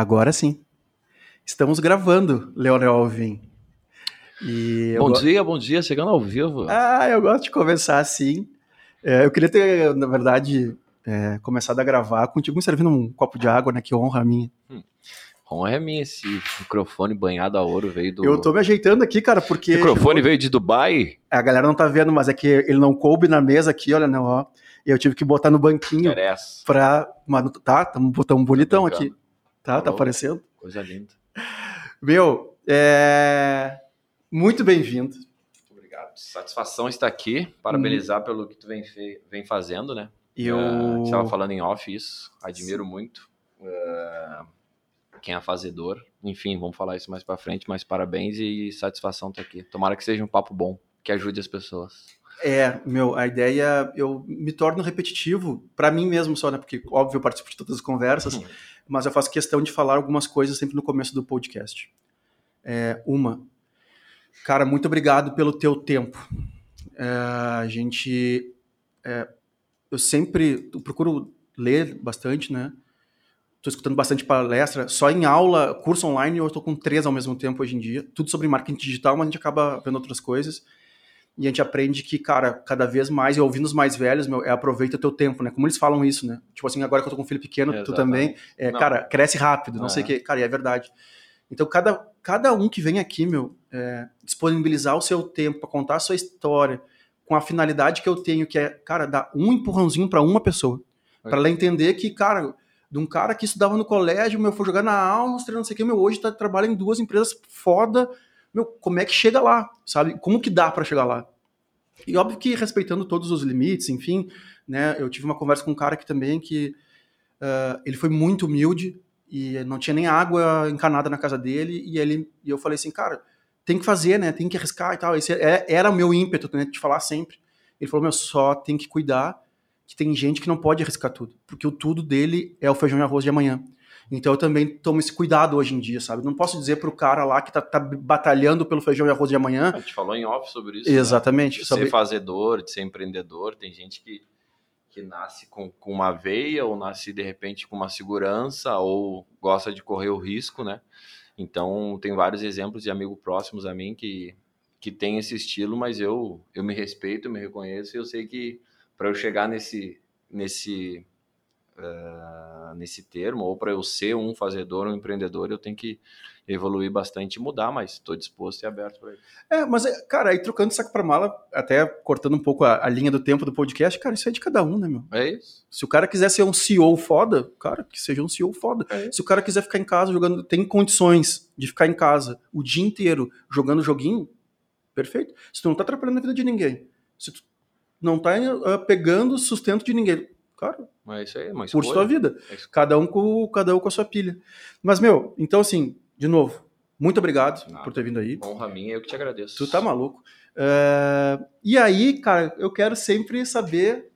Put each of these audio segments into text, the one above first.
Agora sim. Estamos gravando, Leonel Alvim. Bom dia, bom dia, chegando ao vivo. Ah, eu gosto de conversar assim. É, eu queria ter, na verdade, é, começado a gravar contigo me servindo um copo de água, né? Que honra a minha. Hum. Honra é minha, esse microfone banhado a ouro veio do. Eu tô me ajeitando aqui, cara, porque. O microfone veio de Dubai? A galera não tá vendo, mas é que ele não coube na mesa aqui, olha, não, ó. E eu tive que botar no banquinho. Interessa. Pra. Mano, tá, tamo, tamo bonitão tá aqui. Tá, Falou. tá aparecendo. Coisa linda. Meu, é... muito bem-vindo. Obrigado. Satisfação estar aqui. Parabenizar hum. pelo que tu vem, vem fazendo, né? Eu uh, estava falando em off isso. Admiro Sim. muito. Uh, quem é fazedor. Enfim, vamos falar isso mais para frente, mas parabéns e satisfação estar aqui. Tomara que seja um papo bom, que ajude as pessoas. É, meu, a ideia, eu me torno repetitivo para mim mesmo só, né? Porque, óbvio, eu participo de todas as conversas, uhum. mas eu faço questão de falar algumas coisas sempre no começo do podcast. É, uma, cara, muito obrigado pelo teu tempo. É, a gente, é, eu sempre, eu procuro ler bastante, né? Estou escutando bastante palestra. Só em aula, curso online, eu estou com três ao mesmo tempo hoje em dia. Tudo sobre marketing digital, mas a gente acaba vendo outras coisas. E a gente aprende que, cara, cada vez mais, e ouvindo os mais velhos, meu, é aproveita o teu tempo, né? Como eles falam isso, né? Tipo assim, agora que eu tô com um filho pequeno, tu também, é, cara, cresce rápido, não é. sei o que. Cara, e é verdade. Então, cada, cada um que vem aqui, meu, é, disponibilizar o seu tempo para contar a sua história, com a finalidade que eu tenho, que é, cara, dar um empurrãozinho para uma pessoa. Para ela entender que, cara, de um cara que estudava no colégio, meu, foi jogar na Áustria, não sei o que, meu, hoje tá, trabalha em duas empresas foda, meu, como é que chega lá, sabe? Como que dá para chegar lá? E óbvio que respeitando todos os limites, enfim, né, eu tive uma conversa com um cara que também que uh, ele foi muito humilde e não tinha nem água encanada na casa dele e ele e eu falei assim, cara, tem que fazer, né, tem que arriscar e tal. Esse é, era o meu ímpeto, né, de falar sempre. Ele falou, meu, só tem que cuidar que tem gente que não pode arriscar tudo, porque o tudo dele é o feijão e arroz de amanhã. Então eu também tomo esse cuidado hoje em dia, sabe? Não posso dizer pro cara lá que tá, tá batalhando pelo feijão e arroz de amanhã. A gente falou em off sobre isso. Né? Exatamente. Né? De sobre... ser fazedor, de ser empreendedor. Tem gente que, que nasce com, com uma veia, ou nasce de repente com uma segurança, ou gosta de correr o risco, né? Então tem vários exemplos de amigos próximos a mim que, que tem esse estilo, mas eu, eu me respeito, eu me reconheço e eu sei que para eu chegar nesse, nesse, uh, nesse termo, ou para eu ser um fazedor, um empreendedor, eu tenho que evoluir bastante e mudar, mas estou disposto e aberto para isso. É, mas, é, cara, aí trocando saco para mala, até cortando um pouco a, a, linha do tempo do podcast, cara, isso é de cada um, né, meu? É isso. Se o cara quiser ser um CEO foda, cara, que seja um CEO foda. É Se o cara quiser ficar em casa jogando, tem condições de ficar em casa o dia inteiro jogando joguinho, perfeito. Se tu não tá atrapalhando a vida de ninguém, se tu não tá uh, pegando sustento de ninguém. Cara, mas isso aí, mas curte sua vida. É cada um, com, cada um com a sua pilha. Mas, meu, então assim, de novo, muito obrigado Nada. por ter vindo aí. Honra minha, eu que te agradeço. Tu tá maluco. Uh, e aí, cara, eu quero sempre saber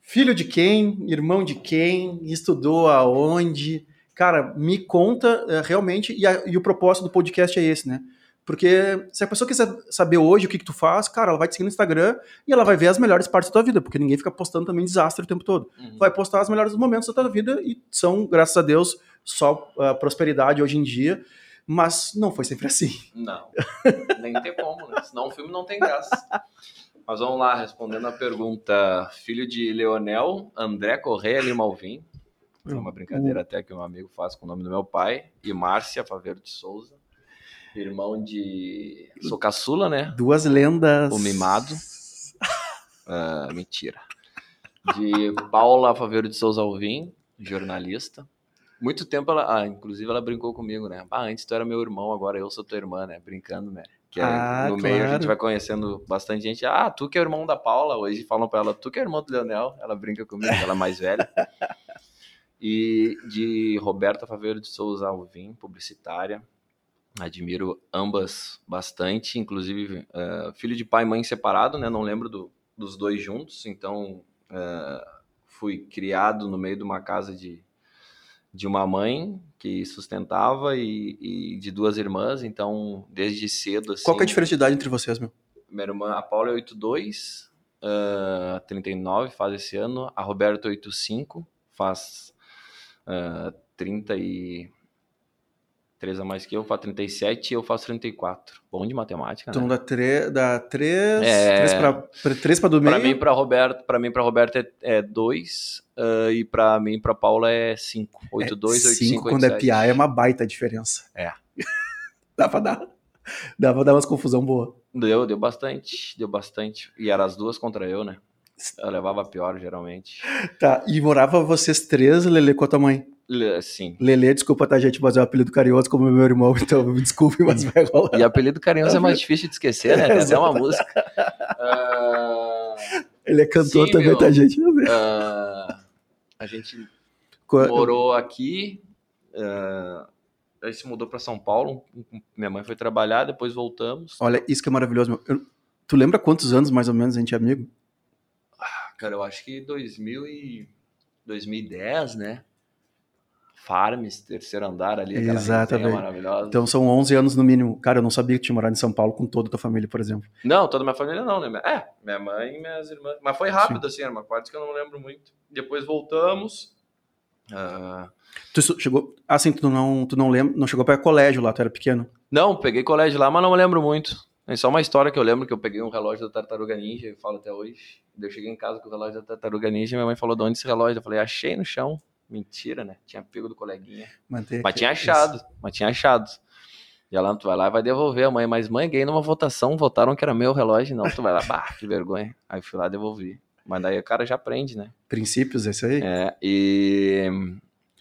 filho de quem, irmão de quem, estudou aonde. Cara, me conta uh, realmente, e, a, e, o propósito do podcast é esse, né? Porque se a pessoa quiser saber hoje o que, que tu faz, cara, ela vai te seguir no Instagram e ela vai ver as melhores partes da tua vida, porque ninguém fica postando também desastre o tempo todo. Uhum. Vai postar os melhores momentos da tua vida e são, graças a Deus, só uh, prosperidade hoje em dia. Mas não foi sempre assim. Não, nem tem como, né? Senão o filme não tem graça. Mas vamos lá, respondendo a pergunta. Filho de Leonel, André Correia Lima Alvim. É uma brincadeira uhum. até que um amigo faz com o nome do meu pai. E Márcia Faveiro de Souza irmão de. Sou caçula, né? Duas lendas. O mimado. uh, mentira. De Paula Faveiro de Souza Alvim, jornalista. Muito tempo ela. Ah, inclusive ela brincou comigo, né? Ah, antes tu era meu irmão, agora eu sou tua irmã, né? Brincando, né? Que é, ah, no claro. meio a gente vai conhecendo bastante gente. Ah, tu que é irmão da Paula. Hoje falam pra ela, tu que é irmão do Leonel. Ela brinca comigo, ela é mais velha. E de Roberta Faveiro de Souza Alvim, publicitária admiro ambas bastante, inclusive uh, filho de pai e mãe separado, né? Não lembro do, dos dois juntos, então uh, fui criado no meio de uma casa de, de uma mãe que sustentava e, e de duas irmãs, então desde cedo assim. Qual é a diferença de idade entre vocês, meu? Minha irmã, a Paula é 82, uh, 39, faz esse ano, a Roberta 85, faz uh, 30 e 3 a mais que eu, faço 37 e eu faço 34. Bom de matemática, Então né? dá 3, dá 3, É. 3 pra, 3 pra do meio. Pra mim, pra Roberto, pra mim, pra Roberto é 2 e pra mim, pra Paula é 5. 8, 2, 8, 5, 5 8, quando é PI é uma baita diferença. É. dá pra dar. Dá pra dar umas confusão boa. Deu, deu bastante, deu bastante. E eram as duas contra eu, né? Eu levava pior, geralmente. Tá, e morava vocês três, Lele, com a tua mãe. Le- Sim. Lele, desculpa, tá, gente, mas é um apelido carinhoso como meu irmão, então me desculpe, mas vai rolar. E apelido carinhoso é mais difícil de esquecer, né? Tem até uma música. Ah, Ele é cantor Sim, também, meu. tá, gente? ah, a gente morou aqui, ah, aí se mudou pra São Paulo. Minha mãe foi trabalhar, depois voltamos. Olha, isso que é maravilhoso, meu. Eu- tu lembra quantos anos, mais ou menos, a gente é amigo? Cara, eu acho que 2000 e 2010, né? Farms, terceiro andar ali, aquela Exatamente. resenha maravilhosa. Então são 11 anos no mínimo. Cara, eu não sabia que tinha morado em São Paulo com toda a tua família, por exemplo. Não, toda minha família não, né? É, minha mãe e minhas irmãs. Mas foi rápido, assim, era uma parte que eu não lembro muito. Depois voltamos. Ah, Tu chegou. Ah, sim, tu não, tu não lembra, não chegou para colégio lá, tu era pequeno. Não, peguei colégio lá, mas não lembro muito. É só uma história que eu lembro que eu peguei um relógio da Tartaruga Ninja, eu falo até hoje. Eu cheguei em casa com o relógio da Tartaruga Ninja e minha mãe falou, de onde esse relógio? Eu falei, achei no chão. Mentira, né? Tinha pego do coleguinha. Mas tinha achado, mas tinha achado. E ela, tu vai lá e vai devolver a mãe. Mas mãe, ganhei numa votação, votaram que era meu relógio. Não, tu vai lá, bah, que vergonha. Aí fui lá e devolvi. Mas daí o cara já aprende, né? Princípios, esse aí? É, e...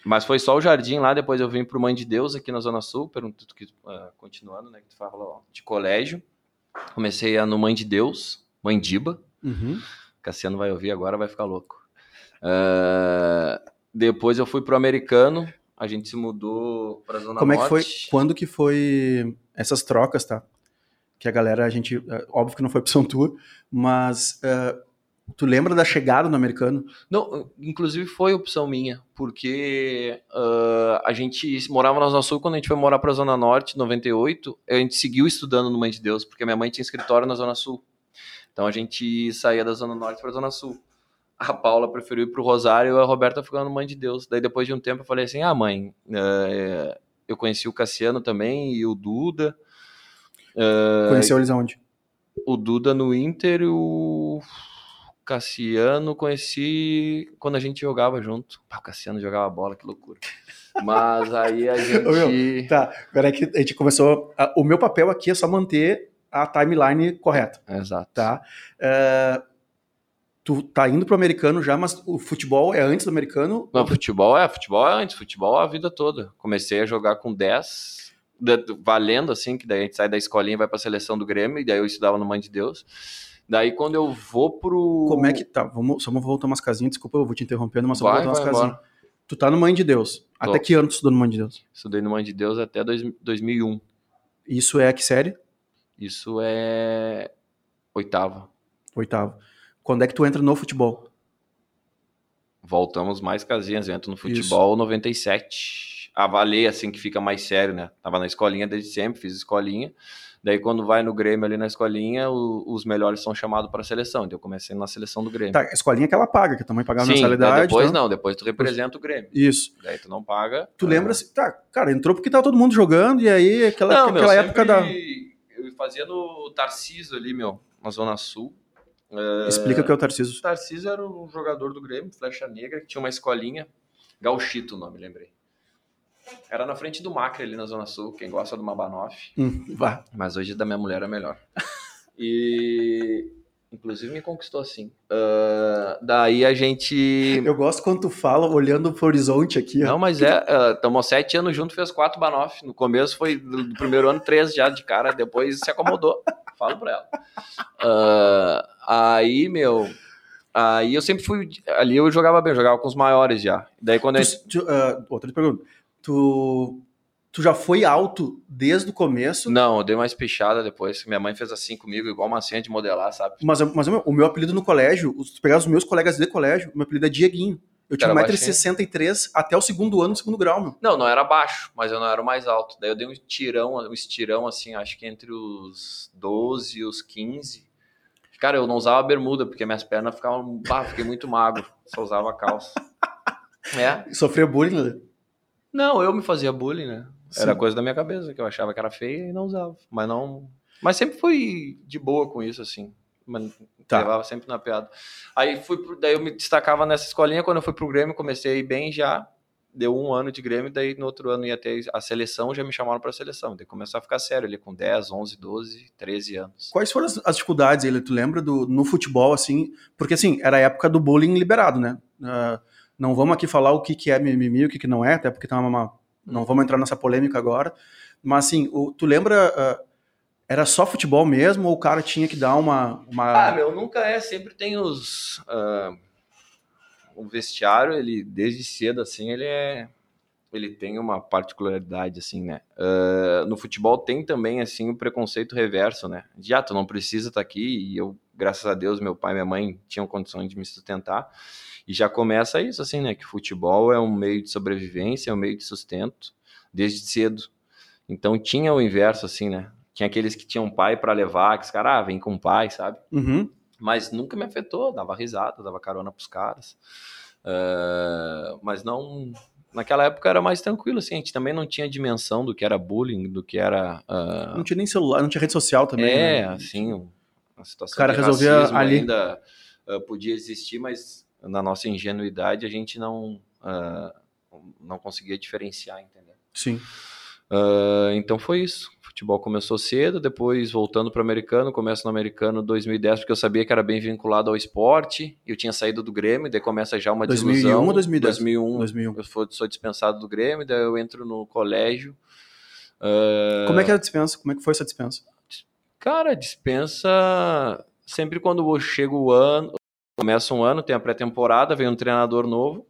Mas foi só o jardim lá, depois eu vim pro Mãe de Deus aqui na Zona Sul, pergunto, que, ah, continuando, né, que tu falou, de colégio. Comecei a no Mãe de Deus, Mãe Diba. Uhum. Cassiano vai ouvir agora, vai ficar louco. Ah, depois eu fui pro Americano, a gente se mudou pra Zona Como é que foi? Norte. Quando que foi essas trocas, tá? Que a galera, a gente. é, Óbvio que não foi opção tua, mas. é, tu lembra da chegada no americano? Não, inclusive foi opção minha, porque ah, a gente morava na Zona Sul, quando a gente foi morar pra Zona Norte, em 98, a gente seguiu estudando no Mãe de Deus, porque minha mãe tinha escritório na Zona Sul. Então a gente saía da Zona Norte pra Zona Sul. A Paula preferiu ir pro Rosário e a Roberta ficou no Mãe de Deus. Daí depois de um tempo eu falei assim, ah mãe, eh, eu conheci o Cassiano também e o Duda. Ah, Conheceu eles aonde? o Duda no Inter e o Cassiano conheci quando a gente jogava junto. Pá, o Cassiano jogava bola, que loucura. Mas aí a gente. Tá, peraí que a gente começou. a- o meu papel aqui é só manter a timeline correta, Exato. tá? É, tu tá indo pro americano já, mas o futebol é antes do americano? Não, futebol é, futebol é antes, futebol é a vida toda. Comecei a jogar com 10, da- valendo assim, que daí a gente sai da escolinha e vai pra seleção do Grêmio, e daí eu estudava no Mãe de Deus. Daí quando eu vou pro. Como é que tá? Vamos, só vamos voltar umas casinhas, desculpa, eu vou te interrompendo, mas só vou Vai, voltar umas casinhas. embora. Tu tá no Mãe de Deus. Até Tô. que ano tu estudou no Mãe de Deus? Estudei no Mãe de Deus até dois- 2001. Isso é que série? Isso é oitava. Oitavo. Quando é que tu entra no futebol? Voltamos mais casinhas, eu entro no futebol 97. A valer, assim, que fica mais sério, né? Tava na escolinha desde sempre, fiz escolinha. Daí quando vai no Grêmio ali na escolinha, o- os melhores são chamados para a seleção. Então eu comecei na seleção do Grêmio. Tá, a escolinha que ela paga, que mãe pagava Sim, mensalidade. depois então- não, depois tu representa o Grêmio. Isso. Daí tu não paga. Tu ah, lembra assim, tá, cara, entrou porque tava todo mundo jogando, e aí aquela, Não, meu, aquela sempre época da. Eu fazia no Tarcísio ali, meu, na Zona Sul. Explica o que é o Tarcísio. O Tarcísio era um jogador do Grêmio, Flecha Negra, que tinha uma escolinha. Gauchito o nome, lembrei. Era na frente do Macri ali na Zona Sul, quem gosta do Mabanoff. Hum, vá. Mas hoje da minha mulher é melhor. E. Inclusive me conquistou assim. Ah, daí a gente. Eu gosto quando tu fala olhando pro horizonte aqui. ó. Não, mas é. Estamos sete anos juntos, fez quatro Banoff. No começo foi do, primeiro ano, três já de cara, depois se acomodou. Falo pra ela. Ah, aí, meu. Aí eu sempre fui. Ali eu jogava bem, eu jogava com os maiores já. Daí quando eu. Tu, tu, ah, outra pergunta. Tu, tu já foi alto desde o começo, Não, eu dei uma espichada depois. Minha mãe fez assim comigo, igual uma senha de modelar, sabe? mas, mas o meu- o meu apelido no colégio, se tu pegar os meus colegas de colégio, o meu apelido é Dieguinho. Eu tinha Era 1,63m até o segundo ano, segundo grau, meu. Não, não era baixo, mas eu não era o mais alto. Daí eu dei um tirão, um estirão, assim, acho que entre os 12 e os 15. Cara, eu não usava bermuda, porque minhas pernas ficavam. Bah, fiquei muito magro. Só usava calça. É? Sofria bullying, né? Não, eu me fazia bullying, né? Era coisa da minha cabeça, que eu achava que era feia e não usava. Mas não. Mas sempre fui de boa com isso, assim. Mas tá. levava sempre na piada. Aí fui, daí eu me destacava nessa escolinha. Quando eu fui pro Grêmio, comecei a ir bem já deu um ano de Grêmio, daí no outro ano ia ter a seleção, já me chamaram para a seleção. Daí começou a ficar sério ali com 10, 11, 12, 13 anos. Quais foram as, as dificuldades, ele tu lembra do no futebol assim? Porque assim, era a época do bullying liberado, né? Uh, não vamos aqui falar o que que é mimimi, o que que não é, até porque tá uma, não vamos entrar nessa polêmica agora. Mas assim, o, tu lembra uh, era só futebol mesmo ou o cara tinha que dar uma, uma... Ah, meu, nunca é, sempre tem os uh o vestiário, ele desde cedo assim, ele é ele tem uma particularidade assim, né? Uh, no futebol tem também assim o preconceito reverso, né? Já ah, tu não precisa estar tá aqui e eu, graças a Deus, meu pai e minha mãe tinham condições de me sustentar. E já começa isso assim, né? Que futebol é um meio de sobrevivência, é um meio de sustento desde cedo. Então tinha o inverso assim, né? Tinha aqueles que tinham pai para levar, que os caras, ah, vem com o pai, sabe? Uhum mas nunca me afetou, dava risada, dava carona pros caras. Uh, mas não. Naquela época era mais tranquilo, assim, a gente também não tinha dimensão do que era bullying, do que era. Uh... Não tinha nem celular, não tinha rede social também. É, né? assim, a situação o cara resolvia ali. ainda uh, podia existir, mas na nossa ingenuidade a gente não, não conseguia diferenciar, entendeu? Sim. então foi isso futebol começou cedo, depois voltando para o americano, começo no americano 2010, porque eu sabia que era bem vinculado ao esporte, eu tinha saído do Grêmio, daí começa já uma 2001 desilusão. ou 2010? 2001, 2001. Eu sou, sou dispensado do Grêmio, daí eu entro no colégio. Uh... Como é que era a dispensa? Como é que foi essa dispensa? Cara, dispensa sempre quando chega o ano, começa um ano, tem a pré-temporada, vem um treinador novo,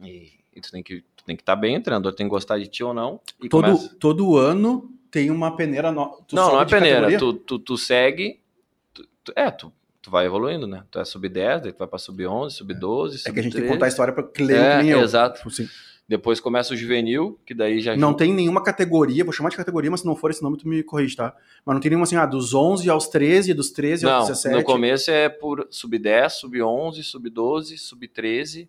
e, e tu tem que tem que estar tá bem, o treinador tem que gostar de ti ou não. todo, começa... todo ano tem uma peneira. No... não, não é peneira. Tu, tu, tu, segue. Tu, tu, é, tu, tu vai evoluindo, né? Tu é sub 10, daí tu vai pra sub 11, sub 12. Sub é que a gente 13. tem que contar a história pra ler é, que nem eu. Exato. Tipo Depois começa o juvenil, que daí já. Não tem nenhuma categoria, vou chamar de categoria, mas se não for esse nome, tu me corrige, tá? Mas não tem nenhuma assim, ah, dos 11 aos 13, dos 13 não, aos 17. No começo é por sub 10, sub 11, sub 12, sub 13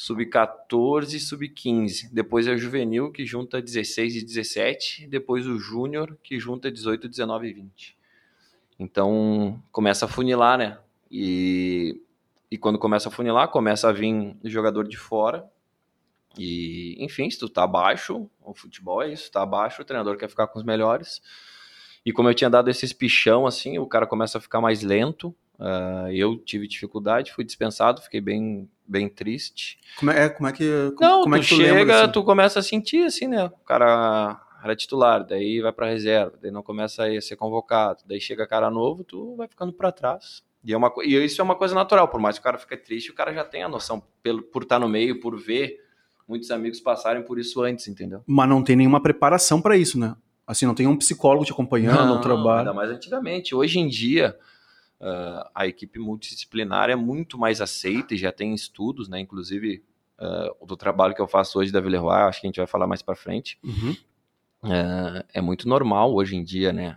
sub-14 e sub-15. Depois é o juvenil, que junta 16 e 17. Depois o júnior, que junta 18, 19 e 20. Então, começa a funilar, né? E, e quando começa a funilar, começa a vir jogador de fora. E, enfim, se tu tá abaixo, o futebol é isso, tá abaixo, o treinador quer ficar com os melhores. E como eu tinha dado esse espichão, assim, o cara começa a ficar mais lento. Uh, eu tive dificuldade, fui dispensado, fiquei bem bem triste. Como é, como é que. Não, como tu, é que tu chega, lembra, assim? tu começa a sentir assim, né? O cara era titular, daí vai para reserva, daí não começa a ser convocado, daí chega cara novo, tu vai ficando para trás. E, é uma, e isso é uma coisa natural, por mais que o cara fique triste, o cara já tem a noção, pelo, por estar no meio, por ver muitos amigos passarem por isso antes, entendeu? Mas não tem nenhuma preparação para isso, né? Assim, não tem um psicólogo te acompanhando, não, um trabalho. Ainda mais antigamente. Hoje em dia, uh, a equipe multidisciplinar é muito mais aceita e já tem estudos, né? Inclusive uh, do trabalho que eu faço hoje da Villeroy, acho que a gente vai falar mais para frente. Uhum. Uh, é muito normal hoje em dia, né?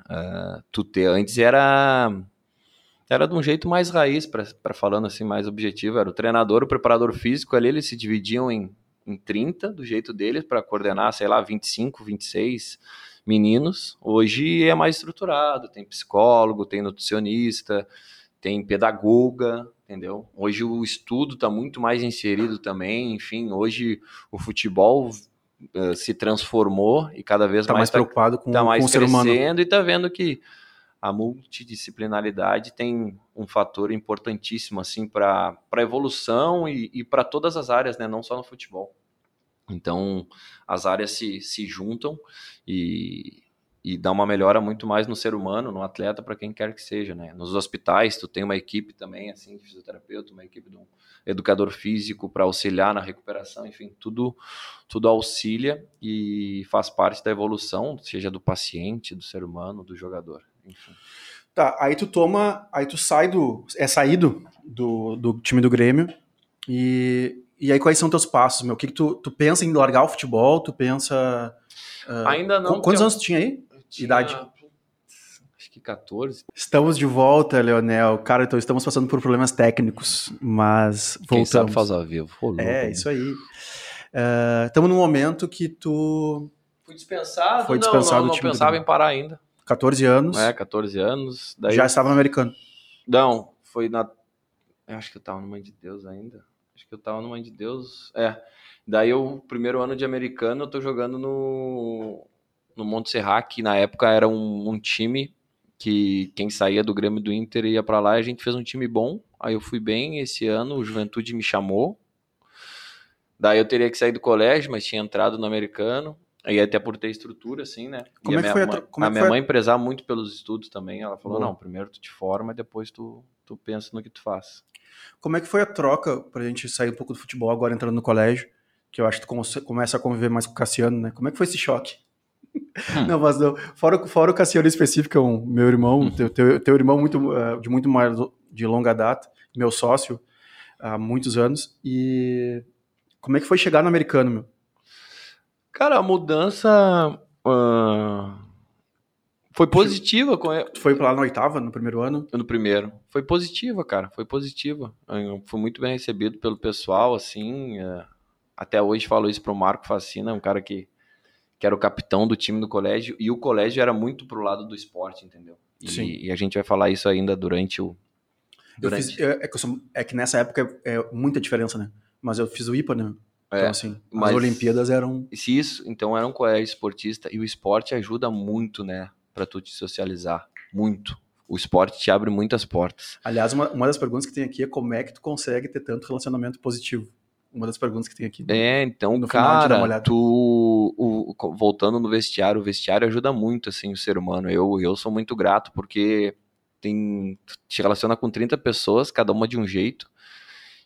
tu ter antes era era de um jeito mais raiz, para falando assim mais objetivo, era o treinador, o preparador físico ali, eles se dividiam em, em 30 do jeito deles para coordenar, sei lá, 25, 26 meninos. Hoje é mais estruturado, tem psicólogo, tem nutricionista, tem pedagoga, entendeu? Hoje o estudo está muito mais inserido também, enfim, hoje o futebol uh, se transformou e cada vez tá mais está mais preocupado com, tá mais com o ser humano. e está vendo que a multidisciplinaridade tem um fator importantíssimo assim para a evolução e, e para todas as áreas, né? não só no futebol. Então, as áreas se, se juntam e, e dá uma melhora muito mais no ser humano, no atleta, para quem quer que seja, né? Nos hospitais, tu tem uma equipe também, assim, de fisioterapeuta, uma equipe de um educador físico para auxiliar na recuperação, enfim, tudo, tudo auxilia e faz parte da evolução, seja do paciente, do ser humano, do jogador, enfim. Tá, aí tu toma, aí tu sai do, é saído do, do time do Grêmio e e aí, quais são teus passos, meu? O que, que tu, tu pensa em largar o futebol? Tu pensa. Uh, Ainda não. Quantos anos tu tinha aí? Tinha, Idade? Acho que 14. Estamos de volta, Leonel. Cara, então estamos passando por problemas técnicos, mas voltamos. Quem sabe faz ao vivo. é, isso aí. Uh, estamos num momento que tu Fui dispensado? Foi dispensado não, não, não pensava em parar ainda. 14 anos, É, 14 anos. Daí já estava no americano. Não, foi na. Eu acho que eu tava no Mãe de Deus ainda. Acho que eu tava no Mãe de Deus. É. Daí eu, primeiro ano de americano, eu tô jogando no, no Monte Serrat, que na época era um, um time que quem saía do Grêmio do Inter ia pra lá e a gente fez um time bom. Aí eu fui bem esse ano, o Juventude me chamou. Daí eu teria que sair do colégio, mas tinha entrado no americano. Aí até por ter estrutura, assim, né? Como e é que foi a mãe- tro- como é a minha foi mãe prezar muito pelos estudos também. Ela falou: Boa. não, primeiro tu te forma e depois tu, tu pensa no que tu faz. Como é que foi a troca pra gente sair um pouco do futebol agora entrando no colégio? Que eu acho que tu come- começa a conviver mais com o Cassiano, né? Como é que foi esse choque? Não, mas não. Fora, o- fora o Cassiano específico, é um, meu irmão, teu, teu, teu irmão muito, eh, de muito mais de longa data, meu sócio há muitos anos. E como é que foi chegar no americano, meu? Cara, a mudança ah, foi positiva. Tu foi lá na oitava, no primeiro ano? no primeiro. Foi positiva, cara. Foi positiva. Eu fui muito bem recebido pelo pessoal, assim. é, Até hoje falo isso pro Marco Facina, um cara que, que era o capitão do time do colégio. E o colégio era muito pro lado do esporte, entendeu? E, Sim. e a gente vai falar isso ainda durante o. Durante... fiz, é, é que sou- é que nessa época é, é muita diferença, né? Mas eu fiz o IPA, né? É, Então, assim, mas- as Olimpíadas eram. Se isso, então era um colégio esportista e o esporte ajuda muito, né, Pra tu te socializar, muito. O esporte te abre muitas portas. Aliás, uma, uma das perguntas que tem aqui é como é que tu consegue ter tanto relacionamento positivo? Uma das perguntas que tem aqui. É, então, No final cara, olhada. tu o- o- voltando no vestiário, o vestiário ajuda muito assim o ser humano. Eu eu sou muito grato porque tem tu te relaciona com 30 pessoas, cada uma de um jeito.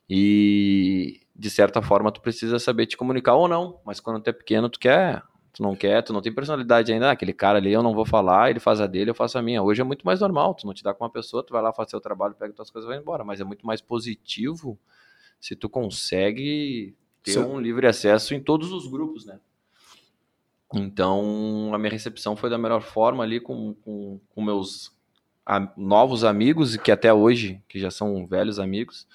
E de certa forma tu precisa saber te comunicar ou não, mas quando tu é pequeno tu quer, tu não quer, tu não tem personalidade ainda, ah, aquele cara ali eu não vou falar, ele faz a dele, eu faço a minha. Hoje é muito mais normal, tu não te dá com uma pessoa, tu vai lá fazer seu trabalho, pega tuas coisas e vai embora, mas é muito mais positivo se tu consegue ter Se- um livre acesso em todos os grupos, né? Então, a minha recepção foi da melhor forma ali com, com, com meus a- novos amigos, que até hoje, que já são velhos amigos.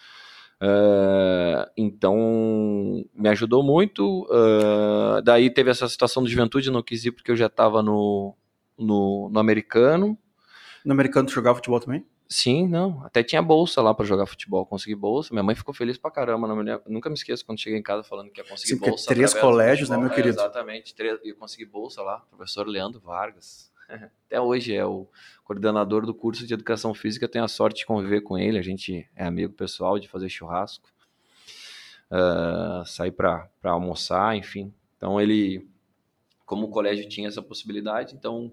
Eh, então, me ajudou muito. eh, daí teve essa situação do juventude, não quis ir porque eu já estava no, no, no americano. No americano tu jogava futebol também? Sim, não. Até tinha bolsa lá pra jogar futebol. Consegui bolsa. Minha mãe ficou feliz pra caramba. Não nunca me esqueço quando cheguei em casa falando que ia conseguir Sim, bolsa. três colégios, né, meu querido? É, exatamente. Três, eu consegui bolsa lá. Professor Leandro Vargas. Até hoje é o coordenador do curso de Educação Física. Tenho a sorte de conviver com ele. A gente é amigo pessoal, de fazer churrasco. ah, sair pra almoçar, enfim. Então ele... Como o colégio tinha essa possibilidade, então...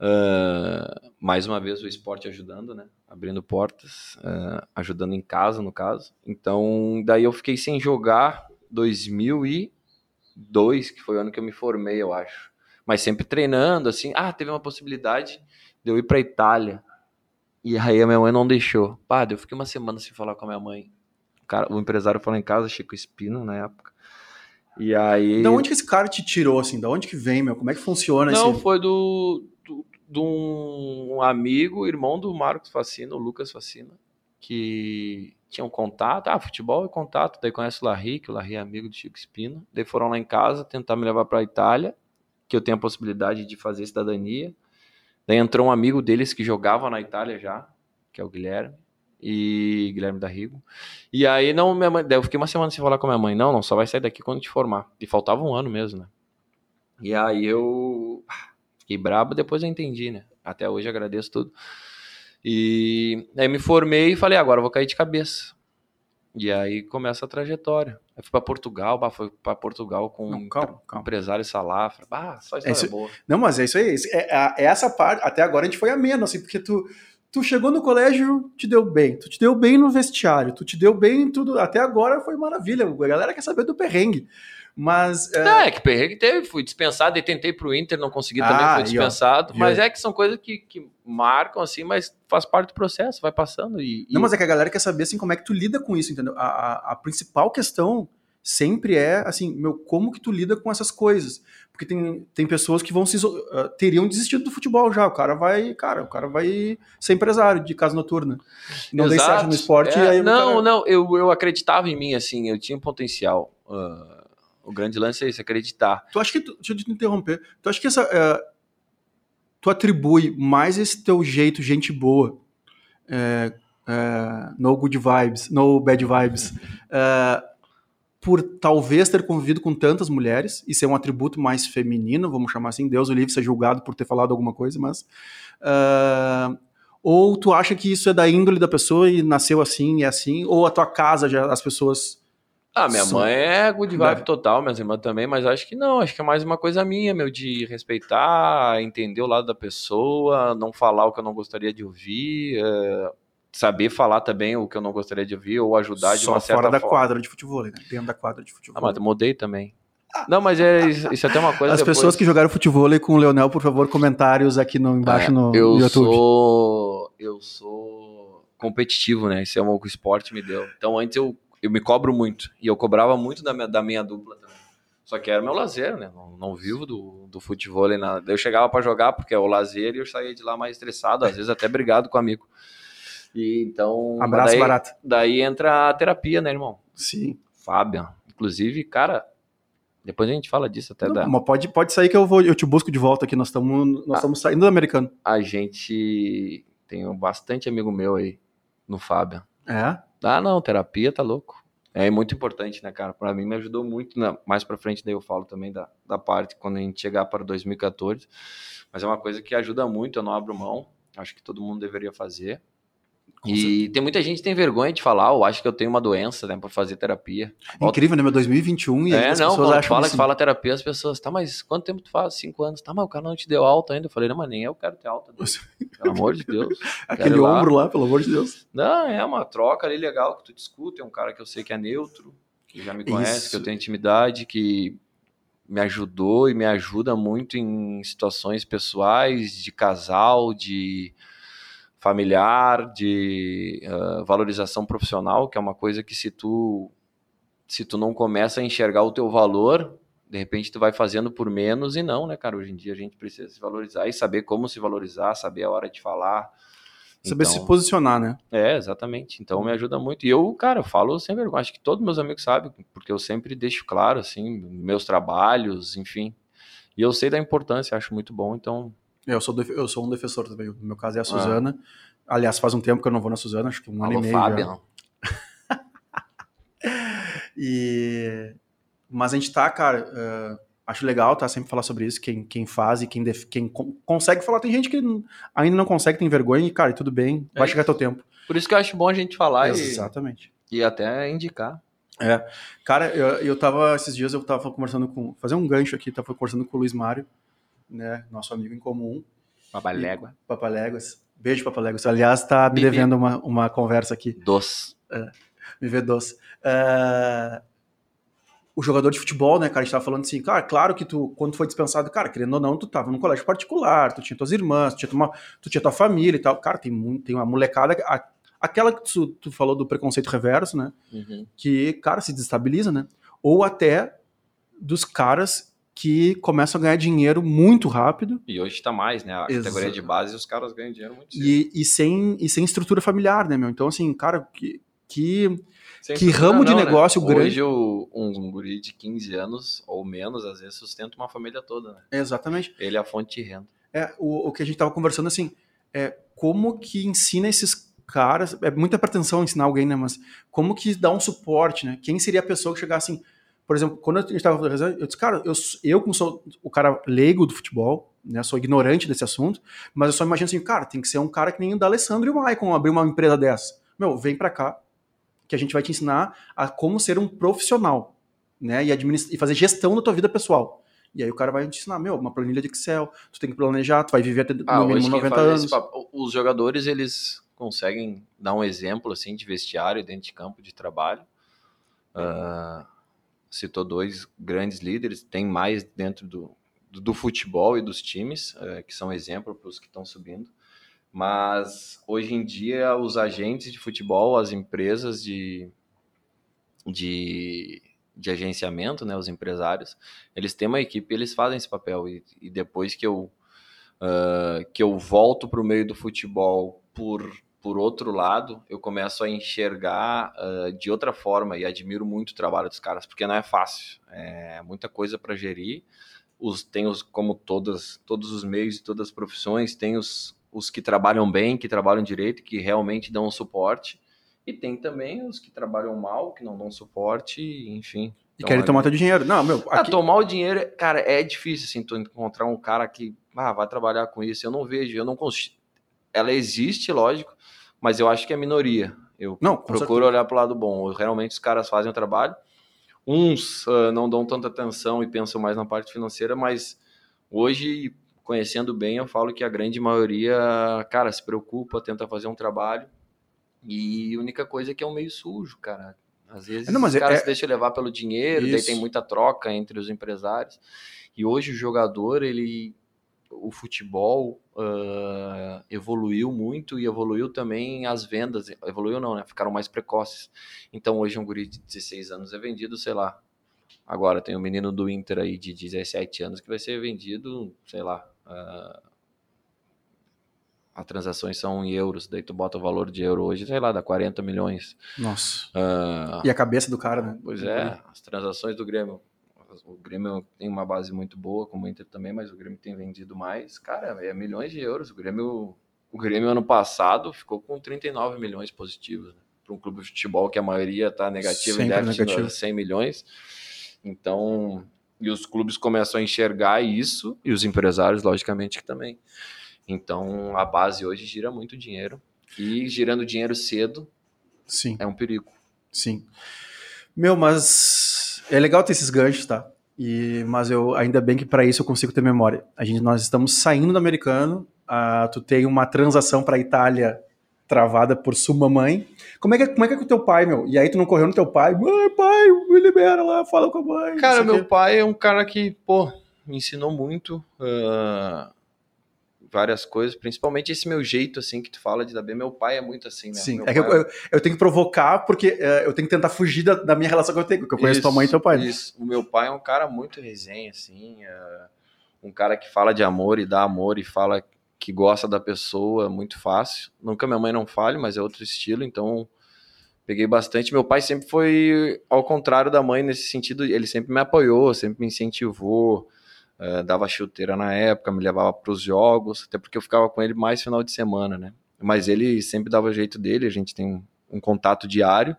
ah, mais uma vez o esporte ajudando, né? Abrindo portas, ah, ajudando em casa, no caso. Então, daí eu fiquei sem jogar 2002, que foi o ano que eu me formei, eu acho. Mas sempre treinando, assim. Ah, teve uma possibilidade de eu ir pra Itália. E aí a minha mãe não deixou. Pá, eu fiquei uma semana sem falar com a minha mãe. O, cara, o empresário falou em casa, Chico Espino, na época. E aí. Da onde que esse cara te tirou, assim? Da onde que vem, meu? Como é que funciona Não, esse... foi do, do, de um amigo, irmão do Marcos Facina, o Lucas Facina, que tinha um contato, ah, futebol é contato, daí conhece o Larry, que o Larry é amigo do Chico Espino, daí foram lá em casa tentar me levar para a Itália, que eu tenho a possibilidade de fazer cidadania, daí entrou um amigo deles que jogava na Itália já, que é o Guilherme, e Guilherme da Rigo. E aí não, minha mãe, daí eu fiquei uma semana sem falar com a minha mãe, não, não, só vai sair daqui quando te formar. E faltava um ano mesmo, né? E aí eu ah, fiquei brabo, depois eu entendi, né? Até hoje agradeço tudo. E aí me formei e falei, agora eu vou cair de cabeça. E aí começa a trajetória. Eu fui pra Portugal, bah, fui pra Portugal com Não, um calma, calma. empresário Salafra. Bah, só história Esse- boa. Não, mas é isso aí. É, é- é essa parte, até agora a gente foi ameno, assim, porque tu, tu chegou no colégio, te deu bem. Tu te deu bem no vestiário, tu te deu bem em tudo. Até agora foi maravilha. A galera quer saber do perrengue. Mas. é, É, que perrengue teve, fui dispensado e tentei pro Inter, não consegui também, Ah, fui e ó, dispensado. mas é que são coisas que, que marcam, assim, mas faz parte do processo, vai passando. E, e- Não, mas é que a galera quer saber assim, como é que tu lida com isso, entendeu? A, a, a principal questão sempre é assim, meu, como que tu lida com essas coisas? Porque tem, tem pessoas que vão se ah, teriam desistido do futebol já. O cara vai, cara, o cara vai ser empresário de casa noturna. Não dei certo no esporte É, não, cara- não, eu, eu acreditava em mim, assim, eu tinha um potencial. Ah, O grande lance é isso, acreditar. Tu acha que, tu, deixa eu te interromper, tu acha que essa, é, tu atribui mais esse teu jeito gente boa, é, é, no good vibes, no bad vibes, é, por talvez ter convivido com tantas mulheres e ser um atributo mais feminino, vamos chamar assim, Deus o livre ser julgado por ter falado alguma coisa, mas é, ou tu acha que isso é da índole da pessoa e nasceu assim e é assim, ou a tua casa já as pessoas ah, minha mãe é good vibe total, minhas irmãs também, mas acho que não, acho que é mais uma coisa minha, meu, de respeitar, entender o lado da pessoa, não falar o que eu não gostaria de ouvir, é, saber falar também o que eu não gostaria de ouvir, ou ajudar de Só uma certa fora da forma. quadra de futebol, né? Dentro da quadra de futebol. Ah, mas eu mudei também. Não, mas é, isso é até uma coisa. As depois... pessoas que jogaram futebol com o Leonel, por favor, comentários aqui no, embaixo é, no, eu YouTube. Sou, eu sou competitivo, né? Isso é o que o esporte me deu. Então antes eu eu me cobro muito. E eu cobrava muito da minha, da minha dupla também. Só que era meu lazer, né? Não, não vivo do, do futebol nada. Eu chegava para jogar porque é o lazer e eu saía de lá mais estressado, às vezes até brigado com o amigo. E então. Abraço daí, barato. Daí entra a terapia, né, irmão? Sim. Fábio. Inclusive, cara, depois a gente fala disso até Não, da. Mas pode, pode sair que eu vou, eu te busco de volta aqui. Nós estamos nós estamos saindo do americano. A gente tem bastante amigo meu aí no Fábio. É? Ah, não, terapia tá louco. É muito importante, né, cara? Para mim me ajudou muito. Né? Mais para frente daí eu falo também da, da parte quando a gente chegar para 2014. Mas é uma coisa que ajuda muito, eu não abro mão. Acho que todo mundo deveria fazer. E tem muita gente que tem vergonha de falar, ou acha que eu tenho uma doença, né, para fazer terapia. Incrível, né, meu 2021 e é, as não, pessoas acham fala assim. que fala terapia, as pessoas, tá, mas quanto tempo tu faz? Cinco anos. Tá, mas o cara não te deu alta ainda. Eu falei, não, mas nem eu quero ter alta. Dele. Pelo amor de Deus. Aquele ombro lá. lá, pelo amor de Deus. Não, é uma troca ali legal que tu discute, é um cara que eu sei que é neutro, que já me conhece, Isso. que eu tenho intimidade, que me ajudou e me ajuda muito em situações pessoais, de casal, de familiar, de uh, valorização profissional, que é uma coisa que se tu se tu não começa a enxergar o teu valor, de repente tu vai fazendo por menos e não, né, cara? Hoje em dia a gente precisa se valorizar e saber como se valorizar, saber a hora de falar. Saber então, se posicionar, né? É, exatamente. Então me ajuda muito. E eu, cara, eu falo sem vergonha. Acho que todos meus amigos sabem, porque eu sempre deixo claro, assim, meus trabalhos, enfim. E eu sei da importância, acho muito bom. Então, eu sou, eu sou um defensor também. No meu caso é a Suzana. Ah. Aliás, faz um tempo que eu não vou na Suzana, acho que um Alô, ano e meio. Fábio. e... Mas a gente tá, cara. Uh, acho legal, tá? Sempre falar sobre isso. Quem, quem faz e quem, def... quem consegue falar. Tem gente que ainda não consegue, tem vergonha, e, cara, tudo bem, vai é chegar teu tempo. Por isso que eu acho bom a gente falar Exatamente. E, e até indicar. É. Cara, eu, eu tava, esses dias eu tava conversando com. Fazer um gancho aqui, tava conversando com o Luiz Mário né? Nosso amigo em comum. Papalégua. Papaléguas. Beijo, Papaléguas. Aliás, tá me devendo uma, uma conversa aqui. Doce. É, me vê doce. É, o jogador de futebol, né, cara, a gente tava falando assim, cara, claro que tu, quando tu foi dispensado, cara, querendo ou não, tu tava num colégio particular, tu tinha tuas irmãs, tu tinha, uma, tu tinha tua família e tal. Cara, tem, tem uma molecada, a, aquela que tu, tu, falou do preconceito reverso, né, uhum. que, cara, se destabiliza, né, ou até dos caras que começam a ganhar dinheiro muito rápido. E hoje está mais, né? A Exato. categoria de base os caras ganham dinheiro muito cedo. E, e, sem, e sem estrutura familiar, né, meu? Então, assim, cara, que, que, que ramo não, de negócio né? grande. Hoje o, um guri de 15 anos ou menos, às vezes, sustenta uma família toda, né? Exatamente. Ele é a fonte de renda. É, o, o que a gente tava conversando, assim, é como que ensina esses caras, é muita pretensão ensinar alguém, né, mas como que dá um suporte, né? Quem seria a pessoa que chegar assim, por exemplo, quando a gente estava conversando, eu disse, cara, eu, eu como sou o cara leigo do futebol, né, sou ignorante desse assunto, mas eu só imagino assim, cara, tem que ser um cara que nem o da Alessandro e o Maicon abrir uma empresa dessa. Meu, vem para cá, que a gente vai te ensinar a como ser um profissional, né, e, e fazer gestão da tua vida pessoal. E aí o cara vai te ensinar, meu, uma planilha de Excel, tu tem que planejar, tu vai viver até ah, no mínimo 90 anos. Os jogadores, eles conseguem dar um exemplo, assim, de vestiário dentro de campo de trabalho. Uh, citou dois grandes líderes, tem mais dentro do, do, do futebol e dos times, é, que são exemplo para os que estão subindo. Mas hoje em dia, os agentes de futebol, as empresas de, de, de agenciamento, né, os empresários, eles têm uma equipe eles fazem esse papel. E, e depois que eu, uh, que eu volto para o meio do futebol por por outro lado, eu começo a enxergar uh, de outra forma e admiro muito o trabalho dos caras, porque não é fácil, é muita coisa para gerir. Os, tem os, como todas, todos os meios e todas as profissões, tem os, os que trabalham bem, que trabalham direito, que realmente dão suporte, e tem também os que trabalham mal, que não dão suporte, enfim. E querem tomar teu dinheiro. Não, meu. Ah, aqui... Ah, tomar o dinheiro, cara, é difícil, assim, tu encontrar um cara que ah, vai trabalhar com isso. Eu não vejo, eu não consigo. Ela existe, lógico, mas eu acho que é minoria. Eu não, procuro certeza. olhar para o lado bom. Realmente os caras fazem o trabalho. Uns uh, não dão tanta atenção e pensam mais na parte financeira, mas hoje, conhecendo bem, eu falo que a grande maioria, cara, se preocupa, tenta fazer um trabalho. E a única coisa é que é um meio sujo, cara. Às vezes não, os caras é... se deixam levar pelo dinheiro, Isso. daí tem muita troca entre os empresários. E hoje o jogador, ele o futebol uh, evoluiu muito e evoluiu também as vendas. Evoluiu não, né? Ficaram mais precoces. Então hoje um guri de 16 anos é vendido, sei lá. Agora tem um menino do Inter aí de 17 anos que vai ser vendido, sei lá. Uh, as transações são em euros, daí tu bota o valor de euro hoje, sei lá, dá 40 milhões. Nossa. Uh, e a cabeça do cara, né? Pois é, as transações do Grêmio o Grêmio tem uma base muito boa, como o Inter também, mas o Grêmio tem vendido mais. Cara, é milhões de euros. O Grêmio, o Grêmio ano passado ficou com 39 milhões positivos. Né? Para um clube de futebol que a maioria está negativa e negativo 100 milhões. Então, e os clubes começam a enxergar isso, e os empresários, logicamente, que também. Então, a base hoje gira muito dinheiro. E girando dinheiro cedo Sim. é um perigo. Sim. Meu, mas é legal ter esses ganchos, tá? E, mas eu ainda bem que para isso eu consigo ter memória. A gente, nós estamos saindo do americano, uh, tu tem uma transação para Itália travada por sua mãe. Como é, que, como é que é com o teu pai, meu? E aí tu não correu no teu pai? Mãe, pai, me libera lá, fala com a mãe. Cara, meu pai é um cara que, pô, me ensinou muito. Uh, várias coisas, principalmente esse meu jeito, assim, que tu fala de dar bem. Meu pai é muito assim, né? Sim, é que eu, eu, eu, tenho que provocar porque uh, eu tenho que tentar fugir da, da, minha relação que eu tenho, porque eu conheço isso, tua mãe e teu pai. Né? Isso, o meu pai é um cara muito resenha, assim, uh, um cara que fala de amor e dá amor e fala que gosta da pessoa muito fácil. Nunca minha mãe não fale, mas é outro estilo, então peguei bastante. Meu pai sempre foi ao contrário da mãe nesse sentido, ele sempre me apoiou, sempre me incentivou, uh, dava chuteira na época, me levava para os jogos, até porque eu ficava com ele mais final de semana, né? Mas ele sempre dava o jeito dele, a gente tem um, um contato diário.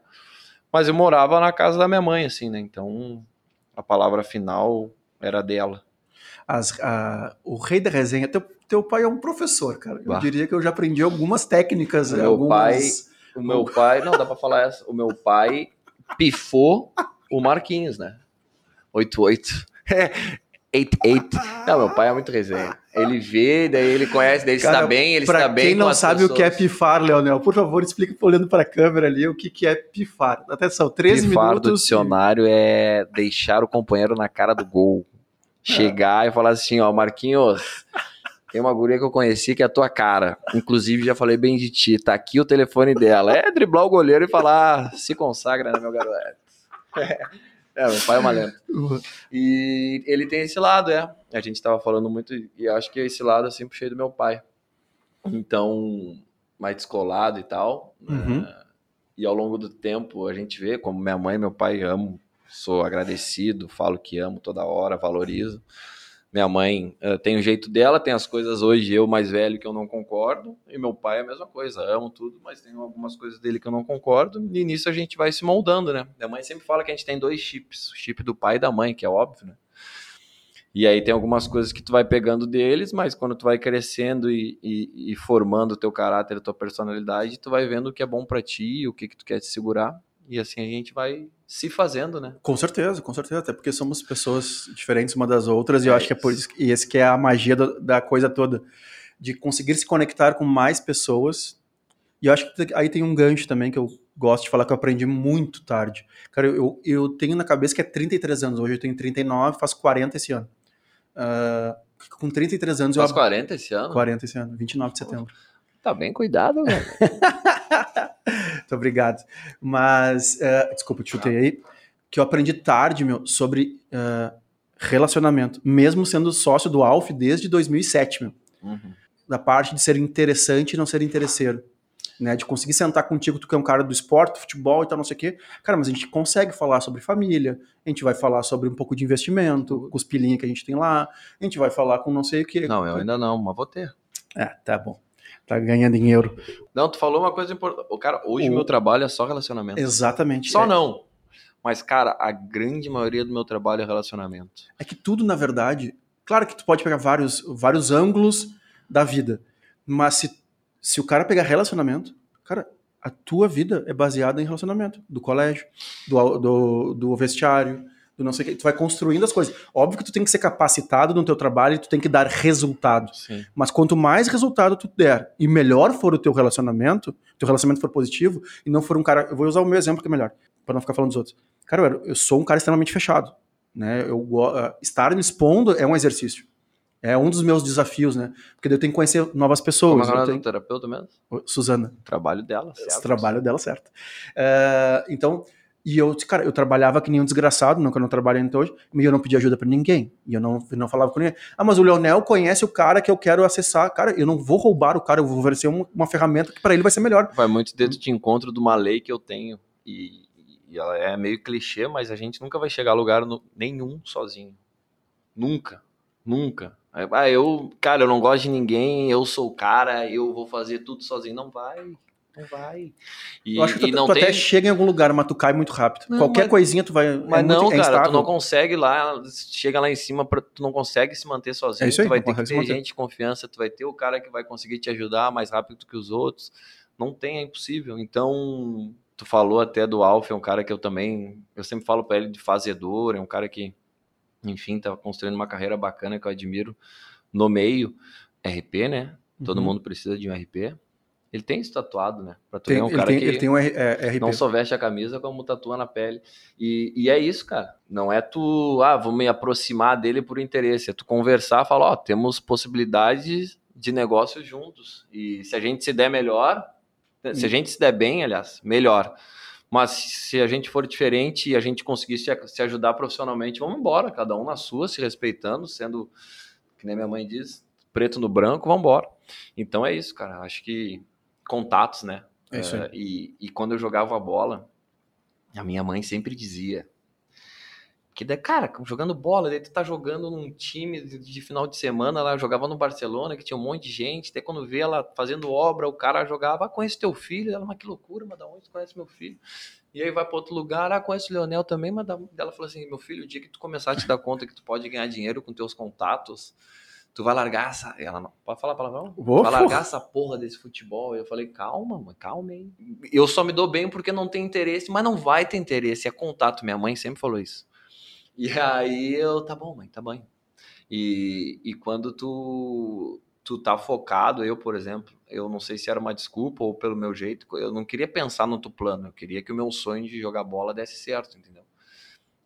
Mas eu morava na casa da minha mãe, assim, né? Então a palavra final era dela. As, a, o rei da resenha, teu, teu pai é um professor, cara. Eu bah. diria que eu já aprendi algumas técnicas. O meu algumas... pai, o meu pai, não dá para falar essa. O meu pai pifou o Marquinhos, né? 88. É, 88. Não, meu pai é muito resenha. Ele vê, daí ele conhece, daí ele Cara, está bem, ele está bem. Quem não sabe pessoas. o que é pifar, Leonel, por favor, explique olhando para a câmera ali o que, que é pifar. Atenção, 13 pifar minutos. Pifar do dicionário é deixar o companheiro na cara do gol. Chegar é. e falar assim, ó, Marquinhos, tem uma guria que eu conheci que é a tua cara. Inclusive, já falei bem de ti. Tá aqui o telefone dela. É driblar o goleiro e falar, se consagra, né, meu garoto? É. É, meu pai é uma lenda. E ele tem esse lado, é. A gente tava falando muito, e acho que esse lado é sempre puxei do meu pai. Então, mais descolado e tal. Uhum. Né? E ao longo do tempo a gente vê como minha mãe e meu pai amo, sou agradecido, falo que amo toda hora, valorizo. Minha mãe uh, tem o jeito dela, tem as coisas hoje, eu mais velho, que eu não concordo, e meu pai é a mesma coisa, amo tudo, mas tem algumas coisas dele que eu não concordo, e nisso a gente vai se moldando, né? Minha mãe sempre fala que a gente tem dois chips, o chip do pai e da mãe, que é óbvio, né? E aí tem algumas coisas que tu vai pegando deles, mas quando tu vai crescendo e, e, e formando o teu caráter, a tua personalidade, tu vai vendo o que é bom para ti, o que que tu quer te segurar, e assim a gente vai se fazendo, né? Com certeza, com certeza. Até porque somos pessoas diferentes uma das outras, é e eu acho que é por isso. E esse que é a magia do, da coisa toda. De conseguir se conectar com mais pessoas. E eu acho que aí tem um gancho também que eu gosto de falar que eu aprendi muito tarde. Cara, eu, eu tenho na cabeça que é 33 anos. Hoje eu tenho 39, faço 40 esse ano. Uh, com 33 anos Faz eu. 40 esse ano? 40 esse ano, 29 de setembro. Tá bem cuidado, velho. Muito obrigado. Mas, uh, desculpa, te chutei aí. Que eu aprendi tarde, meu, sobre uh, relacionamento. Mesmo sendo sócio do Alf desde 2007, meu. Uhum. Da parte de ser interessante e não ser interesseiro. né? De conseguir sentar contigo, tu que é um cara do esporte, futebol e tal, não sei o quê. Cara, mas a gente consegue falar sobre família, a gente vai falar sobre um pouco de investimento, com os pilinhos que a gente tem lá, a gente vai falar com não sei o quê. Não, eu ainda não, mas vou ter. É, tá bom. Tá ganhando dinheiro. Não, tu falou uma coisa importante. O cara, hoje o meu trabalho é só relacionamento. Exatamente. Só é. não. Mas, cara, a grande maioria do meu trabalho é relacionamento. É que tudo, na verdade, claro que tu pode pegar vários, vários ângulos da vida, mas se, se o cara pegar relacionamento, cara, a tua vida é baseada em relacionamento, do colégio, do, do, do vestiário, do não sei o que. Tu vai construindo as coisas. Óbvio que tu tem que ser capacitado no teu trabalho e tu tem que dar resultado. Sim. Mas quanto mais resultado tu der e melhor for o teu relacionamento, teu relacionamento for positivo e não for um cara, eu vou usar o meu exemplo que é melhor, para não ficar falando dos outros. Cara, eu, eu sou um cara extremamente fechado, né? Eu uh, estar me expondo é um exercício. É um dos meus desafios, né? Porque eu tenho que conhecer novas pessoas. Como é o tenho... terapeuta mesmo? Suzana. Trabalho dela, certo. Trabalho dela, certo. Uh, então, e eu, cara, eu trabalhava que nem um desgraçado, eu não trabalho ainda hoje, e eu não pedia ajuda para ninguém. E eu não, não falava com ninguém. Ah, mas o Leonel conhece o cara que eu quero acessar. Cara, eu não vou roubar o cara, eu vou oferecer uma, uma ferramenta que para ele vai ser melhor. Vai muito dentro de encontro de uma lei que eu tenho. E, e ela é meio clichê, mas a gente nunca vai chegar a lugar no, nenhum sozinho. Nunca. Nunca. Ah, eu, cara, eu não gosto de ninguém, eu sou o cara, eu vou fazer tudo sozinho. Não vai. Não vai. E, eu acho que tu, tu tem... até chega em algum lugar, mas tu cai muito rápido. Não, Qualquer mas, coisinha tu vai. Mas é não, muito, cara, é tu não consegue lá, chega lá em cima, pra, tu não consegue se manter sozinho. É isso aí, tu vai ter que ter gente de confiança, tu vai ter o cara que vai conseguir te ajudar mais rápido que os outros. Não tem, é impossível. Então, tu falou até do Alf, é um cara que eu também, eu sempre falo para ele de fazedor, é um cara que, enfim, tá construindo uma carreira bacana que eu admiro no meio. RP, né? Todo uhum. mundo precisa de um RP. Ele tem isso tatuado, né? Pra tu tem, ver um cara tem, que ele tem um é, RP. não só veste a camisa, como tatua na pele. E, e é isso, cara. Não é tu, ah, vou me aproximar dele por interesse. É tu conversar, falar, ó, oh, temos possibilidades de negócio juntos. E se a gente se der melhor, se a gente se der bem, aliás, melhor. Mas se a gente for diferente e a gente conseguir se, se ajudar profissionalmente, vamos embora, cada um na sua, se respeitando, sendo, que nem minha mãe diz, preto no branco, vamos embora. Então é isso, cara. Acho que contatos, né? É isso. Uh, e, e quando eu jogava a bola, a minha mãe sempre dizia que, cara, jogando bola, daí tu tá jogando num time de, de, final de semana, ela jogava no Barcelona, que tinha um monte de gente, até quando vê ela fazendo obra, o cara jogava, ah, conhece teu filho, ela, mas que loucura, mas da onde tu conhece meu filho? E aí vai para outro lugar, ah, conhece o Leonel também, mas da... ela falou assim, meu filho, o dia que tu começar a te dar conta que tu pode ganhar dinheiro com teus contatos, tu vai largar essa. Ela não. Pode falar palavrão? Vou, vai largar essa porra desse futebol. Eu falei, calma, mãe, calma aí. Eu só me dou bem porque não tem interesse, mas não vai ter interesse. É contato. Minha mãe sempre falou isso. E aí eu, tá bom, mãe, tá bom. E, e quando tu, tu tá focado, eu, por exemplo, eu não sei se era uma desculpa ou pelo meu jeito, eu não queria pensar no teu plano, eu queria que o meu sonho de jogar bola desse certo, entendeu?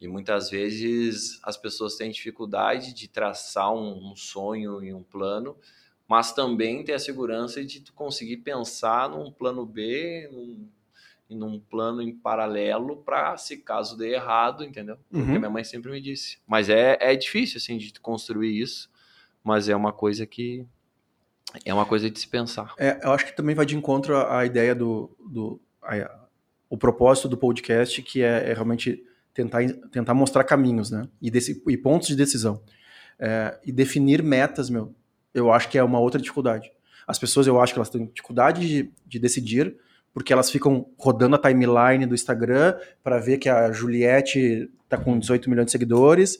E muitas vezes as pessoas têm dificuldade de traçar um, um sonho e um plano, mas também ter a segurança de tu conseguir pensar num plano B, num, num plano em paralelo para se caso dê errado, entendeu? Porque uhum. minha mãe sempre me disse. Mas é, é difícil assim de construir isso, mas é uma coisa que é uma coisa de se pensar. É, eu acho que também vai de encontro à ideia do, do a, o propósito do podcast, que é, é realmente tentar, tentar mostrar caminhos, né? E, desse, e pontos de decisão. É, e definir metas, meu, eu acho que é uma outra dificuldade. As pessoas, eu acho que elas têm dificuldade de, de decidir, porque elas ficam rodando a timeline do Instagram para ver que a Juliette tá com 18 milhões de seguidores,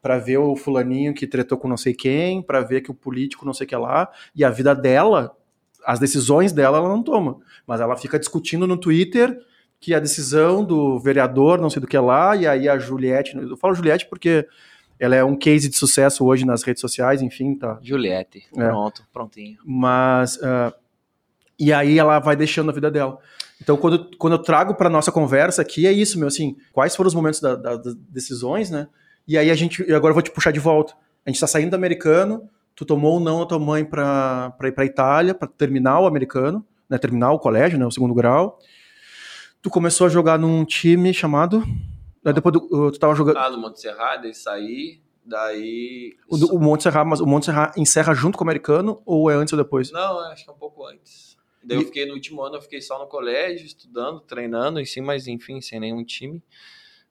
para ver o fulaninho que tretou com não sei quem, para ver que o político não sei o que lá, e a vida dela, as decisões dela ela não toma, mas ela fica discutindo no Twitter que a decisão do vereador, não sei do que lá, e aí a Juliette, eu falo Juliette porque ela é um case de sucesso hoje nas redes sociais, enfim, tá. Juliette, é. pronto, prontinho. Mas, uh, e aí ela vai deixando a vida dela. Então, quando, quando eu trago para nossa conversa aqui, é isso, meu, assim, quais foram os momentos da, da, das decisões, né? E aí a gente, agora eu vou te puxar de volta. A gente tá saindo do americano, tu tomou ou não a tua mãe para ir pra Itália, para terminar o americano, né, terminar o colégio, né, o segundo grau, tu começou a jogar num time chamado. Depois do, tu tava jogando. Ah, no Monte Serra, daí saí, daí. O, o Monte Serra, mas o Monte Serra encerra junto com o americano ou é antes ou depois? Não, acho que é um pouco antes. Daí e... eu fiquei no último ano, eu fiquei só no colégio, estudando, treinando, sim, mas enfim, sem nenhum time.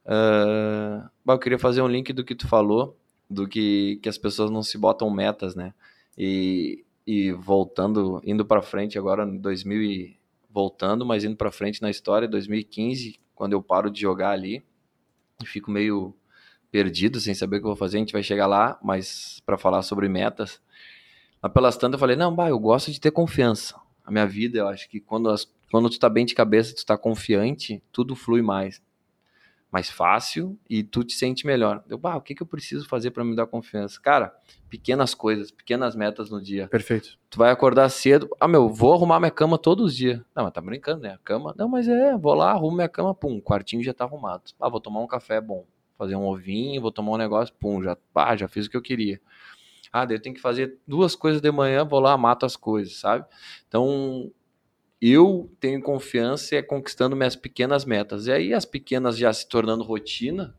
Uh, eu queria fazer um link do que tu falou, do que, que as pessoas não se botam metas, né? E, e voltando, indo para frente agora em 2000 e, voltando, mas indo para frente na história, 2015, quando eu paro de jogar ali, fico meio perdido, sem saber o que eu vou fazer, a gente vai chegar lá, mas para falar sobre metas, mas pelas tantas eu falei, não, bah, eu gosto de ter confiança. A minha vida, eu acho que quando, as, quando tu tá bem de cabeça, tu tá confiante, tudo flui mais mais fácil e tu te sente melhor. Eu, bah, o que, que eu preciso fazer para me dar confiança? Cara, pequenas coisas, pequenas metas no dia. Perfeito. Tu vai acordar cedo, ah, meu, vou arrumar minha cama todos os dias. Não, mas tá brincando, né? A cama, não, mas é, vou lá, arrumo minha cama, pum, o quartinho já tá arrumado. Ah, vou tomar um café bom, fazer um ovinho, vou tomar um negócio, pum, já, já fiz o que eu queria. Ah, daí eu tenho que fazer duas coisas de manhã, vou lá, mato as coisas, sabe? Então, eu tenho confiança é conquistando minhas pequenas metas. E aí as pequenas já se tornando rotina,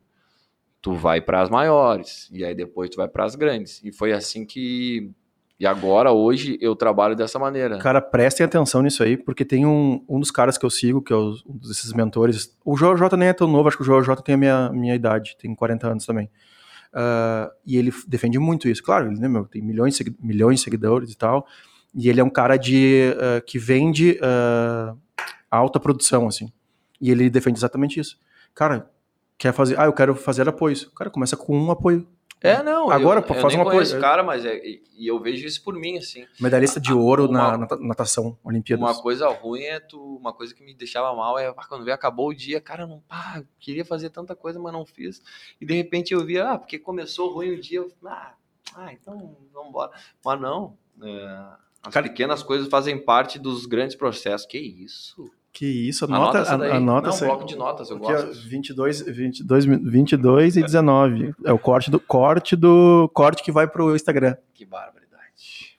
tu vai para as maiores e aí depois tu vai para as grandes. E foi assim que e agora hoje eu trabalho dessa maneira. Cara, prestem atenção nisso aí, porque tem um, um dos caras que eu sigo, que é um desses mentores. O JJ nem é tão novo, acho que o JJ tem a minha, minha idade, tem 40 anos também. Uh, e ele defende muito isso. Claro, ele né, meu, tem milhões, milhões de seguidores e tal. E ele é um cara de uh, que vende uh, alta produção, assim. E ele defende exatamente isso. Cara, quer fazer. Ah, eu quero fazer apoios. O cara começa com um apoio. É, não. Agora, eu, faz eu um apoio. esse cara, mas é, e eu vejo isso por mim, assim. Medalhista de ouro uma, na natação, Olimpíadas. Uma coisa ruim é tu. Uma coisa que me deixava mal é quando veio, acabou o dia, cara, não, pá, queria fazer tanta coisa, mas não fiz. E de repente eu via, ah, porque começou ruim o dia, eu, ah, ah então vamos embora. Mas não. É, Cara, pequenas coisas fazem parte dos grandes processos. Que isso? Que isso, anota, anota, a, anota Não, bloco de notas, eu Aqui, gosto. 22, 22, 22 e 19. É o corte do corte do corte que vai pro Instagram. Que barbaridade.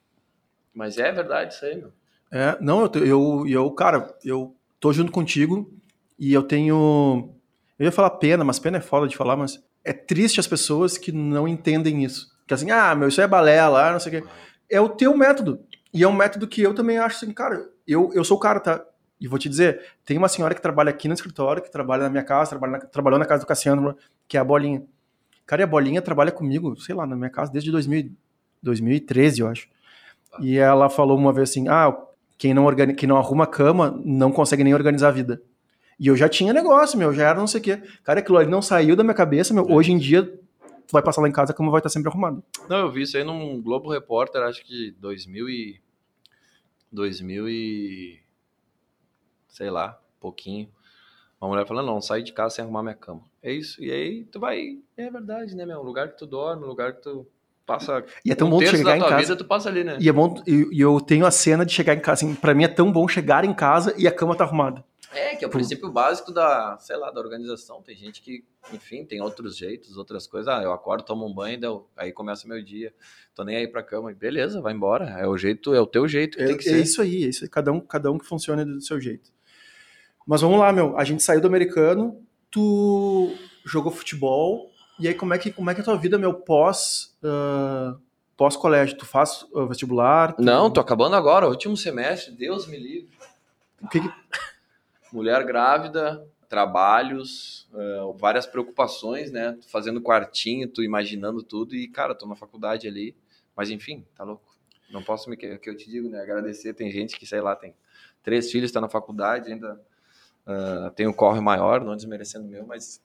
Mas é verdade isso aí, meu. É, não, eu, eu, eu, cara, eu tô junto contigo e eu tenho. Eu ia falar pena, mas pena é foda de falar, mas é triste as pessoas que não entendem isso. Que assim, ah, meu, isso é balela, não sei o quê. É o teu método. E é um método que eu também acho assim, cara, eu, eu sou o cara, tá? E vou te dizer, tem uma senhora que trabalha aqui no escritório, que trabalha na minha casa, trabalha na, trabalhou na casa do Cassiano, que é a Bolinha. Cara, e a Bolinha trabalha comigo, sei lá, na minha casa desde 2000, 2013, eu acho. E ela falou uma vez assim, ah, quem não, organiza, quem não arruma cama não consegue nem organizar a vida. E eu já tinha negócio, meu, já era não sei o quê. Cara, aquilo ali não saiu da minha cabeça, meu. Hoje em dia, tu vai passar lá em casa, a cama vai estar sempre arrumada. Não, eu vi isso aí num Globo Repórter, acho que 2000 e... 2000 e sei lá, pouquinho. Uma mulher falando, não, sai de casa sem arrumar minha cama. É isso. E aí tu vai. É verdade, né, meu? O lugar que tu dorme, o lugar que tu passa. E é tão um bom chegar em casa. Vida, tu passa ali, né? E é bom. E, eu tenho a cena de chegar em casa. Assim, pra mim é tão bom chegar em casa e a cama tá arrumada. É, que é o princípio básico da, sei lá, da organização. Tem gente que, enfim, tem outros jeitos, outras coisas. Ah, eu acordo, tomo um banho, aí começa meu dia. Tô nem aí pra cama. Beleza, vai embora. É o jeito, é o teu jeito que é, tem que é ser. É isso aí, é isso aí. Cada um, cada um que funciona do seu jeito. Mas vamos lá, meu. A gente saiu do americano, tu jogou futebol, e aí como é que, como é, que é a tua vida, meu, pós... Uh, pós-colégio? Tu faz uh, vestibular? Tu... Não, tô acabando agora, último semestre, Deus me livre. O que, que... Mulher grávida, trabalhos, uh, várias preocupações, né? Fazendo quartinho, tu imaginando tudo e, cara, tô na faculdade ali. Mas enfim, tá louco. Não posso me que eu te digo, né? Agradecer. Tem gente que, sei lá, tem três filhos, está na faculdade, ainda Uh, tem um corre maior, não desmerecendo o meu, mas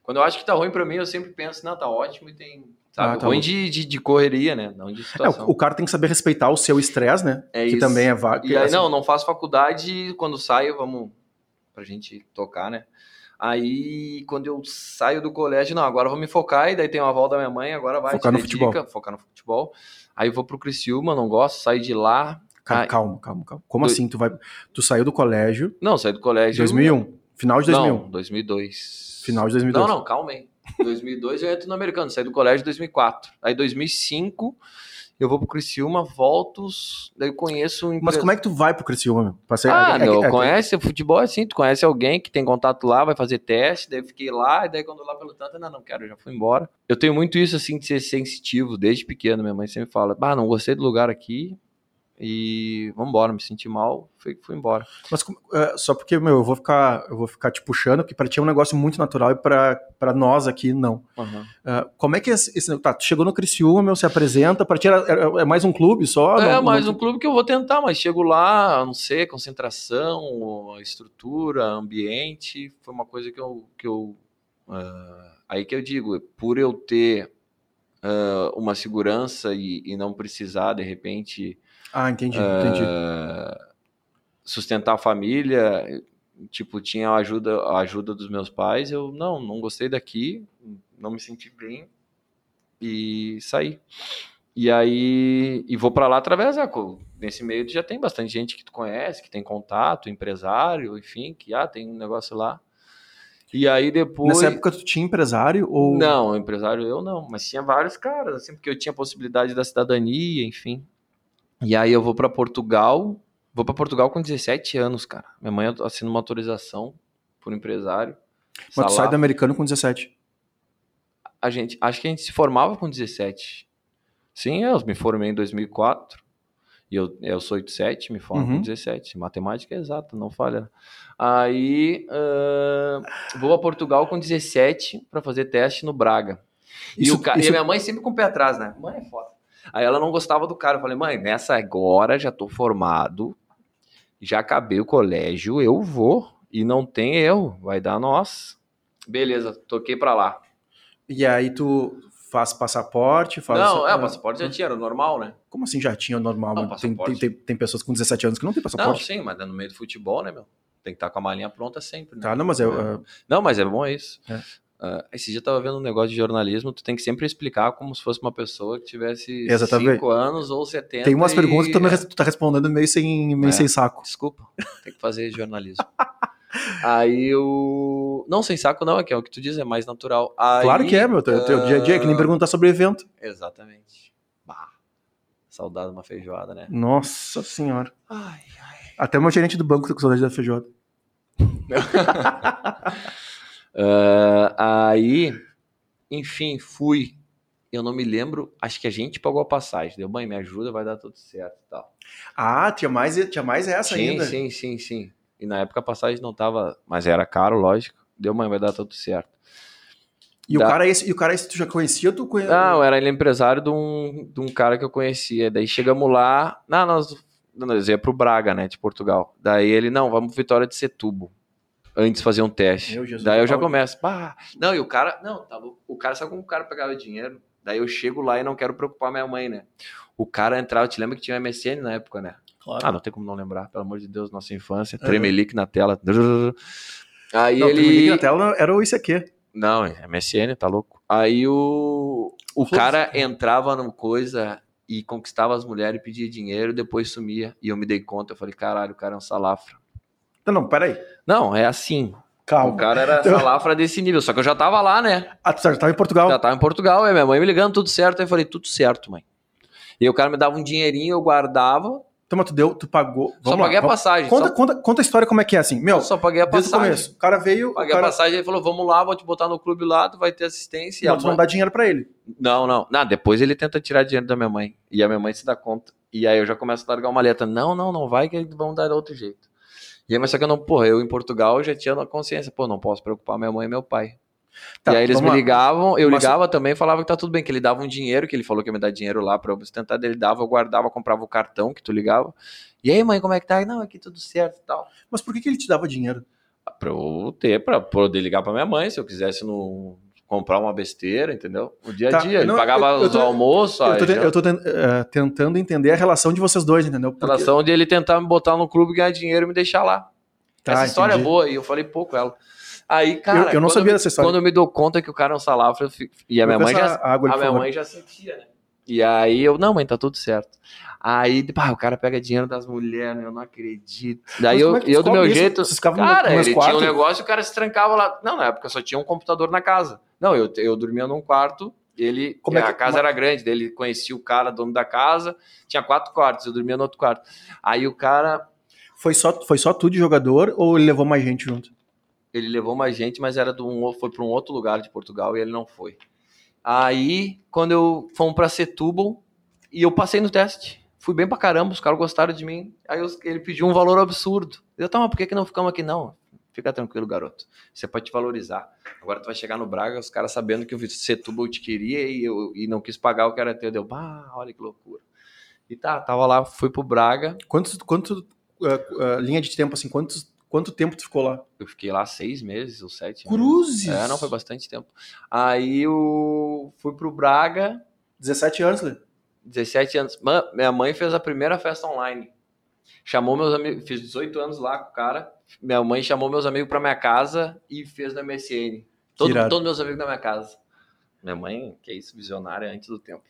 quando eu acho que tá ruim para mim, eu sempre penso, não, tá ótimo e tem. Sabe, ah, tá ruim de, de, de, correria, né? Não de situação. É, o, cara tem que saber respeitar o seu estresse, né? É que isso. também é vago. E aí, assim... não, não faço faculdade, quando saio, vamos pra gente tocar, né? Aí, quando eu saio do colégio, não, agora eu vou me focar, e daí tem uma volta da minha mãe, agora vai, focar no dedica, futebol. focar no futebol. Aí eu vou pro Criciúma, não gosto, saio de lá, Cara, calma, calma, calma. Como do... assim? Tu vai. Tu saiu do colégio. Não, saí do colégio. 2001. Final de 2001. Não, 2002. Final de 2002. Não, não, calma aí. 2002 eu entro no americano, saí do colégio em 2004. Aí 2005 eu vou pro Criciúma, volto, daí conheço um Mas como é que tu vai pro Criciúma? Passei... Ah, é, meu, é, é, conhece o futebol assim, tu conhece alguém que tem contato lá, vai fazer teste, daí eu fiquei lá, e daí quando lá pelo tanto, não, não quero, já fui embora. Eu tenho muito isso assim de ser sensitivo desde pequeno, minha mãe sempre fala: "Ah, não gostei do lugar aqui, E vamos embora, me senti mal, fui, fui embora. Mas uh, só porque, meu, eu vou ficar, eu vou ficar te puxando, porque para ti é um negócio muito natural e para nós aqui não. Uhum. Uh, como é que é esse, tá, tu chegou no Criciúma, meu, se apresenta, para ti era, é, é mais um clube só? É, não, mais não... um clube que eu vou tentar, mas chego lá, não sei, concentração, estrutura, ambiente, foi uma coisa que eu, que eu uh, aí que eu digo, por eu ter uma segurança e, e não precisar de repente ah, entendi, entendi. Uh, sustentar a família, tipo, tinha a ajuda, a ajuda dos meus pais, eu não, não gostei daqui, não me senti bem e saí. E aí, e vou para lá através, é, nesse meio já tem bastante gente que tu conhece, que tem contato, empresário, enfim, que ah, tem um negócio lá. E aí depois. Nessa época tu tinha empresário ou. Não, empresário eu não, mas tinha vários caras, assim, porque eu tinha possibilidade da cidadania, enfim. E aí eu vou para Portugal. Vou para Portugal com 17 anos, cara. Minha mãe assina uma autorização por empresário. Mas tu sai do americano com 17? A gente, acho que a gente se formava com 17. Sim, eu me formei em 2004. E eu, eu sou 87, me formo uhum. com 17. Matemática é exata, não falha. Aí uh, vou a Portugal com 17 para fazer teste no Braga. Isso, e, o, isso... e minha mãe sempre com o pé atrás, né? Mãe é foda. Aí ela não gostava do cara. Eu falei, mãe, nessa agora já tô formado, já acabei o colégio, eu vou. E não tem erro, vai dar nós. Beleza, toquei pra lá. E aí tu faz passaporte? Faz não, é, o passaporte já tinha, era normal, né? Como assim já tinha normal? Não, tem, tem, tem, tem, pessoas com 17 anos que não tem passaporte? Não, sim, mas é no meio do futebol, né, meu? Tem que estar com a malinha pronta sempre, né? Tá, não, mas é... Uh... Não, mas é bom isso. É. Uh, esse dia eu tava vendo um negócio de jornalismo, tu tem que sempre explicar como se fosse uma pessoa que tivesse 5 anos ou 70. Tem umas e... perguntas que tu, é... tu tá respondendo meio sem, meio é, sem saco. Desculpa, tem que fazer jornalismo. Aí o. Não, sem saco não, é que é o que tu diz, é mais natural. Aí, claro que é, meu. Teu, teu dia a dia, é que nem perguntar sobre o evento. Exatamente. Bah, saudade de uma feijoada, né? Nossa senhora. Ai, ai. Até uma gerente do banco tá com saudade da feijoada. Uh, aí, enfim, fui. Eu não me lembro, acho que a gente pagou a passagem. Deu, mãe, me ajuda, vai dar tudo certo e tal. Ah, tinha mais, tinha mais essa sim, ainda? Sim, sim, sim. E na época a passagem não tava, mas era caro, lógico. Deu, mãe, vai dar tudo certo. E, da... o cara esse, e o cara esse tu já conhecia tu conhecia? Não, era ele empresário de um, de um cara que eu conhecia. Daí chegamos lá, não, nós, nós ia pro Braga, né, de Portugal. Daí ele, não, vamos Vitória de Setúbal antes fazer um teste. Jesus, Daí eu já começo. Não, e o cara, não, tá louco. O cara sabe como o cara pegava dinheiro? Daí eu chego lá e não quero preocupar minha mãe, né? O cara entrava, te lembra que tinha MSN na época, né? Claro. Ah, não tem como não lembrar, pelo amor de Deus, nossa infância. Uhum. Tremelique na tela. Aí não, ele. Tremelique na tela era o ICQ. Não, MSN, tá louco. Aí o, o cara entrava numa coisa e conquistava as mulheres e pedia dinheiro, depois sumia. E eu me dei conta, eu falei, caralho, o cara é um salafra. Não, não, peraí. Não, é assim. Calma. O cara era então... salafra desse nível, só que eu já tava lá, né? Ah, tu já tava em Portugal? Já tava em Portugal, é minha mãe me ligando, tudo certo. Aí eu falei, tudo certo, mãe. E o cara me dava um dinheirinho, eu guardava. Então, mas tu deu, tu pagou. Vamos só paguei lá, a passagem. Conta, só... conta, conta a história como é que é assim. Meu, eu só paguei a passagem. Desde o começo. O cara veio. Paguei cara... a passagem, ele falou: vamos lá, vou te botar no clube lá, tu vai ter assistência. Não, tu mãe... não dá dinheiro pra ele. Não, não. Não, depois ele tenta tirar dinheiro da minha mãe. E a minha mãe se dá conta. E aí eu já começo a largar uma letra. Não, não, não vai, que vão dar outro jeito. E aí, mas só que eu não, porra, eu em Portugal já tinha na consciência, pô, não posso preocupar minha mãe e meu pai. Tá, e aí eles me ligavam, eu mas... ligava também falava que tá tudo bem, que ele dava um dinheiro, que ele falou que ia me dar dinheiro lá pra eu sustentar, ele dava, eu guardava, comprava o cartão que tu ligava. E aí, mãe, como é que tá? Não, aqui tudo certo e tal. Mas por que, que ele te dava dinheiro? Pra eu ter, pra poder ligar pra minha mãe, se eu quisesse no, comprar uma besteira, entendeu? O dia a tá, dia. Ele não, pagava eu, eu tô, os almoços. Eu tô, eu tô uh, tentando entender a relação de vocês dois, entendeu? Porque... A relação de ele tentar me botar no clube, ganhar dinheiro e me deixar lá. Tá, Essa história é entendi. é boa e eu falei pouco ela. Aí, cara, eu, não sabia dessa história. Quando eu me dou conta que o cara é um salafra, e a minha mãe já, água, a minha mãe já sentia, né? E aí eu, não, mãe, tá tudo certo. Aí, pá, o cara pega dinheiro das mulheres, eu não acredito. Daí eu, é eu do meu isso? jeito. Vocês cara, no, ele tinha um negócio e o cara se trancava lá. Não, na época só tinha um computador na casa. Não, eu, eu dormia num quarto, ele. Como é que, a casa era grande, ele conhecia o cara, dono da casa, tinha quatro quartos, eu dormia no outro quarto. Aí o cara foi só, foi só tu de jogador ou ele levou mais gente junto? Ele levou mais gente, mas era de um, foi para um outro lugar de Portugal e ele não foi. Aí, quando eu fomos para Setúbal e eu passei no teste, fui bem pra caramba, os caras gostaram de mim. Aí eu, ele pediu um valor absurdo. Eu, tá, mas por que, que não ficamos aqui? Não, fica tranquilo, garoto. Você pode te valorizar. Agora tu vai chegar no Braga, os caras sabendo que o Setúbal te queria e, eu, e não quis pagar o que era teu. Deu, bah, olha que loucura. E tá, tava lá, fui pro Braga. Quantos, quanto, uh, uh, linha de tempo, assim, quantos, quanto tempo tu ficou lá? Eu fiquei lá seis meses ou sete. Cruzes! É, não, foi bastante tempo. Aí eu fui pro Braga. 17 anos, né? 17 anos. Minha mãe fez a primeira festa online. Chamou meus amigos, fiz 18 anos lá com o cara. Minha mãe chamou meus amigos para minha casa e fez no MSN. Todo, todos meus amigos na minha casa. Minha mãe, que é isso, visionária antes do tempo.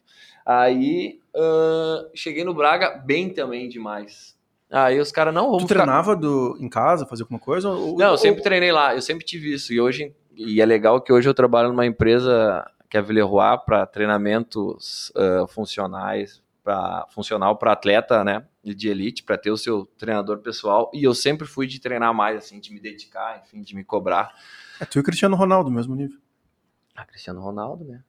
Aí uh, cheguei no Braga bem também demais. Aí os caras, não, vamos Tu treinava do, em casa, fazia alguma coisa? Ou, não, eu sempre treinei lá, eu sempre tive isso. E hoje, e é legal que hoje eu trabalho numa empresa que é a Villeroy para treinamentos uh, funcionais, para funcional para atleta, né, de elite, para ter o seu treinador pessoal. E eu sempre fui de treinar mais, assim, de me dedicar, enfim, de me cobrar. É tu e o Cristiano Ronaldo, mesmo nível. Ah, Cristiano Ronaldo, né?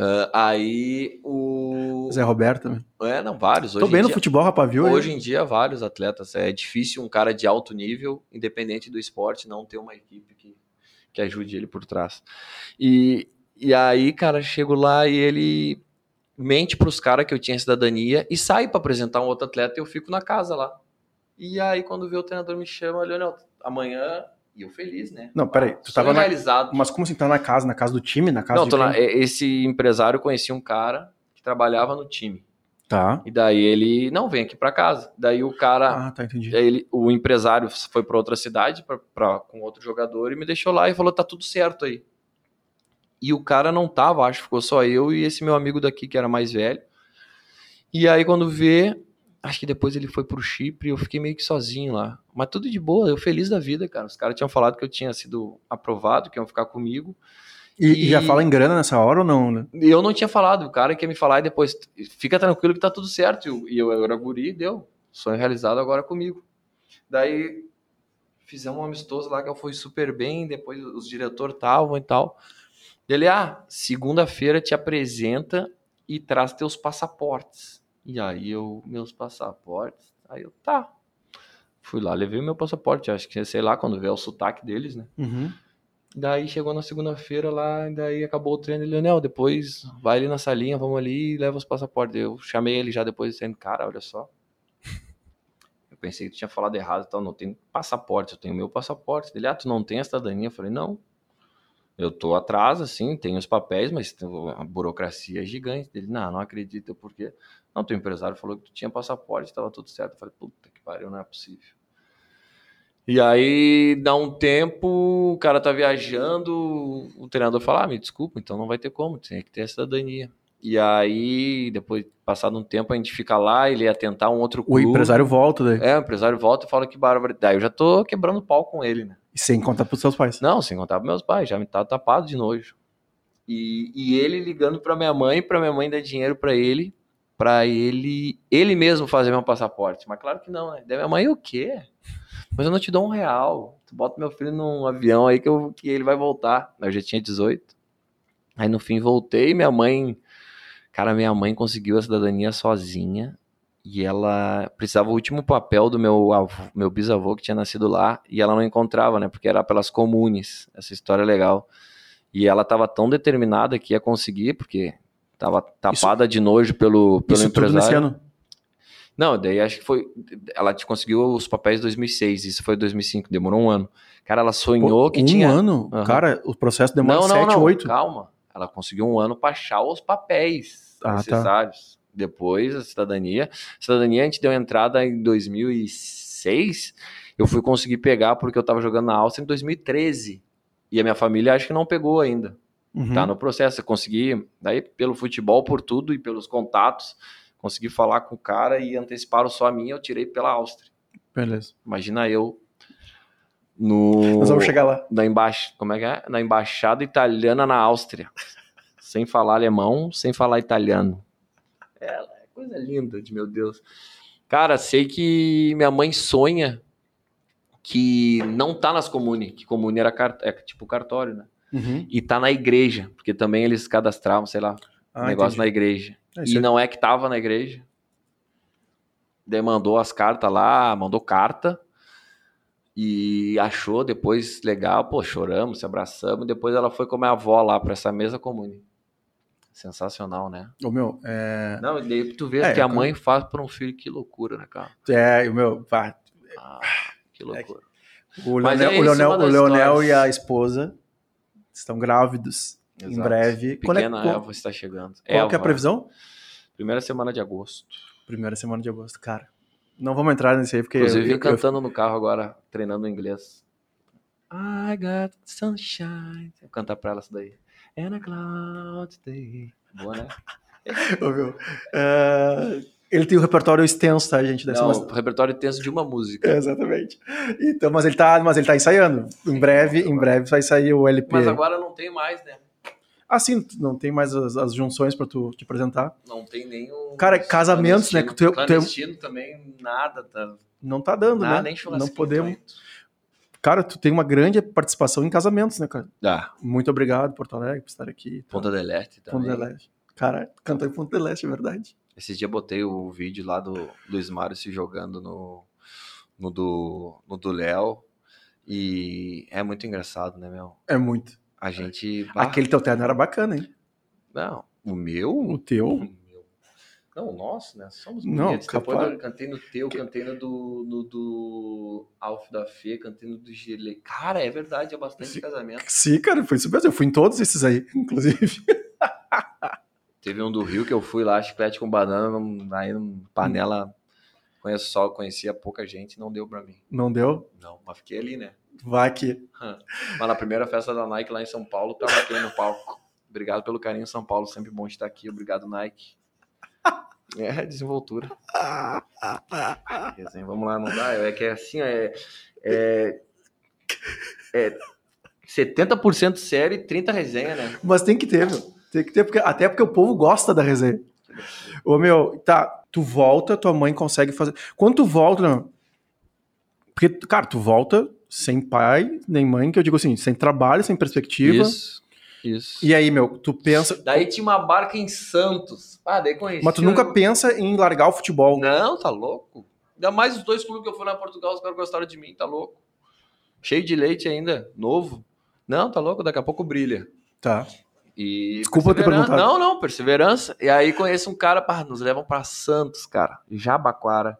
Uh, aí o. Zé Roberto também. É, não, vários. Hoje Tô bem no futebol, rapaz, viu? Hoje em dia, vários atletas. É difícil um cara de alto nível, independente do esporte, não ter uma equipe que, que ajude ele por trás. E, e aí, cara, chego lá e ele mente pros caras que eu tinha cidadania e sai para apresentar um outro atleta e eu fico na casa lá. E aí, quando vê o treinador me chama, Leonel, amanhã e eu feliz, né? Não, peraí, tu tava realizado. Na... Mas como assim, tá na casa, na casa do time, na casa Não, tô na... esse empresário conhecia um cara que trabalhava no time. Tá. E daí ele, não, vem aqui para casa. Daí o cara, ah, tá, entendi. Ele, o empresário foi para outra cidade pra, pra, com outro jogador e me deixou lá e falou, tá tudo certo aí. E o cara não tava, acho, ficou só eu e esse meu amigo daqui que era mais velho. E aí quando vê, acho que depois ele foi pro Chipre, eu fiquei meio que sozinho lá. Mas tudo de boa, eu feliz da vida, cara. Os caras tinham falado que eu tinha sido aprovado, que iam ficar comigo. E, e, já fala em grana nessa hora ou não, né? Eu não tinha falado, o cara quer me falar e depois fica tranquilo que tá tudo certo. E eu, eu era guri, deu. Sonho realizado agora comigo. Daí fizemos um amistoso lá que eu fui super bem, depois os diretores estavam e tal. Ele, ah, segunda-feira te apresenta e traz teus passaportes. E aí eu, meus passaportes, aí eu, tá. Fui lá, levei meu passaporte, acho que, sei lá, quando vê o sotaque deles, né? Uhum. Daí chegou na segunda-feira lá, daí acabou o treino. Ele, Leonel, depois vai ali na salinha, vamos ali e leva os passaportes. Eu chamei ele já depois, dizendo, cara, olha só. Eu pensei que tu tinha falado errado e tal, não tenho passaporte, eu tenho meu passaporte. Ele, ah, tu não tem a cidadania? Eu falei, não. Eu tô atrás, assim, tenho os papéis, mas a burocracia é gigante. Ele, não, não acredita, por quê? Não, teu empresário falou que tu tinha passaporte, estava tudo certo. Eu falei, puta que pariu, não é possível. E aí, dá um tempo, o cara tá viajando, o treinador fala, ah, me desculpa, então não vai ter como, tem que ter a cidadania. E aí, depois, passado um tempo, a gente fica lá, ele ia tentar um outro clube. O empresário volta daí. É, o empresário volta e fala que bárbaro. Daí eu já tô quebrando pau com ele, né? E sem contar pros seus pais? Não, sem contar pros meus pais, já me tá tapado de nojo. E, e ele ligando pra minha mãe, pra minha mãe dar dinheiro pra ele, pra ele, ele mesmo fazer meu passaporte. Mas claro que não, né? Minha mãe, o quê? Mas eu não te dou um real. Tu bota meu filho num avião aí que, eu, que ele vai voltar. Eu já tinha 18. Aí no fim voltei, minha mãe. Cara, minha mãe conseguiu a cidadania sozinha e ela precisava o último papel do meu avô, meu bisavô que tinha nascido lá e ela não encontrava, né? Porque era pelas comunes. Essa história é legal. E ela estava tão determinada que ia conseguir, porque estava tapada isso, de nojo pelo, pelo isso empresário. Tudo nesse ano? Não, daí acho que foi. Ela conseguiu os papéis em 2006, isso foi 2005, demorou um ano. Cara, ela sonhou Pô, que um tinha. Um ano? Uhum. Cara, o processo demorou não, não, 7, não, 8. Calma. Ela conseguiu um ano para achar os papéis ah, tá. necessários. Tá depois a cidadania. A cidadania a gente deu entrada em 2006. Eu fui conseguir pegar porque eu estava jogando na Áustria em 2013. E a minha família acho que não pegou ainda. Uhum. Tá no processo. Eu consegui, daí pelo futebol, por tudo e pelos contatos, consegui falar com o cara e anteciparam só a minha, eu tirei pela Áustria. Beleza. Imagina eu no Nós vamos chegar lá. Na embaixada, como é que é? Na embaixada italiana na Áustria. sem falar alemão, sem falar italiano. É coisa linda de meu Deus. Cara, sei que minha mãe sonha que não tá nas comunes, que comune era cart é tipo cartório, né? Uhum. E tá na igreja, porque também eles cadastravam, sei lá, ah, negócio entendi. na igreja. É, e é... não é que tava na igreja. Daí mandou as cartas lá, mandou carta e achou depois legal, pô, choramos, se abraçamos, depois ela foi com a minha avó lá para essa mesa comune. Sensacional, né? O meu, é... Não, e daí tu vê É, que a mãe faz por um filho, que loucura, né, cara? É, o meu, pá, Ah, que loucura. o Mas Leonel, é o Leonel, o Leonel e a esposa estão grávidos em Exato. breve. Quando é, Pequena Elva está chegando. qual que é a Elva, previsão? Primeira semana de agosto. Primeira semana de agosto, cara. Não vamos entrar nesse aí, porque Inclusive, eu, vim eu- cantando no carro agora, treinando inglês. I got sunshine. Vou cantar pra ela isso daí. And a cloud day. Boa, né? Meu, é, ele tem um repertório extenso, tá, gente? Deve ser Não, umas- o repertório tenso de uma música. É, exatamente. Então, mas ele tá, mas ele tá ensaiando. Em breve, em breve vai sair o LP. Mas agora não tem mais, né? Assim, não tem mais as, as junções pra tu te apresentar. Não tem nenhum. Cara, casamentos, né, que tu- tu- Clandestino também, nada. Tá, Não tá dando, nada, né? nem. Não podemos. tô indo. Cara, tu tem uma grande participação em casamentos, né, cara? Ah, Muito obrigado, Porto Alegre, por estar aqui. Ponta del Este também. Ponta del Este. Cara, cantou em Ponta del Este, é verdade. Esses dias botei o vídeo lá do Luiz Mário se jogando no, no do no do Léo. E é muito engraçado, né, meu? É muito. A gente. bah, Aquele teu terno era bacana, hein? Não, o meu? O teu? O meu. Não, o nosso, né? Somos Não. Depois capaz. eu cantei no teu, cantei no do, no do Alf da Fê, cantei no do Gile. Cara, é verdade, é bastante Sim. casamento. Sim, cara, foi isso mesmo. Eu fui em todos esses aí, inclusive. Teve um do Rio que eu fui lá, chiclete com banana, aí num panela. Conheço só, conhecia pouca gente, não deu pra mim. Não deu? Não, mas fiquei ali, né? Vai aqui. Mas na primeira festa da Nike lá em São Paulo, tava aqui no palco. Obrigado pelo carinho, São Paulo. Sempre bom estar aqui. Obrigado, Nike. É, desenvoltura. Resenha, Vamos lá, não dá. É que é assim, é. É, é 70% série e 30% resenha, né? Mas tem que ter, meu. Tem que ter, porque, até porque o povo gosta da resenha. Ô, meu, tá, tu volta, tua mãe consegue fazer. Quando tu volta, não. Porque, cara, tu volta sem pai, nem mãe, que eu digo assim, sem trabalho, sem perspectiva. Isso. Isso. E aí, meu, tu pensa. Daí tinha uma barca em Santos. Ah, daí conheci. Mas tu nunca pensa em largar o futebol. Não, tá louco. Ainda mais os dois clubes que eu fui lá em Portugal, os caras gostaram de mim, tá louco. Cheio de leite ainda, novo. Não, tá louco, daqui a pouco brilha. Tá. E Desculpa. Não, não, perseverança. E aí conheço um cara, pá, nos levam pra Santos, cara. Jabaquara.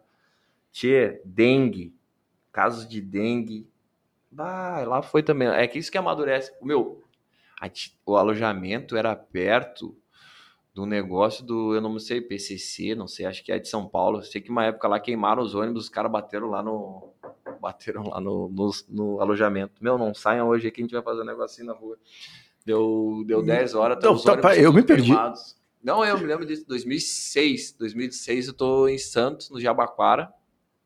Tchê, dengue. Casos de dengue. Bah, lá foi também. É que isso que amadurece. O meu, a o alojamento era perto do negócio do, eu não sei, PCC, não sei, acho que é de São Paulo. Sei que uma época lá queimaram os ônibus, os caras bateram lá no. Bateram lá no, no, no alojamento. Meu, não saiam hoje que a gente vai fazer um negocinho na rua. Deu, deu 10 horas, tá Não, tá, pá, eu tudo me perdi. Não, eu me lembro disso, 2006. 2006 eu tô em Santos, no Jabaquara.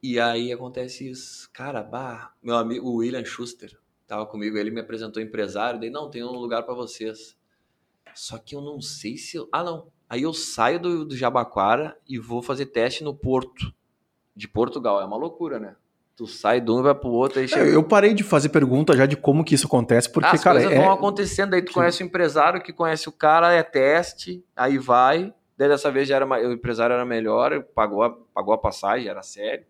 E aí acontece isso. Cara, bah, meu amigo o William Schuster tava comigo, ele me apresentou empresário, daí não, tem um lugar pra vocês. Só que eu não sei se. eu- Ah, não. Aí eu saio do, do Jabaquara e vou fazer teste no Porto, de Portugal. É uma loucura, né? Tu sai de um e vai pro outro, aí chega. Eu parei de fazer pergunta já de como que isso acontece, porque, As cara, coisas é, vão acontecendo, aí tu conhece o empresário, que conhece o cara, é teste, aí vai. Daí dessa vez já era, o empresário era melhor, pagou a, pagou a passagem, era sério.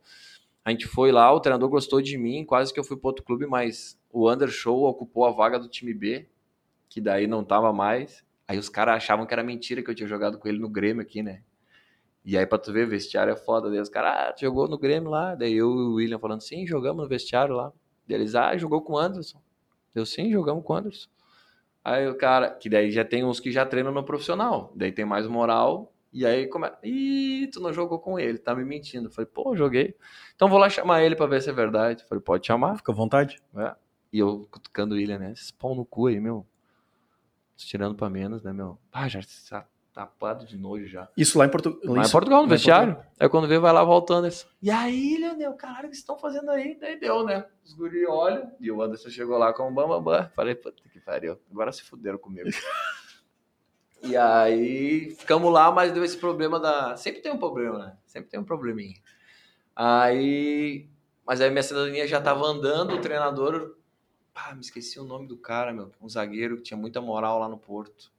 A gente foi lá, o treinador gostou de mim, quase que eu fui para outro clube, mas o Undershow ocupou a vaga do time B, que daí não tava mais. Aí os caras achavam que era mentira que eu tinha jogado com ele no Grêmio aqui, né? E aí pra tu ver, vestiário é foda. Daí os caras, ah, tu jogou no Grêmio lá. Daí eu e o William falando, sim, jogamos no vestiário lá. Daí eles, ah, jogou com o Anderson. Eu, sim, jogamos com o Anderson. Aí o cara, que daí já tem uns que já treinam no profissional. Daí tem mais moral. E aí começa, ih, tu não jogou com ele, tá me mentindo. Eu falei, pô, joguei. Então vou lá chamar ele pra ver se é verdade. Eu falei, pode chamar. Fica à vontade. É. E eu cutucando o William, né? Esses pau no cu aí, meu. Tirando pra menos, né, meu? Ah, já tapado de nojo já. Isso lá em Portugal. Lá em Portugal, no vestiário. Aí quando vê, vai lá voltando. Eles, e aí, Leonel, caralho, o que vocês estão fazendo aí? Daí deu, né? Os guri olham. E o Anderson chegou lá com o bam, bam, bam. Falei, puta que pariu. Agora se fuderam comigo. e aí, ficamos lá, mas deu esse problema da... Sempre tem um problema, né? Sempre tem um probleminha. Aí... Mas aí minha cidadania já tava andando, o treinador... Ah, me esqueci o nome do cara, meu. Um zagueiro que tinha muita moral lá no Porto.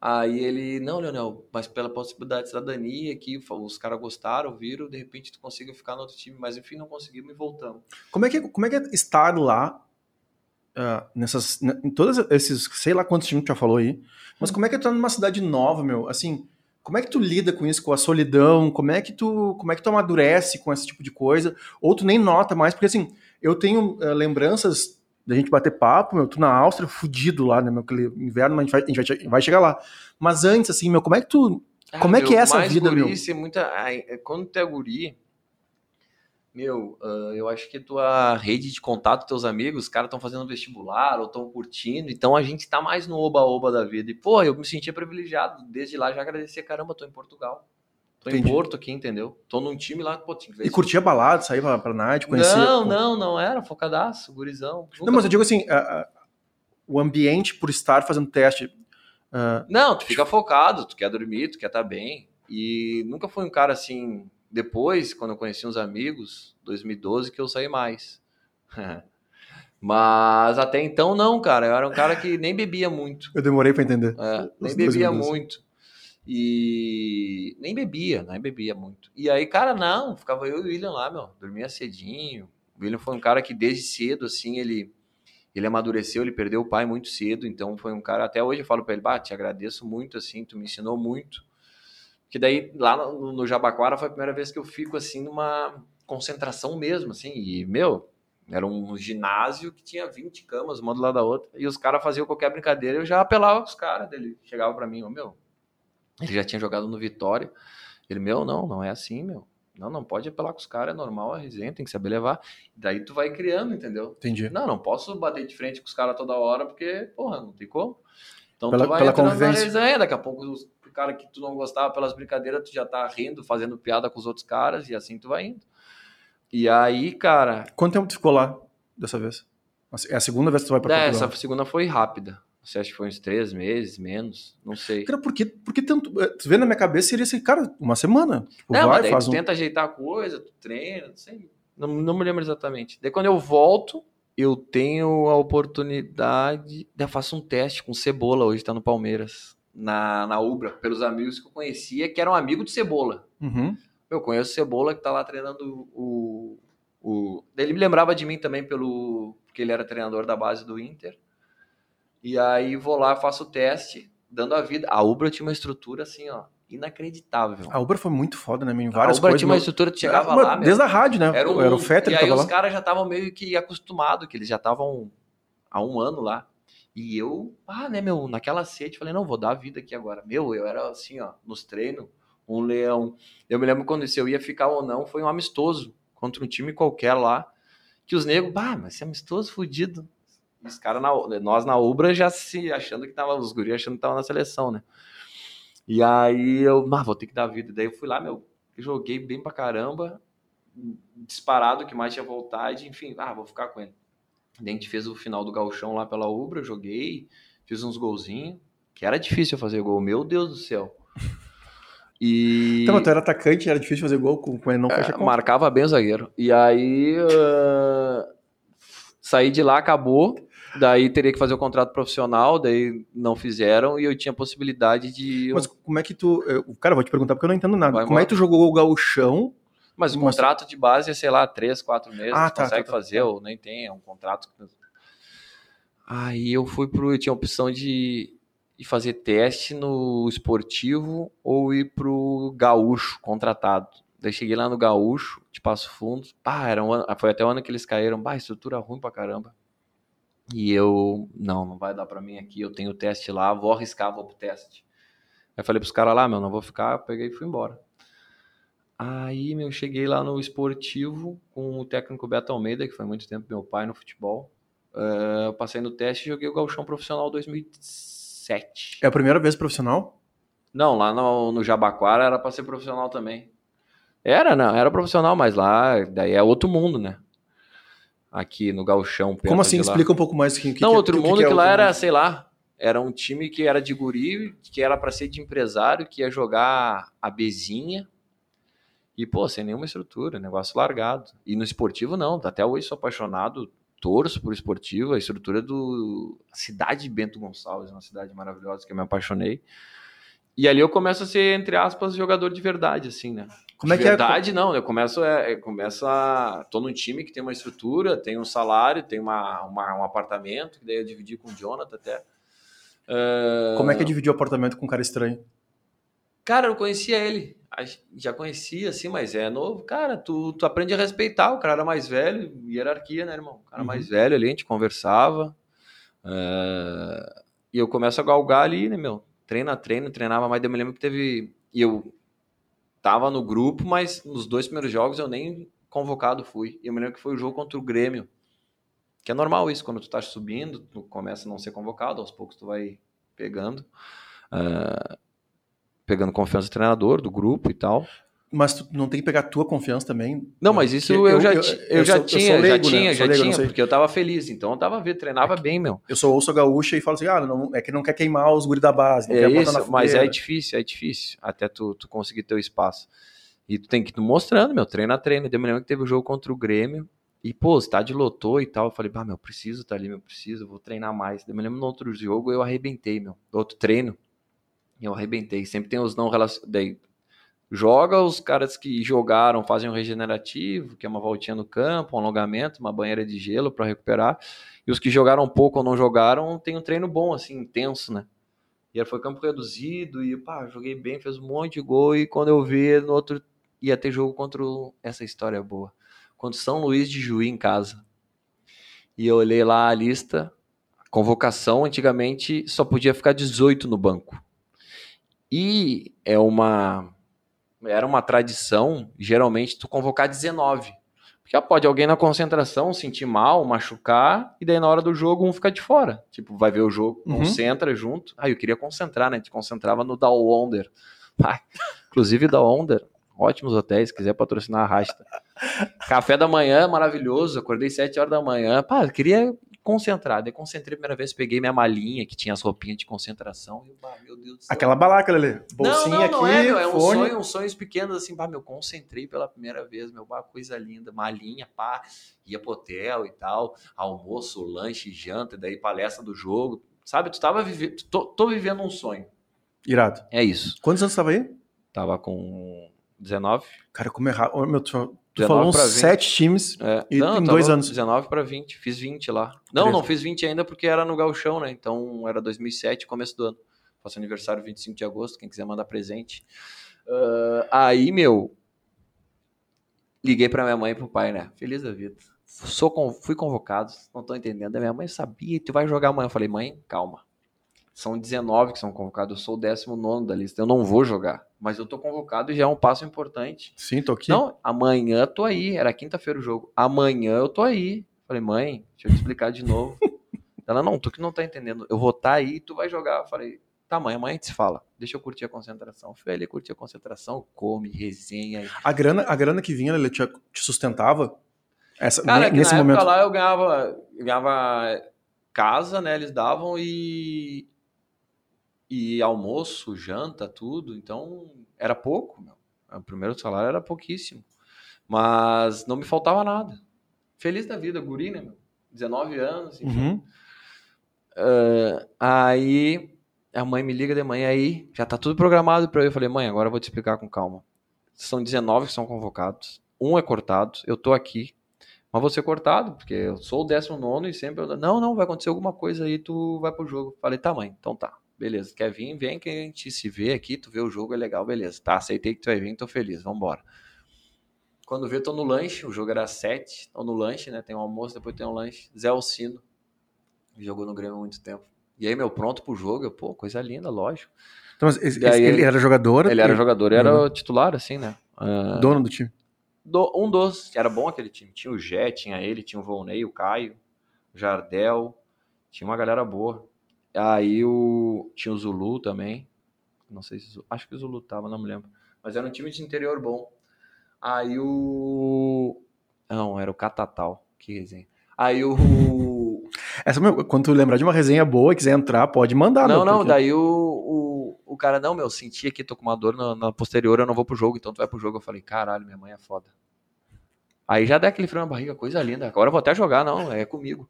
Aí ele, não, Leonel, mas pela possibilidade de cidadania aqui, os caras gostaram, viram, de repente tu conseguiu ficar no outro time, mas enfim, não conseguimos e voltamos. Como é que, como é, que é estar lá, uh, nessas, em todos esses, sei lá quantos times tu já falou aí, mas como é que é estar numa cidade nova, meu, assim, como é que tu lida com isso, com a solidão, como é que tu, como é que tu amadurece com esse tipo de coisa, ou tu nem nota mais, porque assim, eu tenho uh, lembranças da gente bater papo, meu, tu na Áustria, fudido lá, né, meu, aquele inverno, mas a gente vai, a gente vai chegar lá. Mas antes, assim, meu, como é que tu, ah, como é que é essa vida, guri, meu? É muita, é, quando tu é guri, meu, uh, eu acho que tua rede de contato, teus amigos, os caras estão fazendo vestibular ou estão curtindo, então a gente tá mais no oba-oba da vida. E, pô, eu me sentia privilegiado, desde lá já agradecia, caramba, tô em Portugal. Tô Entendi. em Porto aqui, entendeu? Tô num time lá, pô, tinha que ver E curtia balada, sair pra, pra night, conhecer... Não, pô. não, não era, focadaço, gurizão. Nunca... Não, mas eu digo assim, a, a, o ambiente por estar fazendo teste... Uh... Não, tu fica focado, tu quer dormir, tu quer estar tá bem. E nunca foi um cara assim... Depois, quando eu conheci uns amigos, 2012, que eu saí mais. Mas até então não, cara. Eu era um cara que nem bebia muito. Eu demorei para entender. É, nem bebia muito. E nem bebia, nem bebia muito. E aí, cara, não, ficava eu e o William lá, meu, dormia cedinho. O William foi um cara que desde cedo, assim, ele ele amadureceu, ele perdeu o pai muito cedo, então foi um cara, até hoje eu falo para ele, bah, te agradeço muito, assim, tu me ensinou muito. Que daí, lá no, no Jabaquara, foi a primeira vez que eu fico, assim, numa concentração mesmo, assim, e, meu, era um ginásio que tinha 20 camas, uma do lado da outra, e os caras faziam qualquer brincadeira, eu já apelava os caras dele, chegava para mim, ô, oh, meu, ele já tinha jogado no Vitória. Ele, meu, não, não é assim, meu. Não, não pode apelar com os caras, é normal, é resenha, tem que saber levar. Daí tu vai criando, entendeu? Entendi. Não, não posso bater de frente com os caras toda hora, porque, porra, não tem como. Então pela, tu vai pela convivência. resenha, daqui a pouco o cara que tu não gostava pelas brincadeiras, tu já tá rindo, fazendo piada com os outros caras, e assim tu vai indo. E aí, cara... Quanto tempo tu ficou lá dessa vez? É a segunda vez que tu vai pra é, Portugal? Essa segunda foi rápida. Você acha que foi uns três meses, menos? Não sei. Cara, por que, por que tanto. Eh, tu vê na minha cabeça seria assim, cara, uma semana. Tipo, não, vai, mas faz tu um... tenta ajeitar a coisa, tu treina, não sei. Não, não me lembro exatamente. Daí quando eu volto, eu tenho a oportunidade. Eu faço um teste com Cebola, hoje tá no Palmeiras, na, na Ubra, pelos amigos que eu conhecia, que eram amigos de Cebola. Uhum. Eu conheço Cebola, que tá lá treinando o. o... Ele me lembrava de mim também pelo. Porque ele era treinador da base do Inter. E aí vou lá, faço o teste, dando a vida. A Ubra tinha uma estrutura assim, ó, inacreditável. A Ubra foi muito foda, né? Em várias a Ubra coisas, tinha uma estrutura, tu chegava lá, meu, Desde a rádio, né? Era, um, era o Fetter E aí os caras já estavam meio que acostumados, que eles já estavam há um ano lá. E eu, ah, né, meu, naquela sede, falei, não, vou dar a vida aqui agora. Meu, eu era assim, ó, nos treinos, um leão. Eu me lembro quando se eu ia ficar ou não, foi um amistoso contra um time qualquer lá, que os negros, bah, mas esse amistoso fudido os caras, nós na Ubra já se achando que tava, os guris achando que tava na seleção, né? E aí eu, ah, vou ter que dar vida. Daí eu fui lá, meu, joguei bem pra caramba, disparado que mais tinha vontade, enfim, ah, vou ficar com ele. Daí a gente fez o final do galchão lá pela Ubra, joguei, fiz uns golzinhos, que era difícil fazer gol, meu Deus do céu. E... Então, tu era atacante, era difícil fazer gol com, com ele não fecha é, Marcava bem o zagueiro. E aí, uh, saí de lá, acabou. Daí teria que fazer o contrato profissional, daí não fizeram e eu tinha possibilidade de. Mas como é que tu. Eu, cara, vou te perguntar porque eu não entendo nada. Vai como é que tu jogou o gauchão? Mas o contrato de base é, sei lá, três, quatro meses, ah, tá, consegue tá, tá, fazer, ou nem tem, é um contrato. Aí eu fui pro. Eu tinha a opção de ir fazer teste no esportivo ou ir pro gaúcho contratado. Daí cheguei lá no gaúcho, de Passo Fundo. Pá, era um ano, foi até o ano que eles caíram. Bah, estrutura ruim pra caramba. E eu, não, não vai dar para mim aqui, eu tenho o teste lá, vou arriscar, vou pro teste. Aí falei pros caras lá, meu, não vou ficar, peguei e fui embora. Aí, meu, cheguei lá no esportivo com o técnico Beto Almeida, que foi muito tempo meu pai no futebol. Uh, passei no teste e joguei o Galchão Profissional 2007. É a primeira vez profissional? Não, lá no, no Jabaquara era para ser profissional também. Era, não, era profissional, mas lá daí é outro mundo, né? Aqui no Galchão. Como assim? Explica um pouco mais o que, que Não, outro que, mundo que, que, é lá era, mundo? sei lá, era um time que era de guri, que era para ser de empresário, que ia jogar a bezinha. E, pô, sem nenhuma estrutura, negócio largado. E no esportivo, não. Até hoje sou apaixonado. torço por esportivo, a estrutura do a cidade de Bento Gonçalves, uma cidade maravilhosa que eu me apaixonei. E ali eu começo a ser, entre aspas, jogador de verdade, assim, né? Como é que é? verdade, não. Eu começo, é, é, começo a... Tô num time que tem uma estrutura, tem um salário, tem uma, uma- um apartamento, que daí eu dividi com o Jonathan até. Ah, Como é que é dividir o apartamento com um cara estranho? Cara, eu conhecia ele. Já conhecia, assim, mas é novo. Cara, tu, tu aprende a respeitar. O cara era mais velho, hierarquia, né, irmão? O cara Uhum. mais velho ali, a gente conversava. É, E eu começo a galgar ali, né, meu? Treino a treino, treinava mais. Eu me lembro que teve. E eu tava no grupo, mas nos dois primeiros jogos eu nem convocado fui. E eu me lembro que foi o jogo contra o Grêmio. Que é normal isso, quando tu tá subindo, tu começa a não ser convocado, aos poucos tu vai pegando. É, pegando confiança do treinador, do grupo e tal. Mas tu não tem que pegar a tua confiança também. Não, mas isso Porque eu, já, ti- eu, já sou- tinha, leigo, já né? tinha, Sou já leigo, tinha, porque eu tava feliz, então eu tava vendo, treinava bem, meu. Eu sou ouço gaúcha e falo assim, ah, não, é que não quer queimar os guri da base, não É quer botar isso, na mas é difícil, é difícil, até tu, tu conseguir teu espaço. E tu tem que ir mostrando, meu, treino a treino. Eu me lembro que teve o jogo contra o Grêmio, e, pô, o estádio lotou e tal. Eu falei, ah, meu, preciso estar ali, meu, preciso, vou treinar mais. Eu me lembro no outro jogo eu arrebentei, meu, no outro treino, eu arrebentei. Sempre tem os não relacionados. Joga os caras que jogaram, fazem um regenerativo, que é uma voltinha no campo, um alongamento, uma banheira de gelo para recuperar. E os que jogaram pouco ou não jogaram, tem um treino bom, assim, intenso, né? E foi campo reduzido, e pá, joguei bem, fez um monte de gol, e quando eu vi no outro, ia ter jogo contra o... essa história boa, contra São Luís de Juí em casa. E eu olhei lá a lista, convocação, antigamente só podia ficar 18 no banco. E é uma era uma tradição, geralmente, tu convocar 19. Porque ah, pode alguém na concentração sentir mal, machucar, e daí na hora do jogo um fica de fora. Tipo, vai ver o jogo, Uhum. concentra junto. Ah, eu queria concentrar, né? A gente concentrava no Da Wonder. Ah, inclusive, Da Wonder, ótimos hotéis, se quiser patrocinar, arrasta. Café da manhã, maravilhoso. Acordei 7 horas da manhã. Pá, eu queria concentrar. Daí concentrei a primeira vez, peguei minha malinha, que tinha as roupinhas de concentração. E, bah, meu Deus do céu. Aquela balaca, Lelê. Bolsinha não, não, aqui, não é, meu, é um sonho, uns sonhos pequenos, assim, bah, meu, concentrei pela primeira vez, meu, bah, coisa linda, malinha, pá, ia pro hotel e tal, almoço, lanche, janta, daí palestra do jogo, sabe, tu tava vivendo, tô, tô vivendo um sonho, Irado. é isso, Quantos anos tava aí? tava com 19, Cara, como. Ô, Meu, tu, tu 19 falou uns pra 20. sete times. é, E não, em tava dois anos? 19 para 20, fiz 20 lá, não, Beleza. não fiz 20 ainda porque era no gauchão, né, então era 2007, começo do ano, faço aniversário 25 de agosto, quem quiser mandar presente, Ah, aí, meu, liguei pra minha mãe e pro pai, né? Feliz da vida. Sou fui convocado, não tô entendendo. A minha mãe sabia, tu vai jogar amanhã. Eu falei, mãe, calma. São 19 que são convocados, eu sou o 19 da lista, eu não vou jogar. Mas eu tô convocado e já é um passo importante. Sim, tô aqui. Não, amanhã eu tô aí. Era quinta-feira o jogo. Amanhã eu tô aí. Falei, mãe, deixa eu te explicar de novo. Ela, não, tu que não tá entendendo. Eu vou estar aí e tu vai jogar. Eu falei, tá, mãe, amanhã a gente se fala. Deixa eu curtir a concentração. Fui ali curtir a concentração, come, resenha. A grana, a grana que vinha, Lelê, te, te sustentava? Essa, Cara, nesse na momento. lá eu ganhava, eu ganhava casa, né? Eles davam e e almoço, janta, tudo. Então era pouco. Meu. O primeiro salário era pouquíssimo, mas não me faltava nada. Feliz da vida, guri, né? Meu? 19 anos. enfim. Uhum. Aí a mãe me liga de manhã aí, já tá tudo programado para eu. Eu falei, mãe, agora eu vou te explicar com calma. São 19 que são convocados, um é cortado, eu tô aqui, mas vou ser cortado, porque eu sou o 19 e sempre. Eu... Não, não, vai acontecer alguma coisa aí, tu vai pro jogo. Falei, tá, mãe, então tá, beleza. Quer vir? Vem que a gente se vê aqui, tu vê o jogo, é legal, beleza. Tá, aceitei que tu vai vir, tô feliz, vambora. Quando vê, tô no lanche, o jogo era 7, tô no lanche, né? Tem um almoço, depois tem um lanche. Zé Alcino, jogou no Grêmio há muito tempo. E aí, meu, pronto pro jogo, eu, pô, coisa linda, lógico. Então, mas esse- esse- ele ele- era jogador? Ele era jogador, ele era Uhum. o titular, assim, né? Ah, Dono do time. do- um dos, era bom aquele time. Tinha o Jé, tinha ele, tinha o Volney, o Caio, o Jardel, tinha uma galera boa. Aí o, tinha o Zulu também. Não sei se. Acho que o Zulu tava, não me lembro. Mas era um time de interior bom. Aí o. Não, era o Catatal. Que resenha. Aí o. Essa, meu, quando tu lembrar de uma resenha boa e quiser entrar, pode mandar. não, meu, não, porque- daí o, o, o cara, não, meu, senti aqui, tô com uma dor na, na posterior, eu não vou pro jogo, então tu vai pro jogo. Eu falei, caralho, minha mãe é foda. Aí já dá aquele frio na barriga, coisa linda. Agora eu vou até jogar, não, é comigo.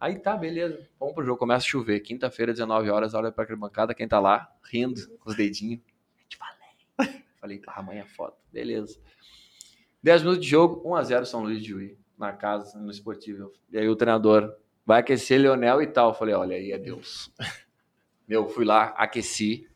Aí tá, beleza. Vamos pro jogo, começa a chover. Quinta-feira, 19 horas, olha pra bancada, quem tá lá, rindo, com os dedinhos. Te falei. Falei, ah, amanhã é foda. Beleza. 10 minutos de jogo, 1x0 São Luís de Juí, na casa, no esportivo. E aí o treinador, vai aquecer Leonel e tal. Eu falei, olha aí, é Deus. Meu, fui lá, aqueci.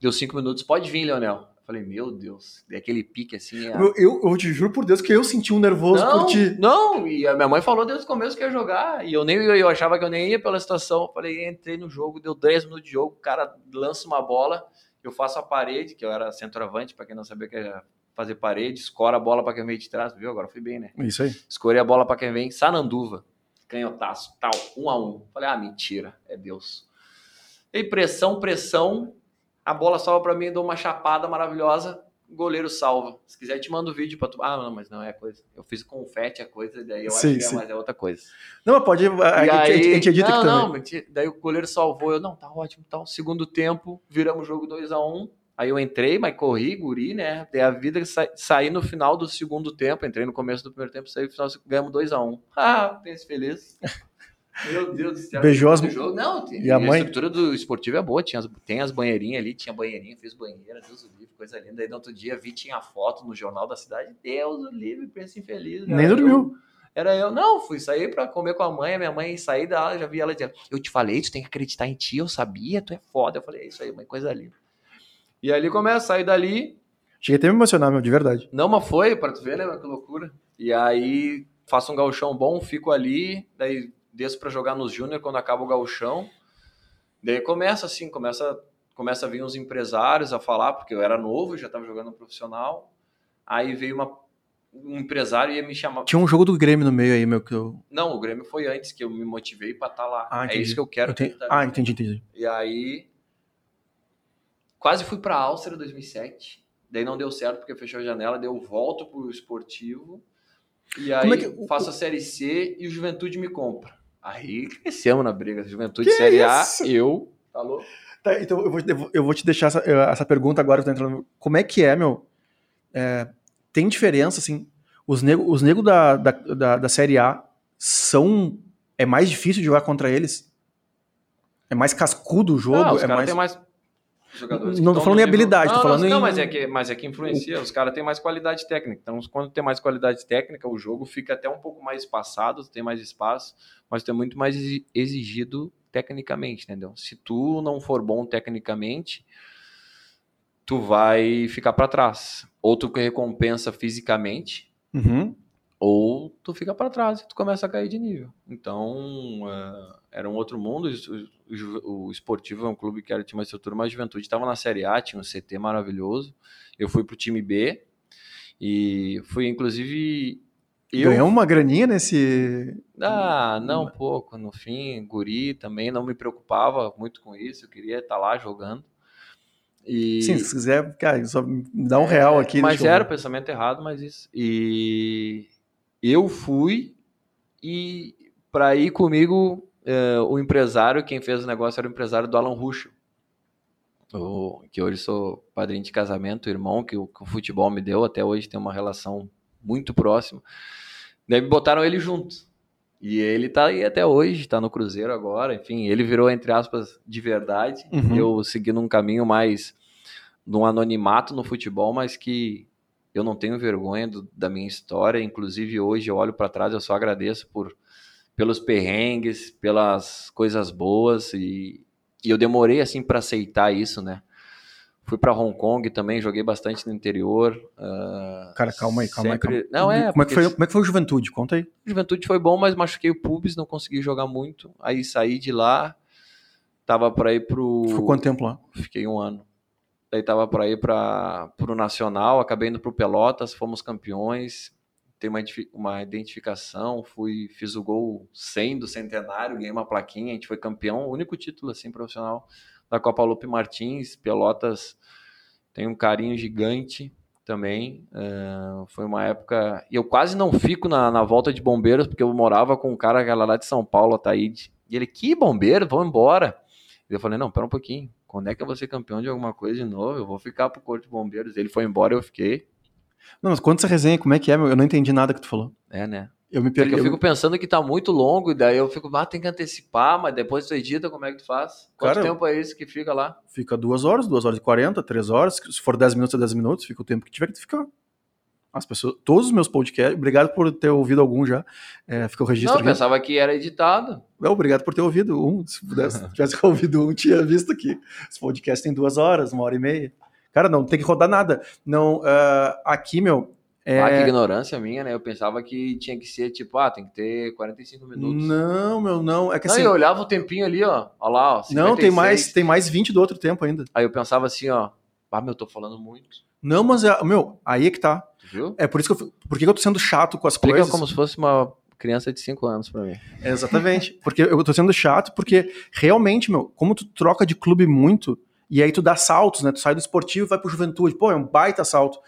Deu cinco minutos, pode vir, Leonel. Falei, meu Deus, e aquele pique assim. A... Eu, eu, eu, te juro por Deus que eu senti um nervoso não, por ti. Não, e a minha mãe falou desde o começo que ia jogar, e eu nem eu, eu achava que eu nem ia pela situação. Falei, entrei no jogo, deu 10 minutos de jogo, o cara lança uma bola, eu faço a parede, que eu era centroavante, para quem não sabia que era fazer parede, escora a bola para quem vem de trás, viu? Agora fui bem, né? Isso aí. Escorei a bola para quem vem, Sananduva, canhotaço, tal, um a um. Falei, ah, mentira, é Deus. E pressão, pressão, a bola salva para mim, dou uma chapada maravilhosa, goleiro salva. Se quiser, te mando o vídeo para tu. Ah, não, mas não é coisa. Eu fiz confete a coisa, daí eu sim, acho que é, mas é outra coisa. Não, pode. A, a, aí, a, gente edita não, não, também. daí o goleiro salvou. Eu, não, tá ótimo, tal. Segundo tempo, viramos o jogo 2 a 1 um, Aí eu entrei, mas corri, guri, né? Dei a vida sa saí no final do segundo tempo, entrei no começo do primeiro tempo, saí no final, ganhamos 2 a 1 um. Ah, pense feliz. Meu Deus do céu. Beijou as... jogo. Não, e a, mãe? a estrutura do esportivo é boa. Tinha as, tem as banheirinhas ali, tinha banheirinha, fez banheira, Deus o livre, coisa linda. Aí no outro dia vi, tinha foto no jornal da cidade. Deus o livre, pensa infeliz. Nem dormiu. Eu, era eu, não, fui sair para comer com a mãe, a minha mãe sair da já vi ela dizendo, eu te falei, tu tem que acreditar em ti, eu sabia, tu é foda. Eu falei, é isso aí, mãe, coisa linda. E ali começa sair dali. Cheguei até a me emocionar, meu, de verdade. Não, mas foi, para tu ver, né, que loucura. E aí faço um galchão bom, fico ali, daí desço para jogar nos Júnior quando acaba o gauchão. Daí começa assim, começa, começa a vir uns empresários a falar, porque eu era novo, já estava jogando profissional. Aí veio uma, um empresário e ia me chamar. Tinha um jogo do Grêmio no meio aí, meu, que eu... Não, o Grêmio foi antes, que eu me motivei para estar tá lá. Ah, é isso que eu quero. Eu Ah, entendi, entendi. E aí, quase fui para a Áustria em 2007. Daí não deu certo porque fechou a janela, deu volto pro esportivo. E aí é que... faço a Série C e o Juventude me compra. Aí crescemos na briga. Juventude que Série isso? A, eu. Tá louco? Tá, então eu vou, eu vou te deixar essa, essa pergunta agora. Entrando, como é que é, meu? É, tem diferença, assim? Os negros os nego da, da, da, da Série A são. É mais difícil de jogar contra eles? É mais cascudo o jogo? Não, os é mais... tem mais jogadores. Não tô falando em habilidade, não, tô falando não, em. Não, mas é, que, mas é que influencia. Os caras têm mais qualidade técnica. Então, quando tem mais qualidade técnica, o jogo fica até um pouco mais espaçado, tem mais espaço, mas tem muito mais exigido tecnicamente, entendeu? Se tu não for bom tecnicamente, tu vai ficar para trás. Ou tu recompensa fisicamente, uhum. ou tu fica para trás e tu começa a cair de nível. Então, uh, era um outro mundo. O, o, Esportivo é um clube que era, tinha uma estrutura, mas a Juventude estava na Série A, tinha um CT maravilhoso. Eu fui para o time B e fui, inclusive. Eu... Ganhou uma graninha nesse. Ah, não, pouco. No fim, guri também não me preocupava muito com isso. Eu queria estar lá jogando. E... Sim, se quiser, cara, só me dá um real aqui. É, mas era o pensamento errado, mas isso. E eu fui e para ir comigo uh, o empresário, quem fez o negócio era o empresário do Alan Ruschel, o, que hoje sou padrinho de casamento, irmão que o, que o, futebol me deu, até hoje tem uma relação muito próxima. Daí me botaram ele junto. E ele tá aí até hoje, tá no Cruzeiro agora, enfim, ele virou, entre aspas, de verdade. Uhum. Eu segui num caminho mais num anonimato no futebol, mas que eu não tenho vergonha do, da minha história. Inclusive, hoje eu olho para trás, eu só agradeço por pelos perrengues, pelas coisas boas e, e eu demorei assim para aceitar isso, né? Fui para Hong Kong também, joguei bastante no interior. Uh, Cara, calma aí, calma sempre... aí. Calma. Não, é, como, é que foi, como é que foi o Juventude? Conta aí. Juventude foi bom, mas machuquei o pubis, não consegui jogar muito. Aí saí de lá, tava para ir pro. Ficou quanto tempo lá? Fiquei um ano. Daí tava para ir para o Nacional, acabei indo pro Pelotas, fomos campeões tem uma, uma identificação, fui, fiz o gol 100 do centenário, ganhei uma plaquinha, a gente foi campeão, o único título assim profissional da Copa Lupe Martins, Pelotas tem um carinho gigante também, uh, foi uma época, e eu quase não fico na, na volta de bombeiros, porque eu morava com um cara que era lá de São Paulo, Ataíde, e ele, que bombeiro, vamos embora, e eu falei, não, pera um pouquinho, quando é que eu vou ser campeão de alguma coisa de novo? Eu vou ficar pro Corpo de Bombeiros. Ele foi embora, eu fiquei. Não, mas quando você resenha, como é que é? Eu não entendi nada que tu falou. É, né? Eu me É perdi. que eu fico pensando que tá muito longo, e daí eu fico, ah, tem que antecipar, mas depois tu edita, como é que tu faz? Quanto Cara, tempo é esse que fica lá? Fica duas horas, duas horas e quarenta, três horas. Se for dez minutos, é dez minutos. Fica o tempo que tiver que ficar. As pessoas, todos os meus podcasts, obrigado por ter ouvido algum já. É, fica o Não, registro eu aqui. pensava que era editado. Não, obrigado por ter ouvido um. Se pudesse, tivesse ouvido um, tinha visto aqui. Esse podcast tem duas horas, uma hora e meia. Cara, não tem que rodar nada. Não, ah, aqui, meu. É... Ah, que ignorância minha, né? Eu pensava que tinha que ser tipo, ah, tem que ter 45 minutos. Não, meu, não. É que Não, assim. eu olhava o tempinho ali, ó. Olha lá, ó. não, tem 56. mais, tem mais 20 do outro tempo ainda. Aí eu pensava assim, ó. Ah, meu, eu tô falando muito. Não, mas, é, meu, aí é que tá. Tu viu? É por isso que eu, por que eu tô sendo chato com as Explica coisas? como se fosse uma criança de 5 anos pra mim. Exatamente. Porque eu tô sendo chato, porque realmente, meu, como tu troca de clube muito, e aí tu dá saltos, né? Tu sai do esportivo e vai pro juventude. Pô, é um baita salto.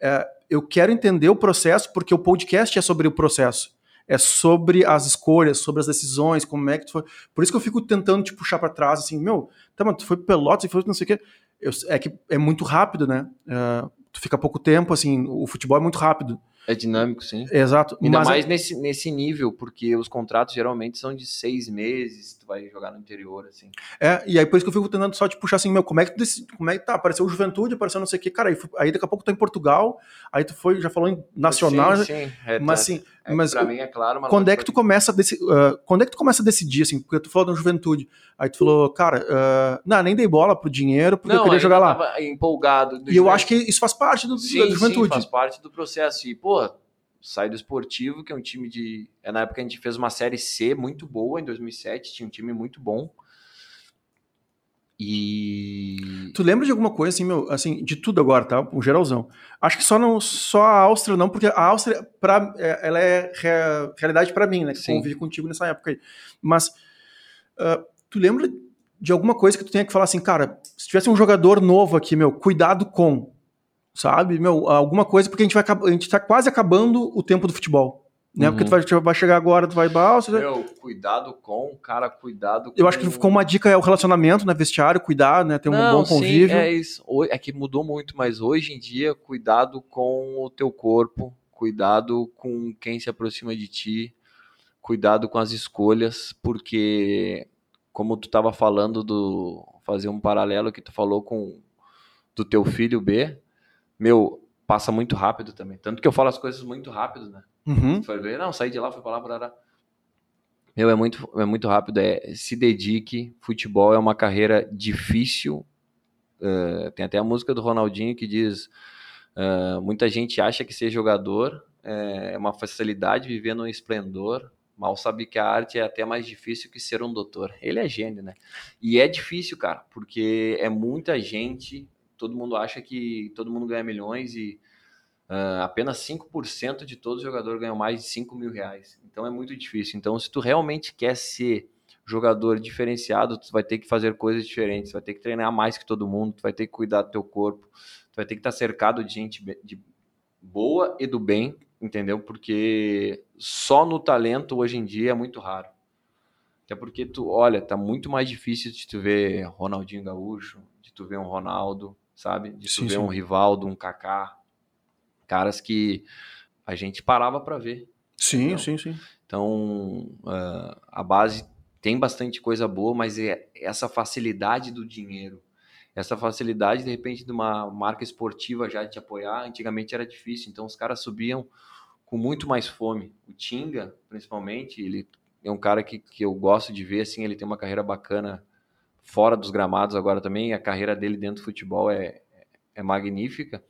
É, eu quero entender o processo, porque o podcast é sobre o processo. É sobre as escolhas, sobre as decisões, como é que tu foi. Por isso que eu fico tentando te puxar pra trás, assim, meu, tá, mas tu foi Pelotas e foi não sei o quê. Eu- é que é muito rápido, né? É, tu fica pouco tempo, assim, o futebol é muito rápido. É dinâmico, sim. Exato. Ainda mas mais nesse, nesse nível, porque os contratos geralmente são de seis meses, tu vai jogar no interior, assim. É, e aí por isso que eu fico tentando só te puxar assim, meu, como é que tu decidi, como é que tá? Apareceu Juventude, apareceu não sei o que, cara, aí, aí daqui a pouco tu tá em Portugal, aí tu foi, já falou em nacional, Sim, sim. É, mas tá- assim, é mas pra mim é claro, mas quando não é que tu começa a deci- ah, quando é que tu começa a decidir, assim, porque tu falou da Juventude, aí tu falou, cara, ah, não, nem dei bola pro dinheiro, porque eu queria jogar lá. tava empolgado. do E eu acho que isso faz parte do, sim, da sim, Juventude. faz parte do processo. E, pô, sai do esportivo, que é um time de. É na época a gente fez uma série C muito boa, em 2007, tinha um time muito bom. E. Tu lembra de alguma coisa, assim, meu, assim, de tudo agora, tá? Um geralzão. Acho que só, não, só a Áustria não, porque a Áustria, pra, é- ela é rea- realidade pra mim, né? Que Sim. convivi contigo nessa época aí. Mas, ah, tu lembra de alguma coisa que tu tenha que falar assim, cara, se tivesse um jogador novo aqui, meu, cuidado com, sabe? Meu, alguma coisa, porque a gente vai a gente tá quase acabando o tempo do futebol. Né? Porque Uhum. tu vai, tu vai chegar agora, tu vai. Ah, você- Meu, cuidado com, cara, cuidado com. eu acho que ficou uma dica é o relacionamento, né? Vestiário, cuidar, né? Ter um Não, bom convívio. Sim, é isso. É que mudou muito, mas hoje em dia, cuidado com o teu corpo, cuidado com quem se aproxima de ti, cuidado com as escolhas, porque como tu estava falando do fazer um paralelo que tu falou com do teu filho B, meu, passa muito rápido também. Tanto que eu falo as coisas muito rápido, né? Uhum. Foi ver, não, saí de lá, fui pra lá, lá. Meu, é muito, é muito rápido. É, se dedique. Futebol é uma carreira difícil. É, tem até a música do Ronaldinho que diz: é, muita gente acha que ser jogador é uma facilidade, viver num esplendor. Mal sabe que a arte é até mais difícil que ser um doutor. Ele é gênio, né? E é difícil, cara, porque é muita gente. Todo mundo acha que todo mundo ganha milhões e ah, apenas 5% de todos os jogadores ganham mais de 5 mil reais. Então é muito difícil. Então, se tu realmente quer ser jogador diferenciado, tu vai ter que fazer coisas diferentes, tu vai ter que treinar mais que todo mundo, tu vai ter que cuidar do teu corpo, tu vai ter que estar cercado de gente de boa e do bem, entendeu? Porque só no talento hoje em dia é muito raro. Até porque tu, olha, tá muito mais difícil de tu ver Ronaldinho Gaúcho, de tu ver um Ronaldo, sabe? De tu Sim, ver sim. um Rivaldo, um Kaká, caras que a gente parava para ver. Sim, sim, sim. Então, ah, a base tem bastante coisa boa, mas é essa facilidade do dinheiro, essa facilidade, de repente, de uma marca esportiva já te apoiar, antigamente era difícil, então os caras subiam com muito mais fome. O Tinga, principalmente, ele é um cara que, que eu gosto de ver, assim, ele tem uma carreira bacana fora dos gramados agora também, a carreira dele dentro do futebol é, é magnífica.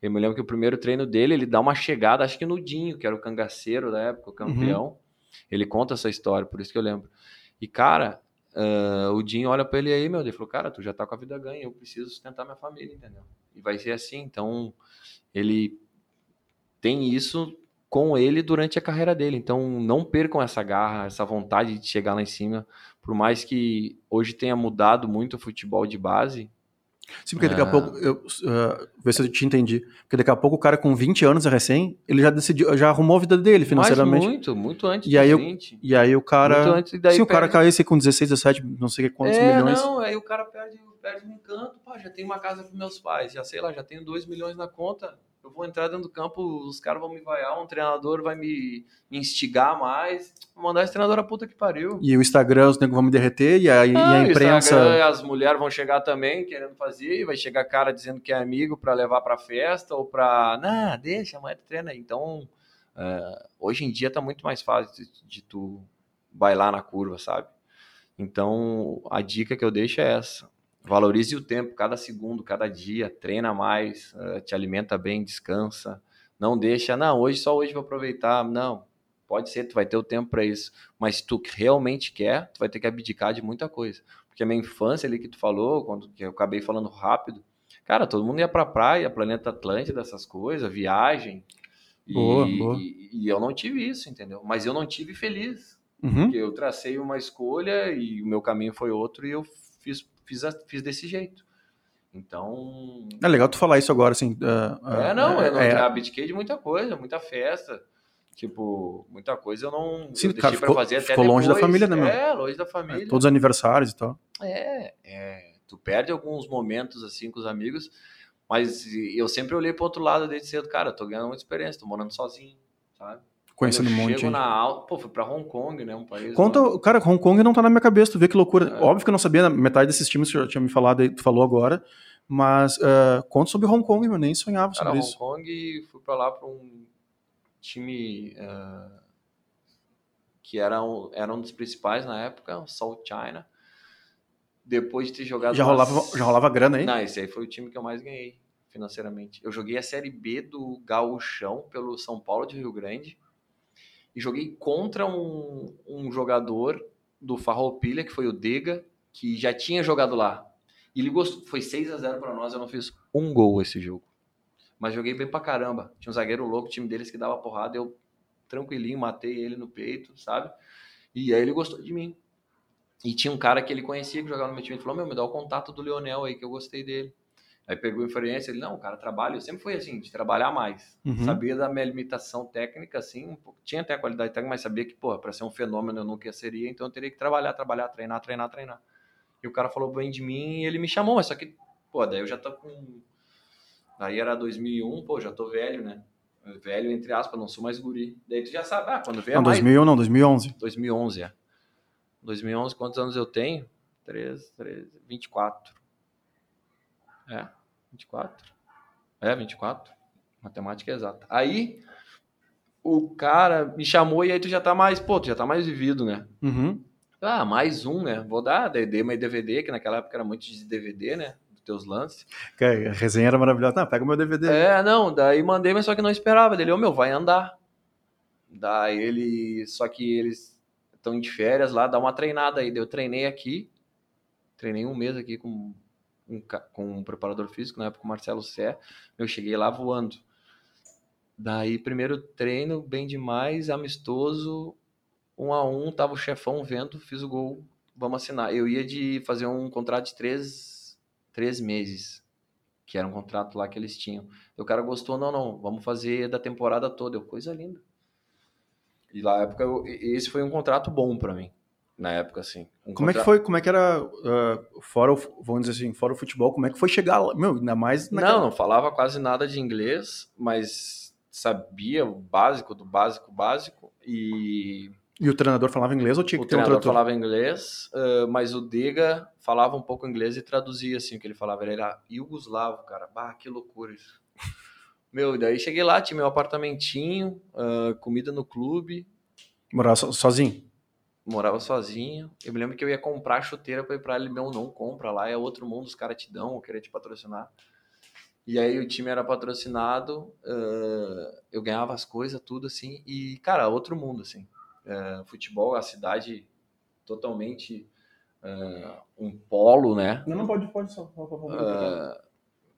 Eu me lembro que o primeiro treino dele, ele dá uma chegada, acho que no Dinho, que era o cangaceiro da época, o campeão. Ele conta essa história, por isso que eu lembro. E, cara, ah, o Dinho olha pra ele aí, meu Deus, falou, cara, tu já tá com a vida ganha, eu preciso sustentar minha família, entendeu? E vai ser assim, então ele tem isso com ele durante a carreira dele. Então não percam essa garra, essa vontade de chegar lá em cima. Por mais que hoje tenha mudado muito o futebol de base, Sim, porque daqui a Ah. pouco, eu, uh, ver se eu te entendi. Porque daqui a pouco o cara com 20 anos é recém, ele já decidiu, já arrumou a vida dele financeiramente. mas muito, muito antes E aí dos eu- 20. E aí o cara. Muito antes, daí se o cara perde- caísse com 16, 17, não sei quantos é, milhões. não, aí o cara perde, perde um encanto, pá, já tenho uma casa para meus pais, já sei lá, já tenho 2 milhões na conta, eu vou entrar dentro do campo, os caras vão me vaiar, um treinador vai me, me instigar mais. Vou mandar esse treinador a puta que pariu. E o Instagram, os negros vão me derreter, e a, e a Ah, o imprensa. Instagram, as mulheres vão chegar também querendo fazer, e vai chegar cara dizendo que é amigo pra levar pra festa ou pra. Não, deixa, tu treina. aí." Então, é, hoje em dia tá muito mais fácil de, de tu bailar na curva, sabe? Então, a dica que eu deixo é essa. Valorize o tempo, cada segundo, cada dia, treina mais, eh, te alimenta bem, descansa. Não deixa, não, hoje só hoje vou aproveitar. Não, pode ser, tu vai ter o tempo para isso. Mas se tu realmente quer, tu vai ter que abdicar de muita coisa. Porque a minha infância ali que tu falou, quando que eu acabei falando rápido, cara, todo mundo ia pra praia, Planeta Atlântida, essas coisas, viagem. E, Boa, boa. e- e eu não tive isso, entendeu? Mas eu não tive feliz. Uhum. Porque eu tracei uma escolha e o meu caminho foi outro e eu fiz, fiz, a- fiz desse jeito. Então. É legal tu falar isso agora, assim. ah, ah, É, não, eu não é, abdiquei de muita coisa, muita festa. Tipo, muita coisa eu não Sim, eu cara, ficou- fazer até ficou longe da família, né, meu? É, longe da família. todos os aniversários e tal. É, é, tu perde alguns momentos assim com os amigos, mas eu sempre olhei pro outro lado desde cedo, cara, tô ganhando muita experiência, tô morando sozinho, sabe? Conhecendo um monte. Chego na aula, pô, fui pra Hong Kong, né, um país... Conta, cara, Hong Kong não tá na minha cabeça, tu vê que loucura. É. Óbvio que eu não sabia, metade desses times que eu tinha me falado, aí, tu falou agora, mas ah, conta sobre Hong Kong, eu nem sonhava Cara, sobre Hong isso. Kong, fui pra lá pra um time ah, que era um, era um dos principais na época, o South China. Depois de ter jogado... Já umas- rolava, já rolava grana aí? Não, esse aí foi o time que eu mais ganhei financeiramente. Eu joguei a Série B do Gauchão pelo São Paulo de Rio Grande e joguei contra um, um jogador do Farroupilha, que foi o Dega, que já tinha jogado lá. E ele gostou, foi 6 a 0 para nós, eu não fiz um gol esse jogo. Mas joguei bem pra caramba. Tinha um zagueiro louco, time deles que dava porrada, eu tranquilinho, matei ele no peito, sabe? E aí ele gostou de mim. E tinha um cara que ele conhecia que jogava no meu time. Ele falou: Meu, me dá o contato do Leonel aí, que eu gostei dele. Aí pegou inferência. Ele: Não, o cara trabalha. Eu sempre fui assim, de trabalhar mais. Uhum. Sabia da minha limitação técnica, assim. um pouco- tinha até a qualidade técnica, mas sabia que, pô, pra ser um fenômeno eu nunca seria. Então eu teria que trabalhar, trabalhar, treinar, treinar, treinar. E o cara falou bem de mim e ele me chamou. Só que, pô, daí eu já tô com. Aí era 2001, pô, já tô velho, né? Velho, entre aspas, não sou mais guri. Daí tu já sabe, ah, quando vem a Não, mais 2001 não, 2011. 2011, é. 2011, quantos anos eu tenho? 13, 13, 24. É, 24. É, 24. Matemática exata. Aí, o cara me chamou e aí tu já tá mais, pô, tu já tá mais vivido, né? Uhum. Ah, mais um, né? Vou dar, daí dei mais DVD, que naquela época era muito de DVD, né? Dos teus lances. Cara, a resenha era maravilhosa. Não, pega o meu DVD. É, não, daí mandei, mas só que não esperava. Dele, ô meu, vai andar. Daí ele, só que eles estão de férias lá, dá uma treinada aí. Daí eu treinei aqui, treinei um mês aqui com um, com um preparador físico, na época o Marcelo Sé. Eu cheguei lá voando. Daí, primeiro treino, bem demais, amistoso, um a um, tava o chefão vendo, fiz o gol, vamos assinar. Eu ia de fazer um contrato de três, três meses, que era um contrato lá que eles tinham. O cara gostou, não, não, vamos fazer da temporada toda. Eu, coisa linda. E na época, eu- esse foi um contrato bom pra mim. Na época, assim. Um Como é que foi, como é que era, ah, fora o, vamos dizer assim, fora o futebol, como é que foi chegar lá? Meu, ainda mais naquela... Não, não falava quase nada de inglês, mas sabia o básico do básico básico. E E o treinador falava inglês ou tinha o que ter um treinador tradutor? falava inglês, ah, mas o Dega falava um pouco inglês e traduzia assim o que ele falava. Ele era iugoslavo, cara. Bah, que loucura isso. Meu, e daí cheguei lá, tinha meu apartamentinho, ah, comida no clube, Morava so- sozinho? Morava sozinho. Eu me lembro que eu ia comprar chuteira pra ir pra ele, não, não compra lá, é outro mundo, os caras te dão, eu queria te patrocinar. E aí o time era patrocinado, ah, eu ganhava as coisas, tudo assim, e, cara, outro mundo, assim. Ah, futebol, a cidade totalmente ah, um polo, né? Não, não pode, pode só. Ah,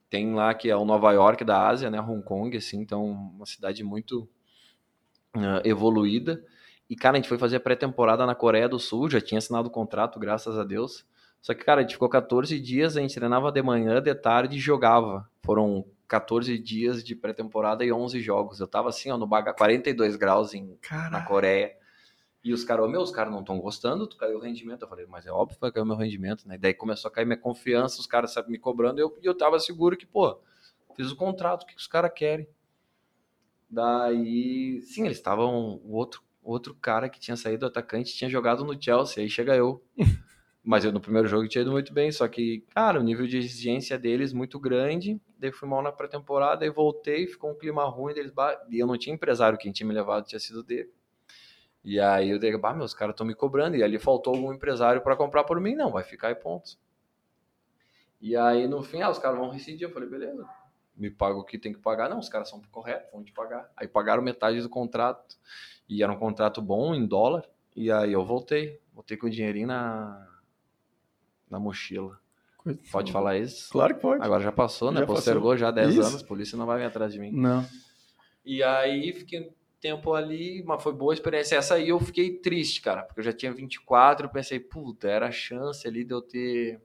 tem lá que é o Nova York da Ásia, né? Hong Kong, assim, então uma cidade muito evoluída. E, cara, a gente foi fazer a pré-temporada na Coreia do Sul, já tinha assinado o contrato, graças a Deus. Só que, cara, a gente ficou 14 dias, a gente treinava de manhã, de tarde e jogava. Foram 14 dias de pré-temporada e 11 jogos. Eu tava assim, ó, no baga 42 graus em, na Coreia. E os caras, meu, os caras não estão gostando, tu caiu o rendimento. Eu falei, mas é óbvio que vai cair o meu rendimento, né? Daí começou a cair minha confiança, os caras me cobrando, e eu, eu tava seguro que, pô, fiz o contrato, o que que os caras querem? Daí, sim, eles estavam. O outro, outro cara que tinha saído do atacante tinha jogado no Chelsea. Aí chega eu. Mas eu no primeiro jogo tinha ido muito bem. Só que, cara, o nível de exigência deles muito grande. Daí fui mal na pré-temporada. Aí voltei, ficou um clima ruim deles. E eu não tinha empresário, quem tinha me levado tinha sido dele. E aí eu dei, bah, meus caras estão me cobrando. E ali faltou algum empresário para comprar por mim. Não, vai ficar aí pontos. E aí no fim, ah, os caras vão rescindir. Eu falei, beleza, me paga o que tem que pagar. Não, os caras são corretos, vão te pagar. Aí pagaram metade do contrato. E era um contrato bom em dólar. E aí eu voltei. Voltei com o dinheirinho na, na mochila. Coisa pode falar isso? Claro que pode. Agora já passou, né? Já Postergou passou. já 10 isso. anos, a polícia não vai vir atrás de mim. Não. E aí fiquei tempo ali, mas foi boa experiência. Essa aí eu fiquei triste, cara, porque eu já tinha 24, eu pensei, puta, era a chance ali de eu ter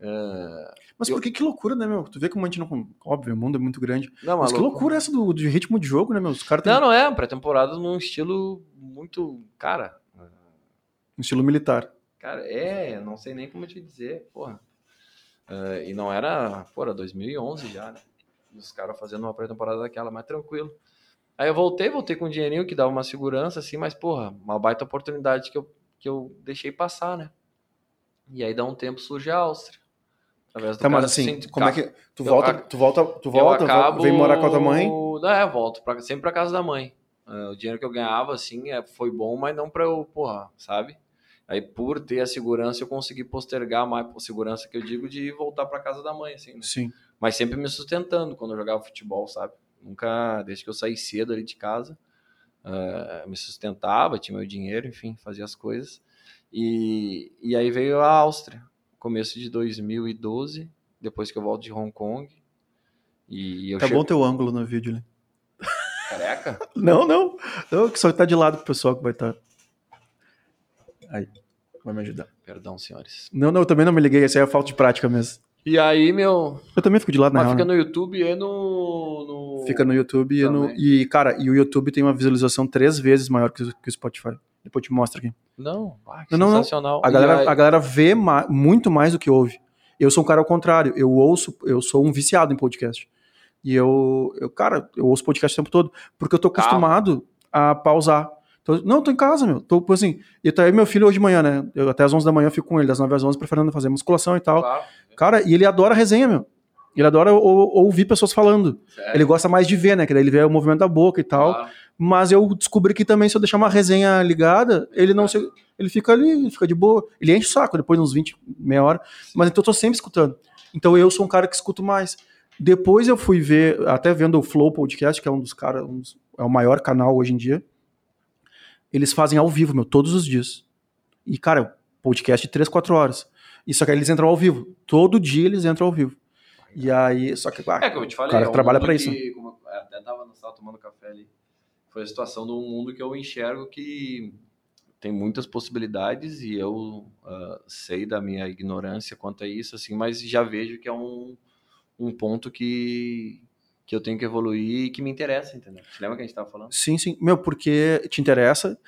Uh, mas eu... por que que loucura, né, meu? Tu vê como a gente não. Óbvio, o mundo é muito grande. Não, mas que loucura essa do, do ritmo de jogo, né, meu? Os caras Não, não é. Pré-temporada num estilo muito. Cara. Um estilo militar. Cara, é. Não sei nem como te dizer, porra. Uh, e não era. Porra, 2011 já, né? Os caras fazendo uma pré-temporada daquela, mais tranquilo. Aí eu voltei, voltei com um dinheirinho que dava uma segurança, assim, mas, porra, uma baita oportunidade que eu, que eu deixei passar, né? E aí dá um tempo surge a Áustria. Através do tá, mas assim, como é que. Tu volta, tu volta, tu volta, acabo... vem morar com a tua mãe? Não, é, volto pra, sempre pra casa da mãe. Uh, o dinheiro que eu ganhava, assim, é, foi bom, mas não pra eu, porra, sabe? Aí, por ter a segurança, eu consegui postergar mais a segurança que eu digo de voltar para casa da mãe, assim. Né? Sim. Mas sempre me sustentando quando eu jogava futebol, sabe? Nunca, desde que eu saí cedo ali de casa, uh, me sustentava, tinha meu dinheiro, enfim, fazia as coisas. E, e aí veio a Áustria começo de 2012, depois que eu volto de Hong Kong. E eu tá chego... bom teu ângulo no vídeo, né? Careca? não, não. Não, que só tá de lado pro pessoal que vai estar. Tá... Aí, vai me ajudar. Perdão, senhores. Não, não, eu também não me liguei, isso aí é falta de prática mesmo. E aí, meu. Eu também fico de lado, na Mas fica né? no YouTube e no, no. Fica no YouTube e no. E, cara, e o YouTube tem uma visualização três vezes maior que o Spotify. Depois eu te mostro aqui. Não, ah, não, sensacional. A, galera, aí... a galera vê ma muito mais do que ouve. Eu sou um cara ao contrário. Eu ouço, eu sou um viciado em podcast. E eu, eu cara, eu ouço podcast o tempo todo. Porque eu tô acostumado Calma. a pausar. Tô, não, tô em casa, meu. Tô, assim, e tá aí meu filho hoje de manhã, né? Eu, até às 11 da manhã eu fico com ele, das 9 às 11, preferendo fazer musculação e tal. Claro. Cara, e ele adora resenha, meu. Ele adora ouvir pessoas falando. Sério? Ele gosta mais de ver, né? Que daí ele vê o movimento da boca e tal. Claro. Mas eu descobri que também, se eu deixar uma resenha ligada, ele não se, Ele fica ali, fica de boa. Ele enche o saco depois, uns 20, meia hora. Mas então eu tô sempre escutando. Então eu sou um cara que escuto mais. Depois eu fui ver, até vendo o Flow Podcast, que é um dos caras, um é o maior canal hoje em dia. Eles fazem ao vivo, meu, todos os dias. E, cara, podcast de 3, 4 horas. E só que eles entram ao vivo. Todo dia eles entram ao vivo. E aí, só que, ah, é, como eu te falei, o cara é um trabalha para isso. Como, até tava no sala tomando café ali foi a situação um mundo que eu enxergo que tem muitas possibilidades e eu uh, sei da minha ignorância quanto a isso, assim, mas já vejo que é um, um ponto que, que eu tenho que evoluir e que me interessa, entendeu? Você lembra que a gente estava falando? Sim, sim. Meu, porque te interessa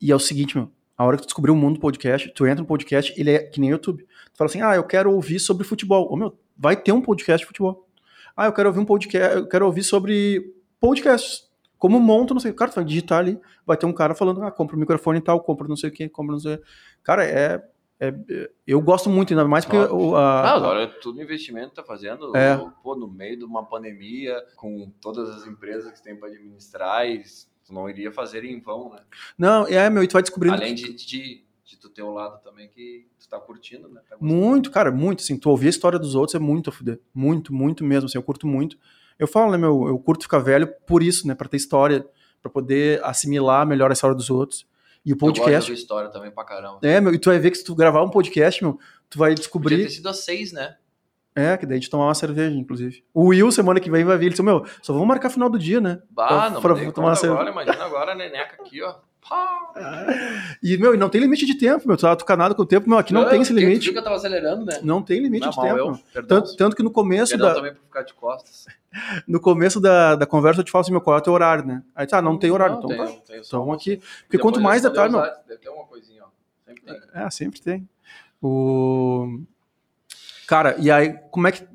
e é o seguinte, meu, a hora que tu descobrir o mundo do podcast, tu entra no podcast, ele é que nem YouTube. Tu fala assim, ah, eu quero ouvir sobre futebol. Ô, meu, vai ter um podcast de futebol. Ah, eu quero ouvir um podcast, eu quero ouvir sobre podcasts como monta, não sei o cara, tu vai digitar ali, vai ter um cara falando, ah, compra o microfone e tal, compra não sei o que, compra não sei o Cara, é, é, eu gosto muito, ainda mais porque. O, a, ah, agora é tudo investimento tá fazendo é. pô, no meio de uma pandemia, com todas as empresas que tem para administrar, e tu não iria fazer em vão, né? Não, é, meu, e tu vai descobrindo. Além de, de, de tu ter o lado também que tu tá curtindo, né? Tá muito, cara, muito, assim, tu ouvir a história dos outros é muito a fuder. Muito, muito mesmo, assim, eu curto muito. Eu falo, né, meu, eu curto ficar velho por isso, né, para ter história, para poder assimilar melhor a história dos outros. E o podcast. Eu gosto história também pra caramba. É, meu, e tu vai ver que se tu gravar um podcast, meu, tu vai descobrir. Podia ter sido a seis, né? É, que daí a gente tomar uma cerveja, inclusive. O Will, semana que vem, vai vir. Ele disse, meu, só vamos marcar final do dia, né? Bah, pra, não, pra, tomar uma cerveja. Agora, imagina agora a neneca aqui, ó. E, meu, e não tem limite de tempo, meu. Tu tá tucanado com o tempo, meu. Aqui não, não tem esse limite. Que eu tava acelerando, né? Não tem limite não, de tempo. Eu, tanto, tanto que no começo. Perdão da... também por ficar de costas. No começo da, da conversa eu te falo assim, meu, qual é o teu horário, né? Aí tá, não tem horário, não, então tem, tá. Tem então aqui. Porque quanto mais detalhe, meu. Deve ter uma coisinha, ó. Sempre tem. É, sempre tem. O. Cara, e aí, como é que.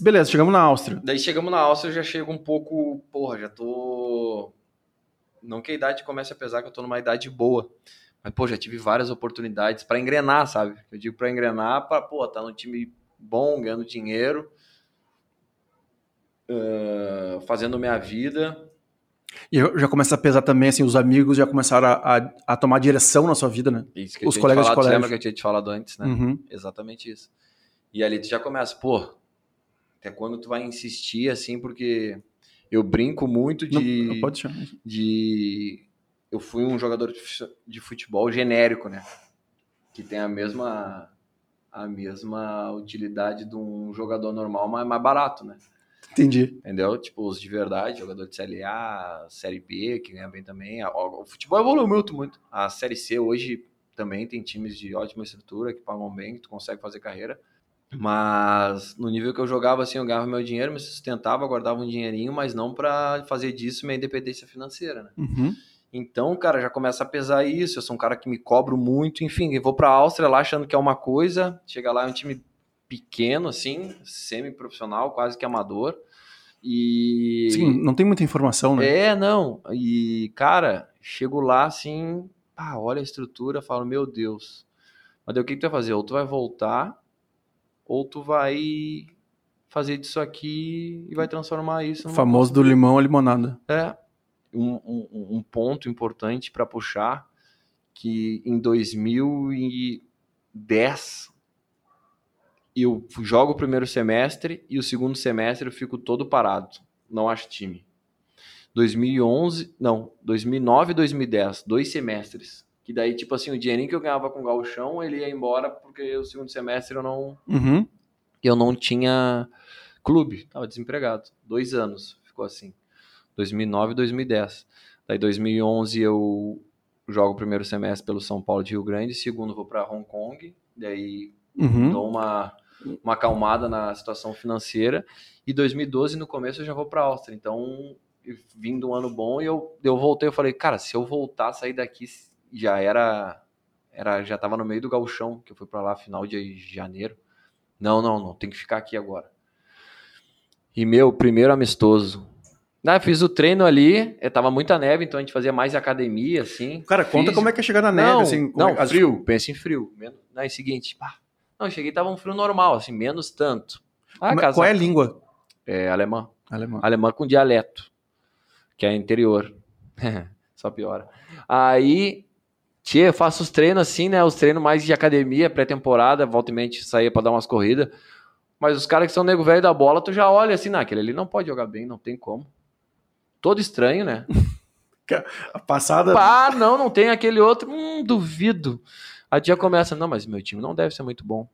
beleza, chegamos na Áustria. Daí chegamos na Áustria, eu já chego um pouco, porra, já tô não que a idade comece a pesar que eu tô numa idade boa. Mas, pô, já tive várias oportunidades para engrenar, sabe? Eu digo para engrenar, para, pô, tá num time bom, ganhando dinheiro, uh, fazendo minha vida. E já começa a pesar também, assim, os amigos já começaram a, a, a tomar direção na sua vida, né? Isso que os colegas falado, de colégio. lembra que eu tinha te falado antes, né? Uhum. Exatamente isso. E ali tu já começa, pô, até quando tu vai insistir, assim, porque eu brinco muito de. Não, não pode chamar. De. Eu fui um jogador de futebol genérico, né? Que tem a mesma a mesma utilidade de um jogador normal, mas mais barato, né? Entendi. Entendeu? Tipo, os de verdade, jogador de Série A, Série B, que ganha bem também. O futebol evoluiu muito, muito. A Série C hoje também tem times de ótima estrutura, que pagam bem, que tu consegue fazer carreira. Mas no nível que eu jogava, assim, eu ganhava meu dinheiro, me sustentava, guardava um dinheirinho, mas não para fazer disso minha independência financeira, né? Uhum. Então, cara, já começa a pesar isso. Eu sou um cara que me cobro muito. Enfim, eu vou pra Áustria lá achando que é uma coisa. Chega lá, é um time pequeno, assim, semi-profissional, quase que amador. E. Sim, não tem muita informação, né? É, não. E, cara, chego lá assim, pá, olha a estrutura, falo, meu Deus. Mas daí o que, que tu vai fazer? Ou tu vai voltar, ou tu vai fazer disso aqui e vai transformar isso. O famoso do limão à limonada. É um, um, um ponto importante para puxar que em 2010 eu jogo o primeiro semestre e o segundo semestre eu fico todo parado, não acho time. 2011, não, 2009 e 2010, dois semestres. Que daí, tipo assim, o dinheirinho que eu ganhava com o gauchão, ele ia embora porque o segundo semestre eu não... Uhum. Eu não tinha clube, tava desempregado. Dois anos ficou assim. 2009 e 2010. Daí 2011 eu jogo o primeiro semestre pelo São Paulo de Rio Grande, segundo vou para Hong Kong, daí uhum. dou uma uma acalmada na situação financeira e 2012 no começo eu já vou para a Áustria. Então, vindo um ano bom e eu eu voltei, eu falei, cara, se eu voltar, sair daqui já era era já tava no meio do gauchão, que eu fui para lá final de janeiro. Não, não, não, tem que ficar aqui agora. E meu primeiro amistoso, não, fiz o treino ali, eh, tava muita neve, então a gente fazia mais academia, assim. Cara, conta como é que é chegar na neve, não, assim. Não, é... frio, pensa em frio. Não, é o seguinte, pá. Não, cheguei tava um frio normal, assim, menos tanto. Ah, casa... Qual é a língua? É alemã. Alemã. Alemã com dialeto, que é interior. Só piora. Aí, tia, eu faço os treinos assim, né? Os treinos mais de academia, pré-temporada, volta e mente saía pra dar umas corridas. Mas os caras que são nego velho da bola, tu já olha assim, naquele ali não pode jogar bem, não tem como todo estranho, né? A passada. Ah, não, não tem aquele outro. Hum, duvido. A dia começa, não, mas meu time não deve ser muito bom.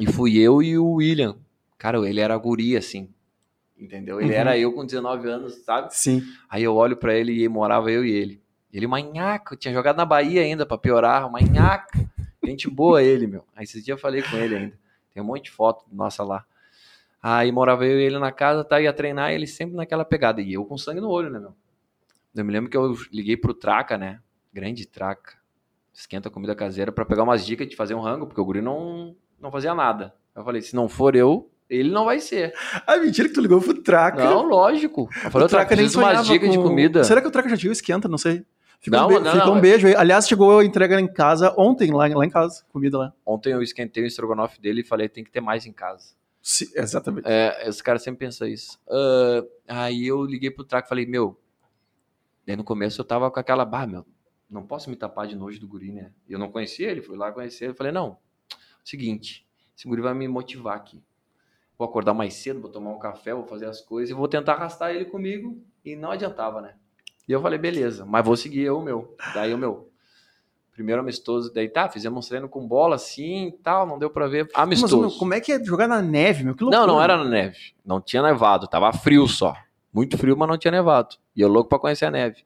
E fui eu e o William. Cara, ele era guri, assim. Entendeu? Ele uhum. era eu com 19 anos, sabe? Sim. Aí eu olho para ele e morava eu e ele. Ele, manhaco, tinha jogado na Bahia ainda para piorar, manhaco. Gente boa ele, meu. Aí esses dias eu falei com ele ainda. Tem um monte de foto nossa lá. Aí morava eu e ele na casa, tá, ia treinar, ele sempre naquela pegada. E eu com sangue no olho, né, meu? Eu me lembro que eu liguei pro Traca, né? Grande Traca. Esquenta comida caseira para pegar umas dicas de fazer um rango, porque o guri não, não fazia nada. Eu falei, se não for eu, ele não vai ser. Ah, mentira que tu ligou pro Traca. Não, lógico. Eu falei, o Traca nem umas dicas com... de comida. Será que o Traca já tinha esquenta? Não sei. Fica, não, um, be... não, Fica não, um beijo aí. Aliás, chegou a entrega em casa ontem, lá, lá em casa, comida lá. Ontem eu esquentei o estrogonofe dele e falei, tem que ter mais em casa. Sim, exatamente. É, os caras sempre pensam isso. Uh, aí eu liguei pro Traco e falei, meu. Daí no começo eu tava com aquela, bah, meu, não posso me tapar de nojo do guri, né? Eu não conhecia ele, fui lá conhecer. Eu falei, não, seguinte, esse guri vai me motivar aqui. Vou acordar mais cedo, vou tomar um café, vou fazer as coisas e vou tentar arrastar ele comigo. E não adiantava, né? E eu falei, beleza, mas vou seguir eu o meu. Daí o meu, Primeiro amistoso, daí tá, fizemos um treino com bola assim e tal, não deu pra ver. Amistoso. Mas, meu, como é que é jogar na neve, meu? Que loucura. Não, não era na neve. Não tinha nevado, tava frio só. Muito frio, mas não tinha nevado. E eu louco pra conhecer a neve.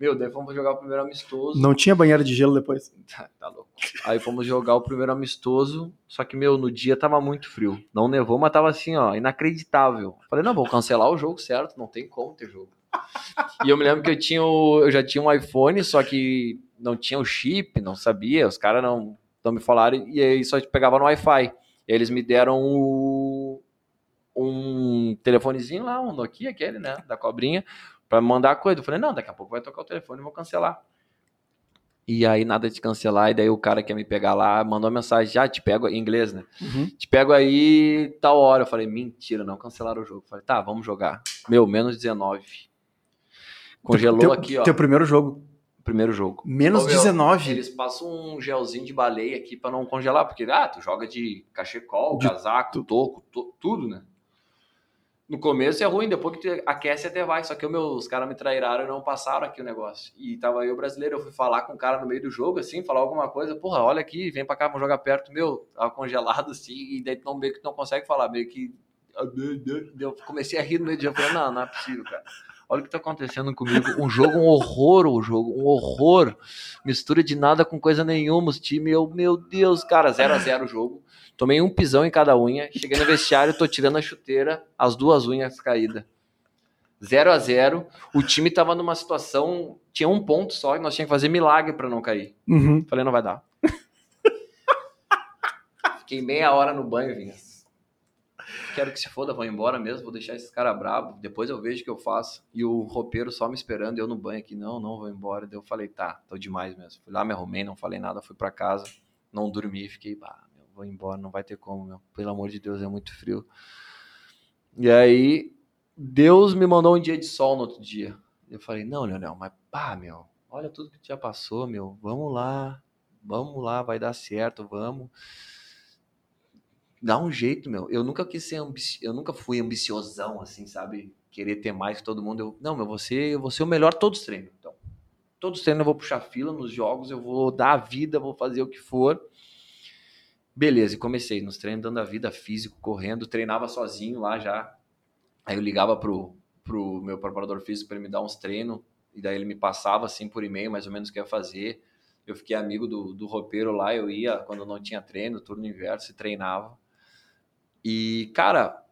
Meu, daí fomos jogar o primeiro amistoso. Não tinha banheiro de gelo depois? Tá, tá louco. Aí fomos jogar o primeiro amistoso, só que, meu, no dia tava muito frio. Não nevou, mas tava assim, ó, inacreditável. Falei, não, vou cancelar o jogo, certo? Não tem como ter jogo. E eu me lembro que eu tinha o, eu já tinha um iPhone, só que não tinha o chip, não sabia, os caras não, não me falaram, e aí só pegava no Wi-Fi. Eles me deram o, um telefonezinho lá, um Nokia, aquele, né, da cobrinha, para mandar coisa. Eu falei, não, daqui a pouco vai tocar o telefone, vou cancelar. E aí nada de cancelar, e daí o cara quer me pegar lá, mandou uma mensagem, já te pego, em inglês, né? Uhum. Te pego aí tal hora. Eu falei, mentira, não cancelaram o jogo. Eu falei, tá, vamos jogar. Meu, menos 19. Congelou teu, aqui, ó. Teu primeiro jogo. Primeiro jogo. Menos Ô, meu, 19. Eles passam um gelzinho de baleia aqui pra não congelar, porque, ah, tu joga de cachecol, De casaco, toco, to- tudo, né? No começo é ruim, depois que tu aquece até vai. Só que o meu, os caras me trairaram e não passaram aqui o negócio. E tava eu brasileiro, eu fui falar com o cara no meio do jogo, assim, falar alguma coisa. Porra, olha aqui, vem pra cá, vamos jogar perto. Meu, tava congelado assim, e daí tu não, meio que tu não consegue falar, meio que. Eu comecei a rir no meio do jogo. Falei, não, não é possível, cara. Olha o que tá acontecendo comigo. Um jogo, um horror, o jogo, um horror. Mistura de nada com coisa nenhuma. Os times, eu, meu Deus, cara, 0 a 0 o jogo. Tomei um pisão em cada unha. Cheguei no vestiário, tô tirando a chuteira, as duas unhas caídas. 0 a 0 O time tava numa situação. Tinha um ponto só e nós tínhamos que fazer milagre para não cair. Uhum. Falei, não vai dar. Fiquei meia hora no banho, Vinhas. Quero que se foda, vou embora mesmo, vou deixar esses caras bravos. Depois eu vejo o que eu faço. E o roupeiro só me esperando, eu no banho aqui, não, não vou embora. Daí eu falei, tá, tô demais mesmo. Fui lá, me arrumei, não falei nada, fui para casa, não dormi, fiquei, bah, meu, vou embora, não vai ter como, meu. Pelo amor de Deus, é muito frio. E aí, Deus me mandou um dia de sol no outro dia. Eu falei, não, Leonel, mas pá, meu, olha tudo que já passou, meu, vamos lá, vamos lá, vai dar certo, vamos. Dá um jeito, meu. Eu nunca quis ser ambici... eu nunca fui ambiciosão, assim, sabe? Querer ter mais que todo mundo. Eu... Não, meu, você, eu vou ser o melhor todos os treinos. Então, todos os treinos eu vou puxar fila nos jogos, eu vou dar a vida, vou fazer o que for. Beleza, e comecei nos treinos dando a vida físico, correndo, treinava sozinho lá já. Aí eu ligava pro, pro meu preparador físico para ele me dar uns treinos, e daí ele me passava assim por e-mail mais ou menos o que ia fazer. Eu fiquei amigo do, do roupeiro lá, eu ia quando não tinha treino, turno inverso, e treinava. E, cara,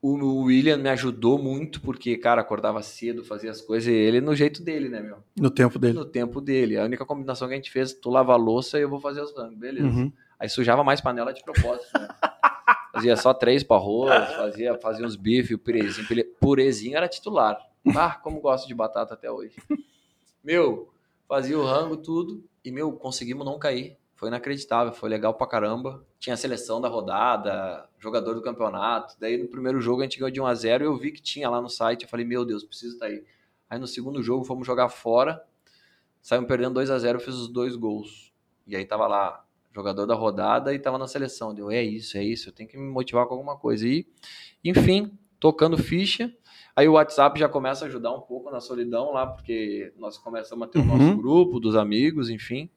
o William me ajudou muito, porque, cara, acordava cedo, fazia as coisas, e ele no jeito dele, né, meu? No tempo dele. No tempo dele. A única combinação que a gente fez, tu lava a louça e eu vou fazer os rangos, beleza. Uhum. Aí sujava mais panela de propósito, né? Fazia só três para arroz, fazia, fazia uns bifes, o purezinho. Purezinho era titular. Ah, como gosto de batata até hoje. Meu, fazia o rango, tudo, e, meu, conseguimos não cair. Foi inacreditável, foi legal pra caramba. Tinha a seleção da rodada, jogador do campeonato. Daí no primeiro jogo a gente ganhou de 1 a 0 e eu vi que tinha lá no site. Eu falei, meu Deus, preciso estar aí. Aí no segundo jogo fomos jogar fora, saímos perdendo 2 a 0 eu fiz os dois gols. E aí tava lá, jogador da rodada e tava na seleção. Deu, é isso, é isso, eu tenho que me motivar com alguma coisa. E, enfim, tocando ficha. Aí o WhatsApp já começa a ajudar um pouco na solidão lá, porque nós começamos a ter o Uhum. nosso grupo dos amigos, enfim.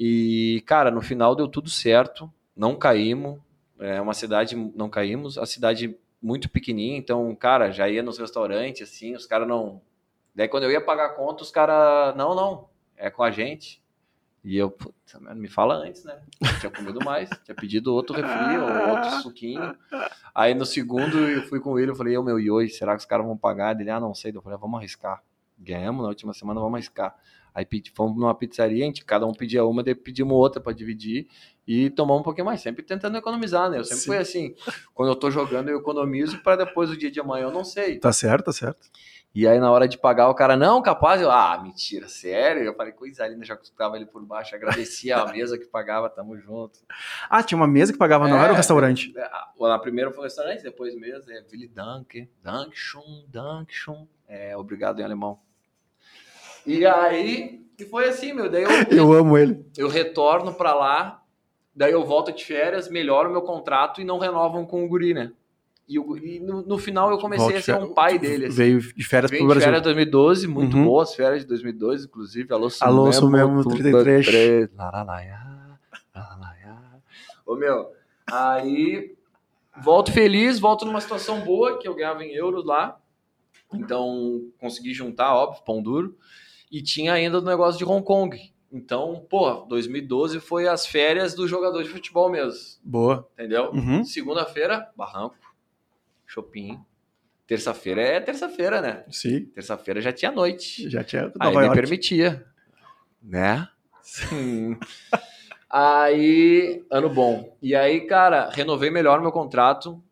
E, cara, no final deu tudo certo, não caímos. É uma cidade, não caímos, a cidade muito pequenininha, então, cara, já ia nos restaurantes, assim, os caras não. Daí quando eu ia pagar a conta, os caras, não, não, é com a gente. E eu, puta, me fala antes, né? Eu tinha comido mais, tinha pedido outro refri ou outro suquinho. Aí no segundo eu fui com ele, eu falei, ô meu, e hoje, será que os caras vão pagar? Ele, ah, não sei. Eu falei, ah, vamos arriscar. Ganhamos na última semana, vamos arriscar. Aí fomos numa pizzaria, a gente, cada um pedia uma, daí pedimos outra para dividir e tomamos um pouquinho mais, sempre tentando economizar, né? Eu sempre Sim. fui assim, quando eu tô jogando eu economizo para depois o dia de amanhã eu não sei. Tá certo, tá certo. E aí na hora de pagar o cara, não, capaz, eu, ah, mentira, sério? Eu falei, coisa linda, já escutava ele por baixo, agradecia a mesa que pagava, tamo junto. Ah, tinha uma mesa que pagava, não É, era o restaurante. É, Na primeira foi o restaurante, depois mesa, é Willy Danke, Dankschun, Dankschun, é, obrigado em alemão. E aí, e foi assim, meu, daí eu, Eu amo ele. eu retorno pra lá, daí eu volto de férias, melhoro o meu contrato e não renovam com o guri, né? E, o- e no, no final eu comecei Volta a de ser um pai dele. Assim. Veio de férias Vem pro de Brasil. férias 2012, muito Uhum. boas férias de 2012, inclusive. Alô, Alô, Sumemo, tudo 33. três, laralaiá, laralaiá. Ô, meu, aí volto feliz, volto numa situação boa, que eu ganhava em euros lá. Então, consegui juntar, óbvio, pão duro. E tinha ainda o negócio de Hong Kong. Então, pô, 2012 foi as férias do jogador de futebol mesmo, Boa. entendeu? Uhum. Segunda-feira, barranco, shopping. Terça-feira é terça-feira, né? Sim. Terça-feira já tinha noite. Já tinha Aí Nova me York. permitia. Né? Hum. aí, ano bom. E aí, cara, renovei melhor meu contrato.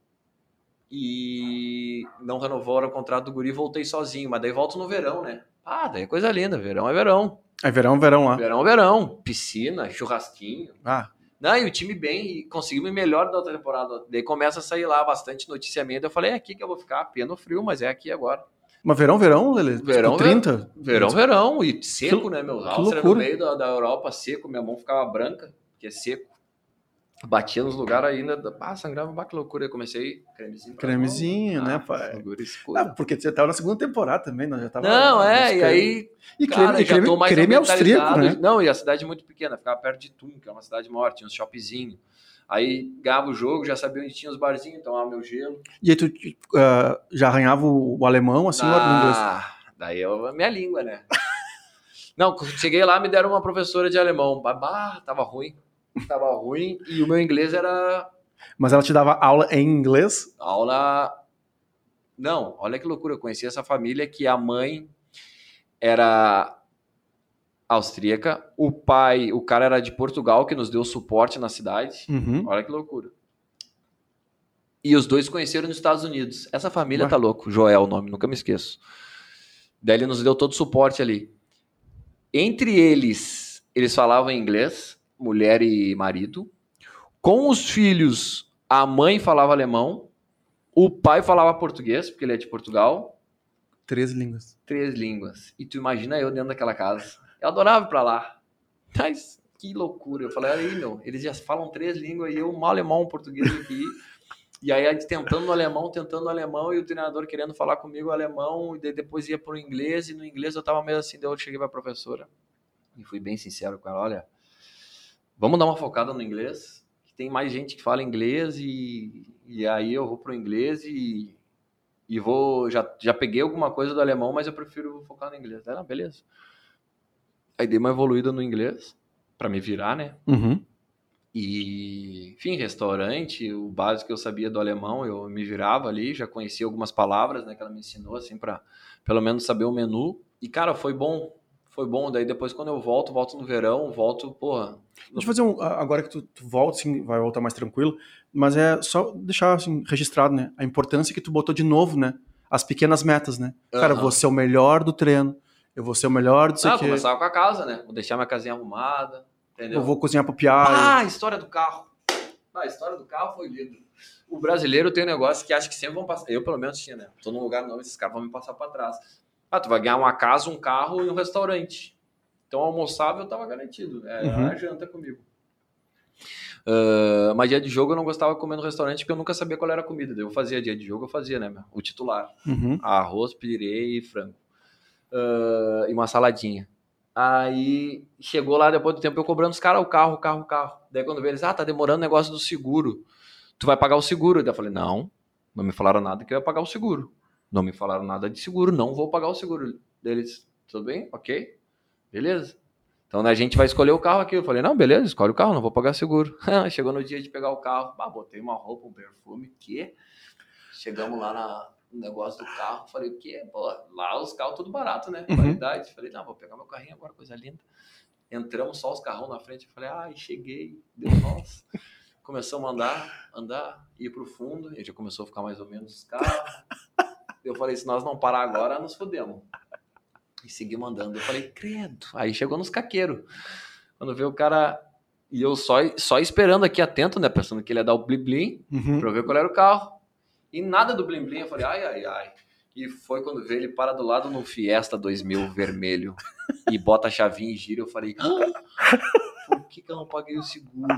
e não renovou o contrato do guri, voltei sozinho, mas daí volto no verão, né? Ah, daí é coisa linda, verão é verão. É verão, verão lá. Verão, verão, piscina, churrasquinho. Ah, Não, e o time bem, e conseguimos melhor da outra temporada. Daí começa a sair lá bastante noticiamento. Eu falei, é aqui que eu vou ficar, piano frio, mas é aqui agora. mas verão, verão, Lele? Verão, tipo 30? Verão, verão, e seco, Que- né, meu? que no loucura. meio da, da Europa, seco, minha mão ficava branca, que é seco. Batia nos lugares ainda, ah, sangrava, bah, que loucura. Eu comecei, cremezinho. Cremezinho, né, Ah, pai? escura. Ah, porque você tava na segunda temporada também, né? Já tava Não, é, e aí, E cara, creme, e já creme, creme austríaco, né? Não, e a cidade é muito pequena, ficava perto de Tum, que é uma cidade maior, tinha uns shoppingzinhos. Aí ganhava o jogo, já sabia onde tinha os barzinhos, tomava meu gelo. E aí tu ah, já arranhava o, o alemão, assim, ou? Ah, daí eu, minha língua, né? Não, cheguei lá, me deram uma professora de alemão. Bah, tava ruim. Tava ruim. E o meu inglês era Mas ela te dava aula em inglês? aula. Não, olha que loucura. Eu conheci essa família que a mãe era austríaca, o pai, o cara era de Portugal, que nos deu suporte na cidade. Uhum. Olha que loucura. E os dois conheceram nos Estados Unidos. Essa família Ué. tá louco. Joel, o nome, nunca me esqueço. Daí ele nos deu todo o suporte ali. Entre eles, eles falavam inglês, mulher e marido. Com os filhos, a mãe falava alemão, o pai falava português, porque ele é de Portugal. Três línguas. Três línguas. E tu imagina eu dentro daquela casa. Eu adorava ir pra lá. Mas que loucura. Eu falei, aí, meu, eles já falam três línguas e eu um alemão, um português aqui. E aí, a gente tentando no alemão, tentando no alemão, e o treinador querendo falar comigo alemão, e depois ia pro inglês, e no inglês eu tava meio assim, daí eu cheguei pra professora e fui bem sincero com ela, olha, vamos dar uma focada no inglês, que tem mais gente que fala inglês, e, e aí eu vou pro inglês e, e vou, já, já peguei alguma coisa do alemão, mas eu prefiro focar no inglês. Ela, beleza. Aí dei uma evoluída no inglês, pra me virar, né? Uhum. E, enfim, restaurante, o básico que eu sabia do alemão, eu me virava ali, já conhecia algumas palavras, né, que ela me ensinou, assim, para pelo menos saber o menu. E, cara, foi bom, foi bom. Daí depois, quando eu volto, volto no verão, volto, porra. Deixa eu fazer um. Agora que tu, tu volta, assim, vai voltar mais tranquilo, mas é só deixar assim, registrado, né? A importância que tu botou de novo, né? As pequenas metas, né? Cara, eu Aham. vou ser o melhor do treino, eu vou ser o melhor do sei Ah, começava com a casa, né? Vou deixar minha casinha arrumada, entendeu? eu vou cozinhar pro Piá. Ah, a história do carro. Ah, a história do carro foi linda. O brasileiro tem um negócio que acha que sempre vão passar. Eu, pelo menos, tinha, né? Tô num lugar novo, esses caras vão me passar pra trás. Ah, tu vai ganhar uma casa, um carro e um restaurante. Então, almoçável eu tava garantido. Era Uhum. a janta comigo. Ah, mas dia de jogo eu não gostava de comer no restaurante porque eu nunca sabia qual era a comida. Eu fazia dia de jogo, eu fazia, né? O titular Uhum. arroz, pirê e frango. Ah, e uma saladinha. Aí chegou lá depois do tempo eu cobrando os caras o carro, o carro, o carro. Daí quando veio eles, ah, tá demorando o negócio do seguro. Tu vai pagar o seguro. Daí eu falei, não, não me falaram nada que eu ia pagar o seguro. Não me falaram nada de seguro, não vou pagar o seguro. Daí eles, tudo bem? Ok? Beleza. Então né, a gente vai escolher o carro aqui. Eu falei, não, beleza, escolhe o carro, não vou pagar seguro. Chegou no dia de pegar o carro, bah, botei uma roupa, um perfume, que? Chegamos lá na, no negócio do carro, falei, o quê? Pô, lá os carros tudo barato, né? Uhum. Qualidade. Falei, não, vou pegar meu carrinho agora, coisa linda. Entramos só os carrão na frente, eu falei, ai, cheguei, deu nós. Começamos a andar, andar, ir pro fundo, e já começou a ficar mais ou menos os carros. Eu falei, se nós não parar agora, nos fodemos. E seguimos andando. Eu falei, credo. Aí chegou nos caqueiros. Quando veio o cara. E eu só, só esperando aqui atento, né? Pensando que ele ia dar o blim blim Uhum. pra eu ver qual era o carro. E nada do blim blim. Eu falei, ai, ai, ai. E foi quando veio ele para do lado no Fiesta 2000 vermelho e bota a chavinha e gira. Eu falei, ah, por que, que eu não paguei o seguro?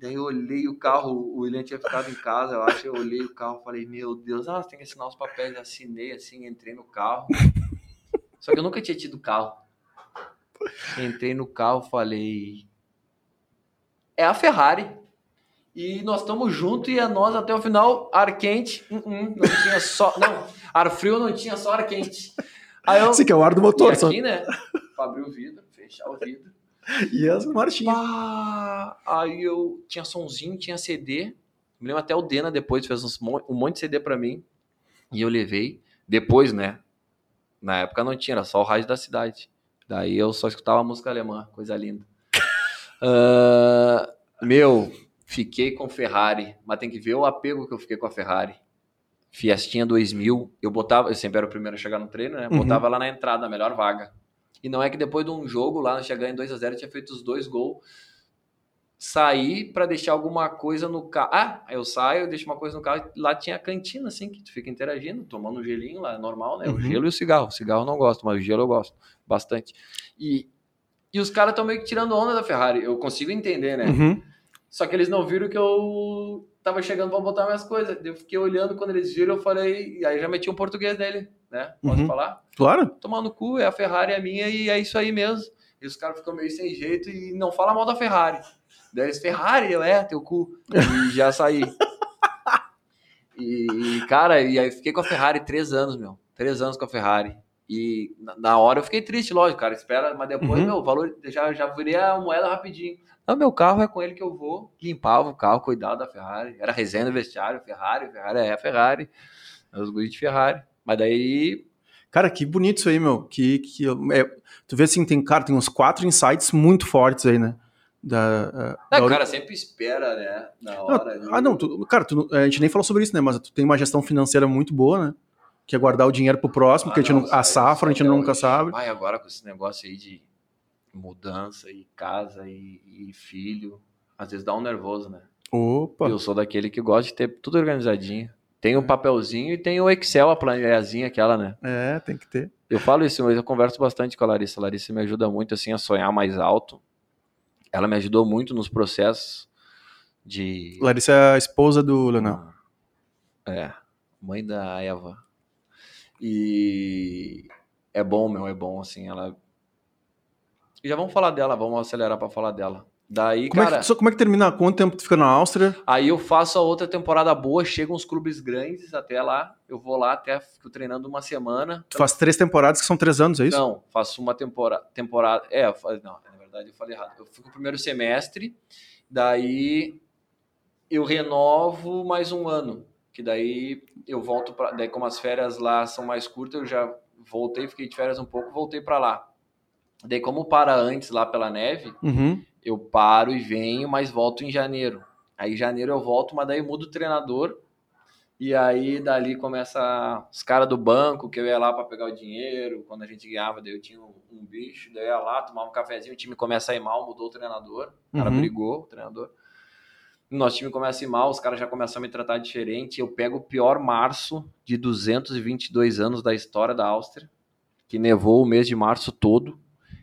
Daí eu olhei o carro, o William tinha ficado em casa, eu acho. Eu olhei o carro falei, meu Deus, ah, tem que assinar os papéis. Assinei assim, entrei no carro. Só que eu nunca tinha tido carro. Entrei no carro, falei. É a Ferrari. E nós estamos juntos e é nós até o final, ar quente. uh, uh, não tinha só. Não, ar frio não tinha só ar quente. Aí eu. Esse que é o ar do motor, só. aqui, né? Pra abrir o vidro, fechar o vidro. E as marchinhas. Pá! Aí eu tinha sonzinho, tinha CD. Me lembro até o Dena depois fez uns um monte de CD pra mim. E eu levei. Depois, né? Na época não tinha, era só o rádio da cidade. Daí eu só escutava música alemã, coisa linda. Ah, meu, fiquei com Ferrari, mas tem que ver o apego que eu fiquei com a Ferrari. Fiestinha 2000, eu botava, eu sempre era o primeiro a chegar no treino, né? Uhum. Botava lá na entrada, a melhor vaga. E não é que depois de um jogo lá, chegar em 2 a 0 tinha feito os dois gols, sair para deixar alguma coisa no carro. Ah, eu saio, deixo uma coisa no carro, lá tinha a cantina, assim, que tu fica interagindo, tomando um gelinho lá, normal, né? O Uhum. gelo e o cigarro. O cigarro eu não gosto, mas o gelo eu gosto bastante. E, e os caras estão meio que tirando onda da Ferrari. Eu consigo entender, né? Uhum. Só que eles não viram que eu tava chegando para botar minhas coisas. Eu fiquei olhando quando eles viram, eu falei, e aí já meti um português nele, né? Posso Uhum. falar? Claro. Tomar no cu, é a Ferrari, é minha e é isso aí mesmo. E os caras ficam meio sem jeito e não fala mal da Ferrari. Daí eles, Ferrari, eu é, teu cu. E já saí. E, cara, e aí fiquei com a Ferrari três anos, meu. Três anos com a Ferrari. E na- hora eu fiquei triste, lógico, cara. Espera, mas depois, Uhum. meu, valor já, já virei a moeda rapidinho. Não, meu carro é com ele que eu vou. Limpava o carro, cuidava da Ferrari. Era resenha no vestiário, Ferrari, Ferrari é Ferrari. Os guris de Ferrari. Mas daí Cara, que bonito isso aí, meu. Que, que, é, tu vê assim, tem, cara, tem uns quatro insights muito fortes aí, né? Da, uh, Ah, da o cara sempre espera, né? Na hora. Não, ah, não, tu- cara, tu- a gente nem falou sobre isso, né? Mas tu tem uma gestão financeira muito boa, né? Que é guardar o dinheiro pro próximo, Ah, porque a, gente não, não, a safra a gente nunca hoje. sabe. Ai, agora com esse negócio aí de mudança e casa e, e filho, às vezes dá um nervoso, né? Opa! Eu sou daquele que gosta de ter tudo organizadinho. Tem o papelzinho e tem o Excel, a planilhazinha aquela, né? É, tem que ter. Eu falo isso, mas eu converso bastante com a Larissa. A Larissa me ajuda muito, assim, a sonhar mais alto. Ela me ajudou muito nos processos de... Larissa é a esposa do Leonel. É, mãe da Eva. E é bom, meu, é bom, assim, ela... Já vamos falar dela, vamos acelerar pra falar dela. Daí, Como, cara, é que, só como é que termina? Quanto tempo tu fica na Áustria? aí eu faço a outra temporada boa, chegam uns clubes grandes até lá, eu vou lá até, fico treinando uma semana. Tu faz três temporadas que são três anos, é isso? Não, faço uma temporada, temporada, é, não, na verdade eu falei errado. Eu fico o primeiro semestre, daí eu renovo mais um ano, que daí eu volto para, daí como as férias lá são mais curtas, eu já voltei, fiquei de férias um pouco, voltei para lá. Daí como para antes lá pela neve, Uhum. Eu paro e venho, mas volto em janeiro. Aí em janeiro eu volto, mas daí mudo o treinador. E aí dali começa os caras do banco, que eu ia lá para pegar o dinheiro, quando a gente ganhava, daí eu tinha um, um bicho, daí eu ia lá, tomava um cafezinho, o time começa a ir mal, mudou o treinador, o cara Uhum. brigou, o treinador. Nosso time começa a ir mal, os caras já começam a me tratar diferente. Eu pego o pior março de 222 anos da história da Áustria, que nevou o mês de março todo.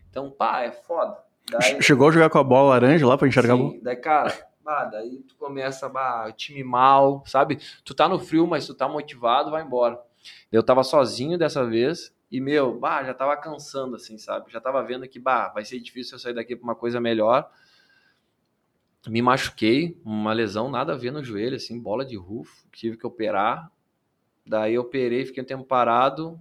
Então, pá, é foda. Daí- Chegou a jogar com a bola laranja lá pra enxergar a bola? Sim, daí, cara, bah, daí tu começa, bah, time mal, sabe? Tu tá no frio, mas tu tá motivado, vai embora. Eu tava sozinho dessa vez e, meu, bah, já tava cansando, assim, sabe? Já tava vendo que, bah, vai ser difícil eu sair daqui pra uma coisa melhor. Me machuquei, uma lesão nada a ver no joelho, assim, bola de rufo, tive que operar. Daí eu operei, fiquei um tempo parado.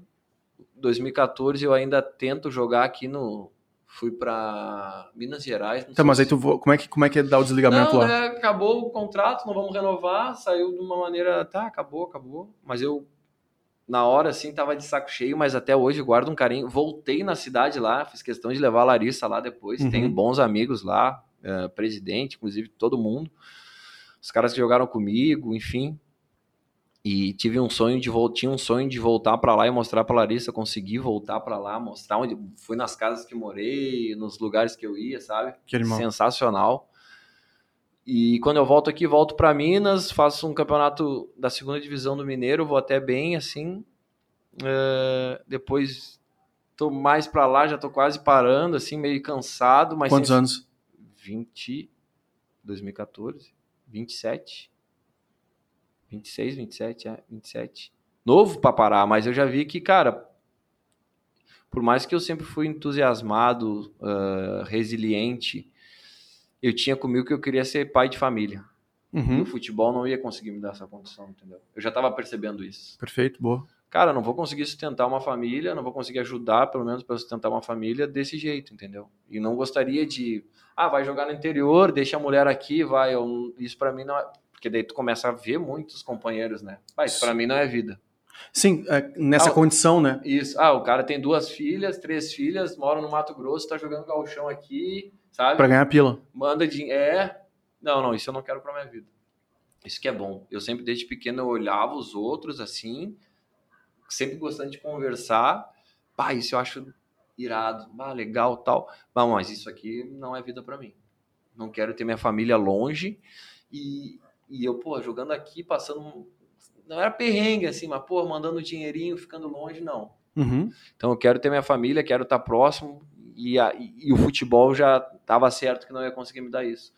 2014 eu ainda tento jogar aqui no. Fui pra Minas Gerais. sei mas aí tu como é que como é que dá o desligamento não, lá? é, acabou o contrato, não vamos renovar, saiu de uma maneira, tá, acabou, acabou. Mas eu, na hora, assim, tava de saco cheio, mas até hoje guardo um carinho. Voltei na cidade lá, fiz questão de levar a Larissa lá depois, Uhum. tenho bons amigos lá, é, presidente, inclusive todo mundo. Os caras que jogaram comigo, enfim. E tive um sonho de voltar, tinha um sonho de voltar para lá e mostrar para Larissa, consegui voltar para lá, mostrar onde fui nas casas que morei, nos lugares que eu ia, sabe? Que animal. sensacional. E quando eu volto aqui, volto para Minas, faço um campeonato da segunda divisão do Mineiro, vou até bem assim. É, depois tô mais para lá, já tô quase parando, assim, meio cansado, mas Quantos sem- anos? 20 2014, 27 26, 27, é, 27. Novo para parar, mas eu já vi que, cara, por mais que eu sempre fui entusiasmado, ah, resiliente, eu tinha comigo que eu queria ser pai de família. E Uhum. o futebol não ia conseguir me dar essa condição, entendeu? Eu já tava percebendo isso. Perfeito, boa. Cara, não vou conseguir sustentar uma família, não vou conseguir ajudar, pelo menos, para sustentar uma família desse jeito, entendeu? E não gostaria de, ah, vai jogar no interior, deixa a mulher aqui, vai. eu- isso para mim não é. Porque daí tu começa a ver muitos companheiros, né? Mas isso para mim não é vida. Sim, é, nessa Ah, condição, né? Isso, ah, o cara tem duas filhas, três filhas, mora no Mato Grosso, tá jogando galchão aqui, sabe? Pra ganhar pila. Manda dinheiro. É. Não, não, isso eu não quero pra minha vida. Isso que é bom. Eu sempre, desde pequeno, eu olhava os outros assim, sempre gostando de conversar. Pá, isso eu acho irado, ah, legal, tal. Mas isso aqui não é vida para mim. Não quero ter minha família longe e, e eu, pô, jogando aqui, passando. Não era perrengue assim, mas, pô, mandando dinheirinho, ficando longe, não. Uhum. Então eu quero ter minha família, quero estar próximo e, a, e, e o futebol já estava certo que não ia conseguir me dar isso.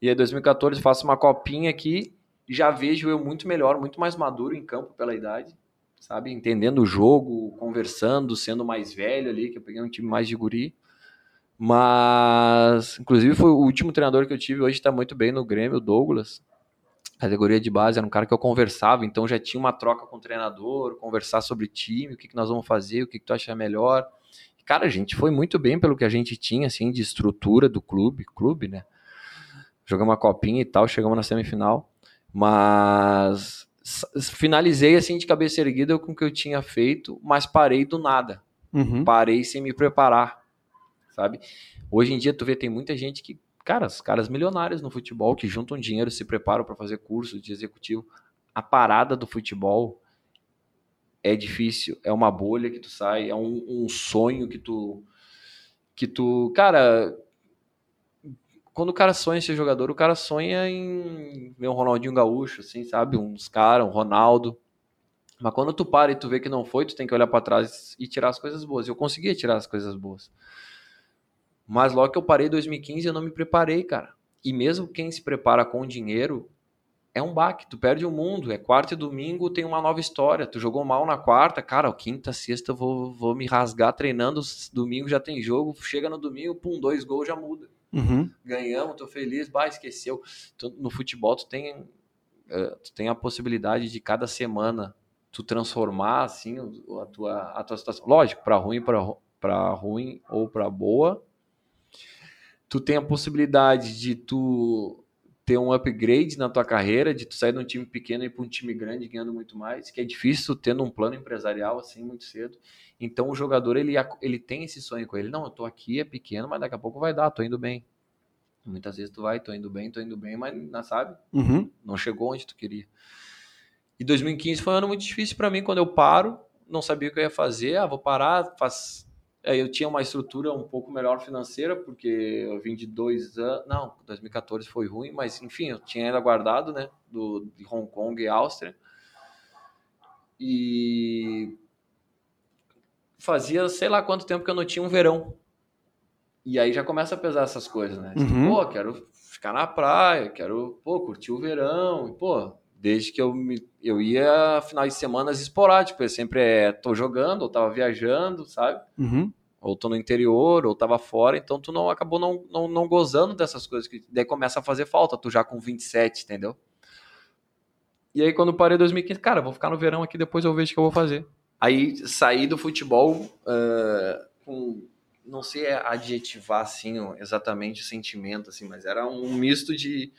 E aí, 2014, faço uma copinha aqui, já vejo eu muito melhor, muito mais maduro em campo pela idade sabe? Entendendo o jogo, conversando, sendo mais velho ali, que eu peguei um time mais de guri. Mas, inclusive, foi o último treinador que eu tive hoje, está muito bem no Grêmio, o Douglas. Categoria de base, era um cara que eu conversava, então já tinha uma troca com o treinador, conversar sobre time, o que, que nós vamos fazer, o que, que tu acha melhor. Cara, a gente foi muito bem pelo que a gente tinha, assim, de estrutura do clube, clube, né? Jogamos uma copinha e tal, chegamos na semifinal. Mas finalizei assim de cabeça erguida com o que eu tinha feito, mas parei do nada. Uhum. Parei sem me preparar, sabe? Hoje em dia tu vê tem muita gente que, cara, os caras milionários no futebol que juntam dinheiro, se preparam para fazer curso de executivo. A parada do futebol é difícil, é uma bolha que tu sai, é um, um sonho que tu que tu, cara, quando o cara sonha ser jogador, o cara sonha em ver um Ronaldinho Gaúcho, assim, sabe? Uns caras, um Ronaldo. Mas quando tu para e tu vê que não foi, tu tem que olhar para trás e tirar as coisas boas. Eu conseguia tirar as coisas boas. Mas logo que eu parei em 2015, eu não me preparei, cara. E mesmo quem se prepara com dinheiro, é um baque. Tu perde o mundo. É quarta e domingo, tem uma nova história. Tu jogou mal na quarta, cara, quinta, sexta, eu vou, vou me rasgar treinando. Domingo já tem jogo. Chega no domingo, pum, dois gols já muda. Uhum. Ganhamos, tô feliz, bah, esqueceu. Tu, no futebol tu tem, uh, tu tem a possibilidade de cada semana tu transformar assim a tua, a tua situação. Lógico, para ruim, para ruim ou para boa. Tu tem a possibilidade de tu ter um upgrade na tua carreira, de tu sair de um time pequeno e ir para um time grande ganhando muito mais, que é difícil tendo um plano empresarial assim muito cedo. Então o jogador ele, ele tem esse sonho com ele, não, eu tô aqui, é pequeno, mas daqui a pouco vai dar, tô indo bem. Muitas vezes tu vai, tô indo bem, tô indo bem, mas não sabe, uhum. não chegou onde tu queria. E 2015 foi um ano muito difícil para mim quando eu paro, não sabia o que eu ia fazer, ah, vou parar, faz Aí eu tinha uma estrutura um pouco melhor financeira, porque eu vim de dois anos. Não, 2014 foi ruim, mas enfim, eu tinha ainda guardado, né? Do, de Hong Kong e Áustria. E fazia sei lá quanto tempo que eu não tinha um verão. E aí já começa a pesar essas coisas, né? Tipo, uhum. pô, quero ficar na praia, quero, pô, curtir o verão. E, pô, desde que eu, me, eu ia finais de semanas esporádicos, eu sempre é, tô jogando, ou tava viajando, sabe? Uhum. Ou tô no interior, ou tava fora, então tu não acabou não, não, não gozando dessas coisas, que daí começa a fazer falta, tu já com 27, entendeu? E aí quando parei em 2015, cara, vou ficar no verão aqui, depois eu vejo o que eu vou fazer. Aí saí do futebol uh, com, não sei adjetivar assim exatamente o sentimento, assim, mas era um misto de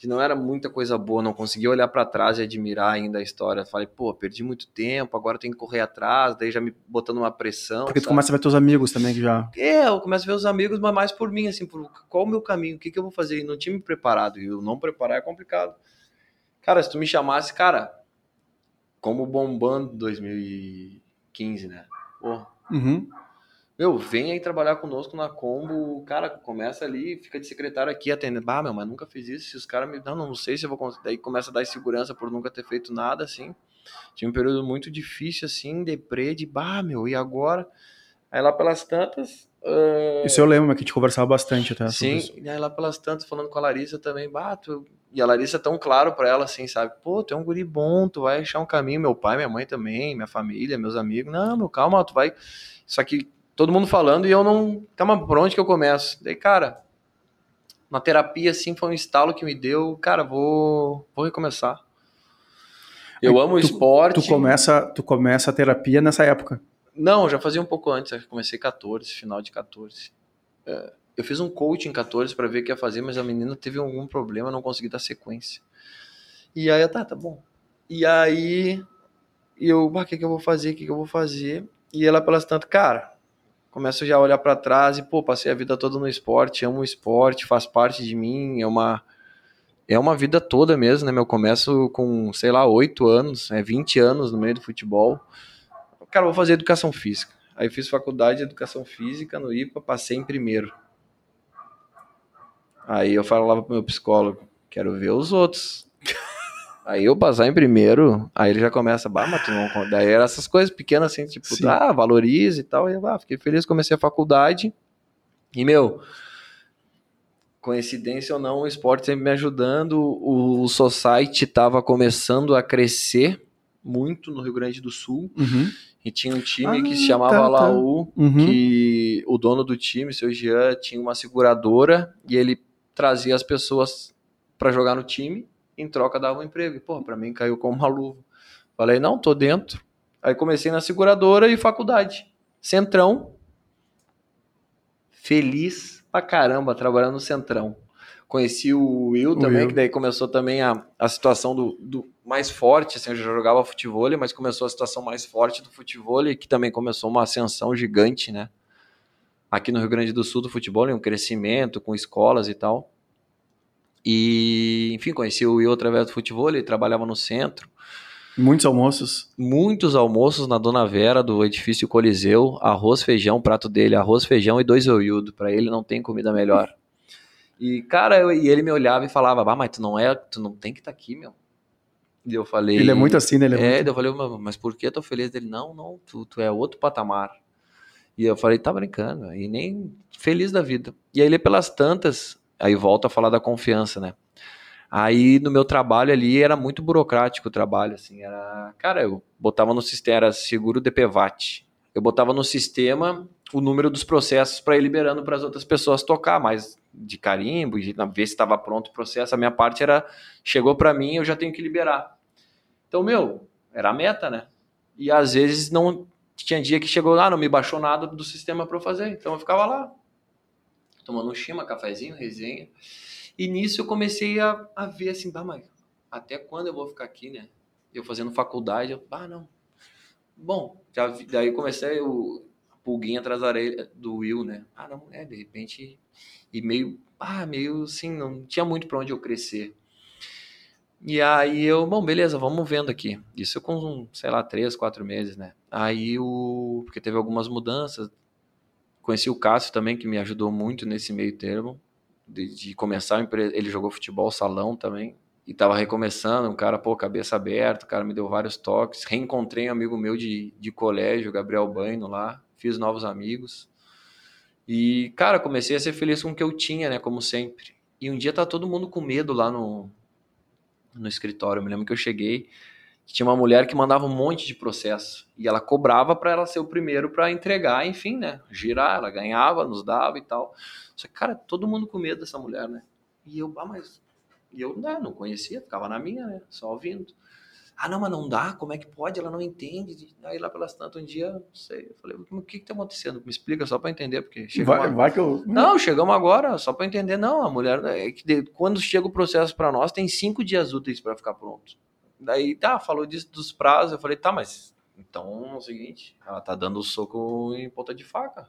que não era muita coisa boa, não conseguia olhar para trás e admirar ainda a história. Falei, pô, perdi muito tempo, agora tem que correr atrás, daí já me botando uma pressão. Porque sabe? tu começa a ver teus amigos também que já. É, eu começo a ver os amigos, mas mais por mim, assim, por qual o meu caminho, o que, que eu vou fazer? E não tinha me preparado, e eu não preparar é complicado. Cara, se tu me chamasse, cara, como bombando 2015, né? Pô. Uhum meu, vem aí trabalhar conosco na Combo, cara, começa ali, fica de secretário aqui atendendo. Ah, meu, mas nunca fiz isso. Se os caras me. Não, não sei se eu vou conseguir. Daí começa a dar segurança por nunca ter feito nada, assim. Tinha um período muito difícil, assim, deprê, de bah, meu, e agora? Aí lá pelas tantas. Uh... Isso eu lembro, que a gente conversava bastante até. Sim, e aí lá pelas tantas, falando com a Larissa também, bah, tu... e a Larissa tão claro pra ela, assim, sabe? Pô, tu é um guri bom, tu vai achar um caminho, meu pai, minha mãe também, minha família, meus amigos. Não, meu, calma, tu vai. Só que todo mundo falando e eu não. Calma, por onde que eu começo? Daí, cara, na terapia, assim, foi um estalo que me deu. Cara, vou, vou recomeçar. Eu amo o esporte. Tu começa, tu começa a terapia nessa época? Não, já fazia um pouco antes. Eu comecei 14, final de 14. É, eu fiz um coaching em 14 para ver o que ia fazer, mas a menina teve algum problema, não consegui dar sequência. E aí, tá, tá bom. E aí, eu, o que, que eu vou fazer? O que, que eu vou fazer? E ela, pelas tantas, cara, começo já a olhar para trás e, pô, passei a vida toda no esporte, amo o esporte, faz parte de mim, é uma é uma vida toda mesmo, né? Meu começo com, sei lá, 8 anos, é 20 anos no meio do futebol. Cara, vou fazer educação física. Aí fiz faculdade de educação física no IPA, passei em primeiro. Aí eu falava pro meu psicólogo, quero ver os outros. Aí eu passar em primeiro, aí ele já começa, bah, mas tu não. Daí eram essas coisas pequenas assim, tipo, Sim. ah, valorize e tal. E eu, ah, fiquei feliz, comecei a faculdade. E, meu, coincidência ou não, o esporte sempre me ajudando. O, Society estava começando a crescer muito no Rio Grande do Sul. Uhum. E tinha um time ah, que se chamava tá, Laú, tá. uhum. que o dono do time, seu Jean, tinha uma seguradora e ele trazia as pessoas para jogar no time, em troca dava um emprego. E, pô, para mim caiu como uma luva. Falei, não, tô dentro. Aí comecei na seguradora e faculdade. Centrão. Feliz pra caramba trabalhando no Centrão. Conheci o Will o também, Will. que daí começou também a, a situação do, do mais forte, assim, eu já jogava futebol, mas começou a situação mais forte do futebol, que também começou uma ascensão gigante, né? Aqui no Rio Grande do Sul do futebol, um crescimento com escolas e tal. E, enfim, conheci o Will através do futebol, ele trabalhava no centro. Muitos almoços? Muitos almoços na Dona Vera, do edifício Coliseu. Arroz, feijão, prato dele, arroz, feijão e dois oiudo. Para ele não tem comida melhor. E, cara, eu, e ele me olhava e falava, ah, mas tu não é, tu não tem que estar tá aqui, meu. E eu falei. Ele é muito assim, né? Ele é, é muito... eu falei, mas por que eu tô feliz dele? Não, não, tu, tu é outro patamar. E eu falei, tá brincando, e nem feliz da vida. E aí ele pelas tantas, aí volta a falar da confiança, né? Aí no meu trabalho ali era muito burocrático o trabalho, assim, era, cara, eu botava no sistema, era seguro DPVAT. Eu botava no sistema o número dos processos para ir liberando para as outras pessoas tocar, mas de carimbo, de ver se estava pronto o processo, a minha parte era, chegou para mim, eu já tenho que liberar. Então, meu, era a meta, né? E às vezes não tinha dia que chegou lá, não me baixou nada do sistema para eu fazer, então eu ficava lá, tomando um chima, cafezinho, resenha. E nisso eu comecei a, a ver assim, bah, mas até quando eu vou ficar aqui, né? Eu fazendo faculdade, eu, ah, não. Bom, já, daí comecei o pulguinha atrás da orelha do Will, né? Ah, não, é, de repente, e meio, ah, meio assim, não tinha muito para onde eu crescer. E aí eu, bom, beleza, vamos vendo aqui. Isso com, sei lá, três, quatro meses, né? Aí o. Porque teve algumas mudanças. Conheci o Cássio também, que me ajudou muito nesse meio termo de, de começar, ele jogou futebol salão também, e tava recomeçando, um cara, pô, cabeça aberta, o cara me deu vários toques, reencontrei um amigo meu de, de colégio, Gabriel Baino lá, fiz novos amigos, e, cara, comecei a ser feliz com o que eu tinha, né, como sempre. E um dia tá todo mundo com medo lá no, no escritório, eu me lembro que eu cheguei, tinha uma mulher que mandava um monte de processo e ela cobrava para ela ser o primeiro para entregar, enfim, né? Girar, ela ganhava, nos dava e tal. Só que, cara, todo mundo com medo dessa mulher, né? E eu, ah, mas. E eu né, não conhecia, ficava na minha, né? Só ouvindo. Ah, não, mas não dá, como é que pode? Ela não entende. Aí lá pelas tantas, um dia, não sei, eu falei, o que que tá acontecendo? Me explica só para entender, porque chegamos vai, vai que eu... Não, chegamos agora, só para entender. Não, a mulher, é que quando chega o processo para nós, tem cinco dias úteis para ficar pronto. Daí, tá, falou disso dos prazos, eu falei, tá, mas então é o seguinte, ela tá dando soco em ponta de faca.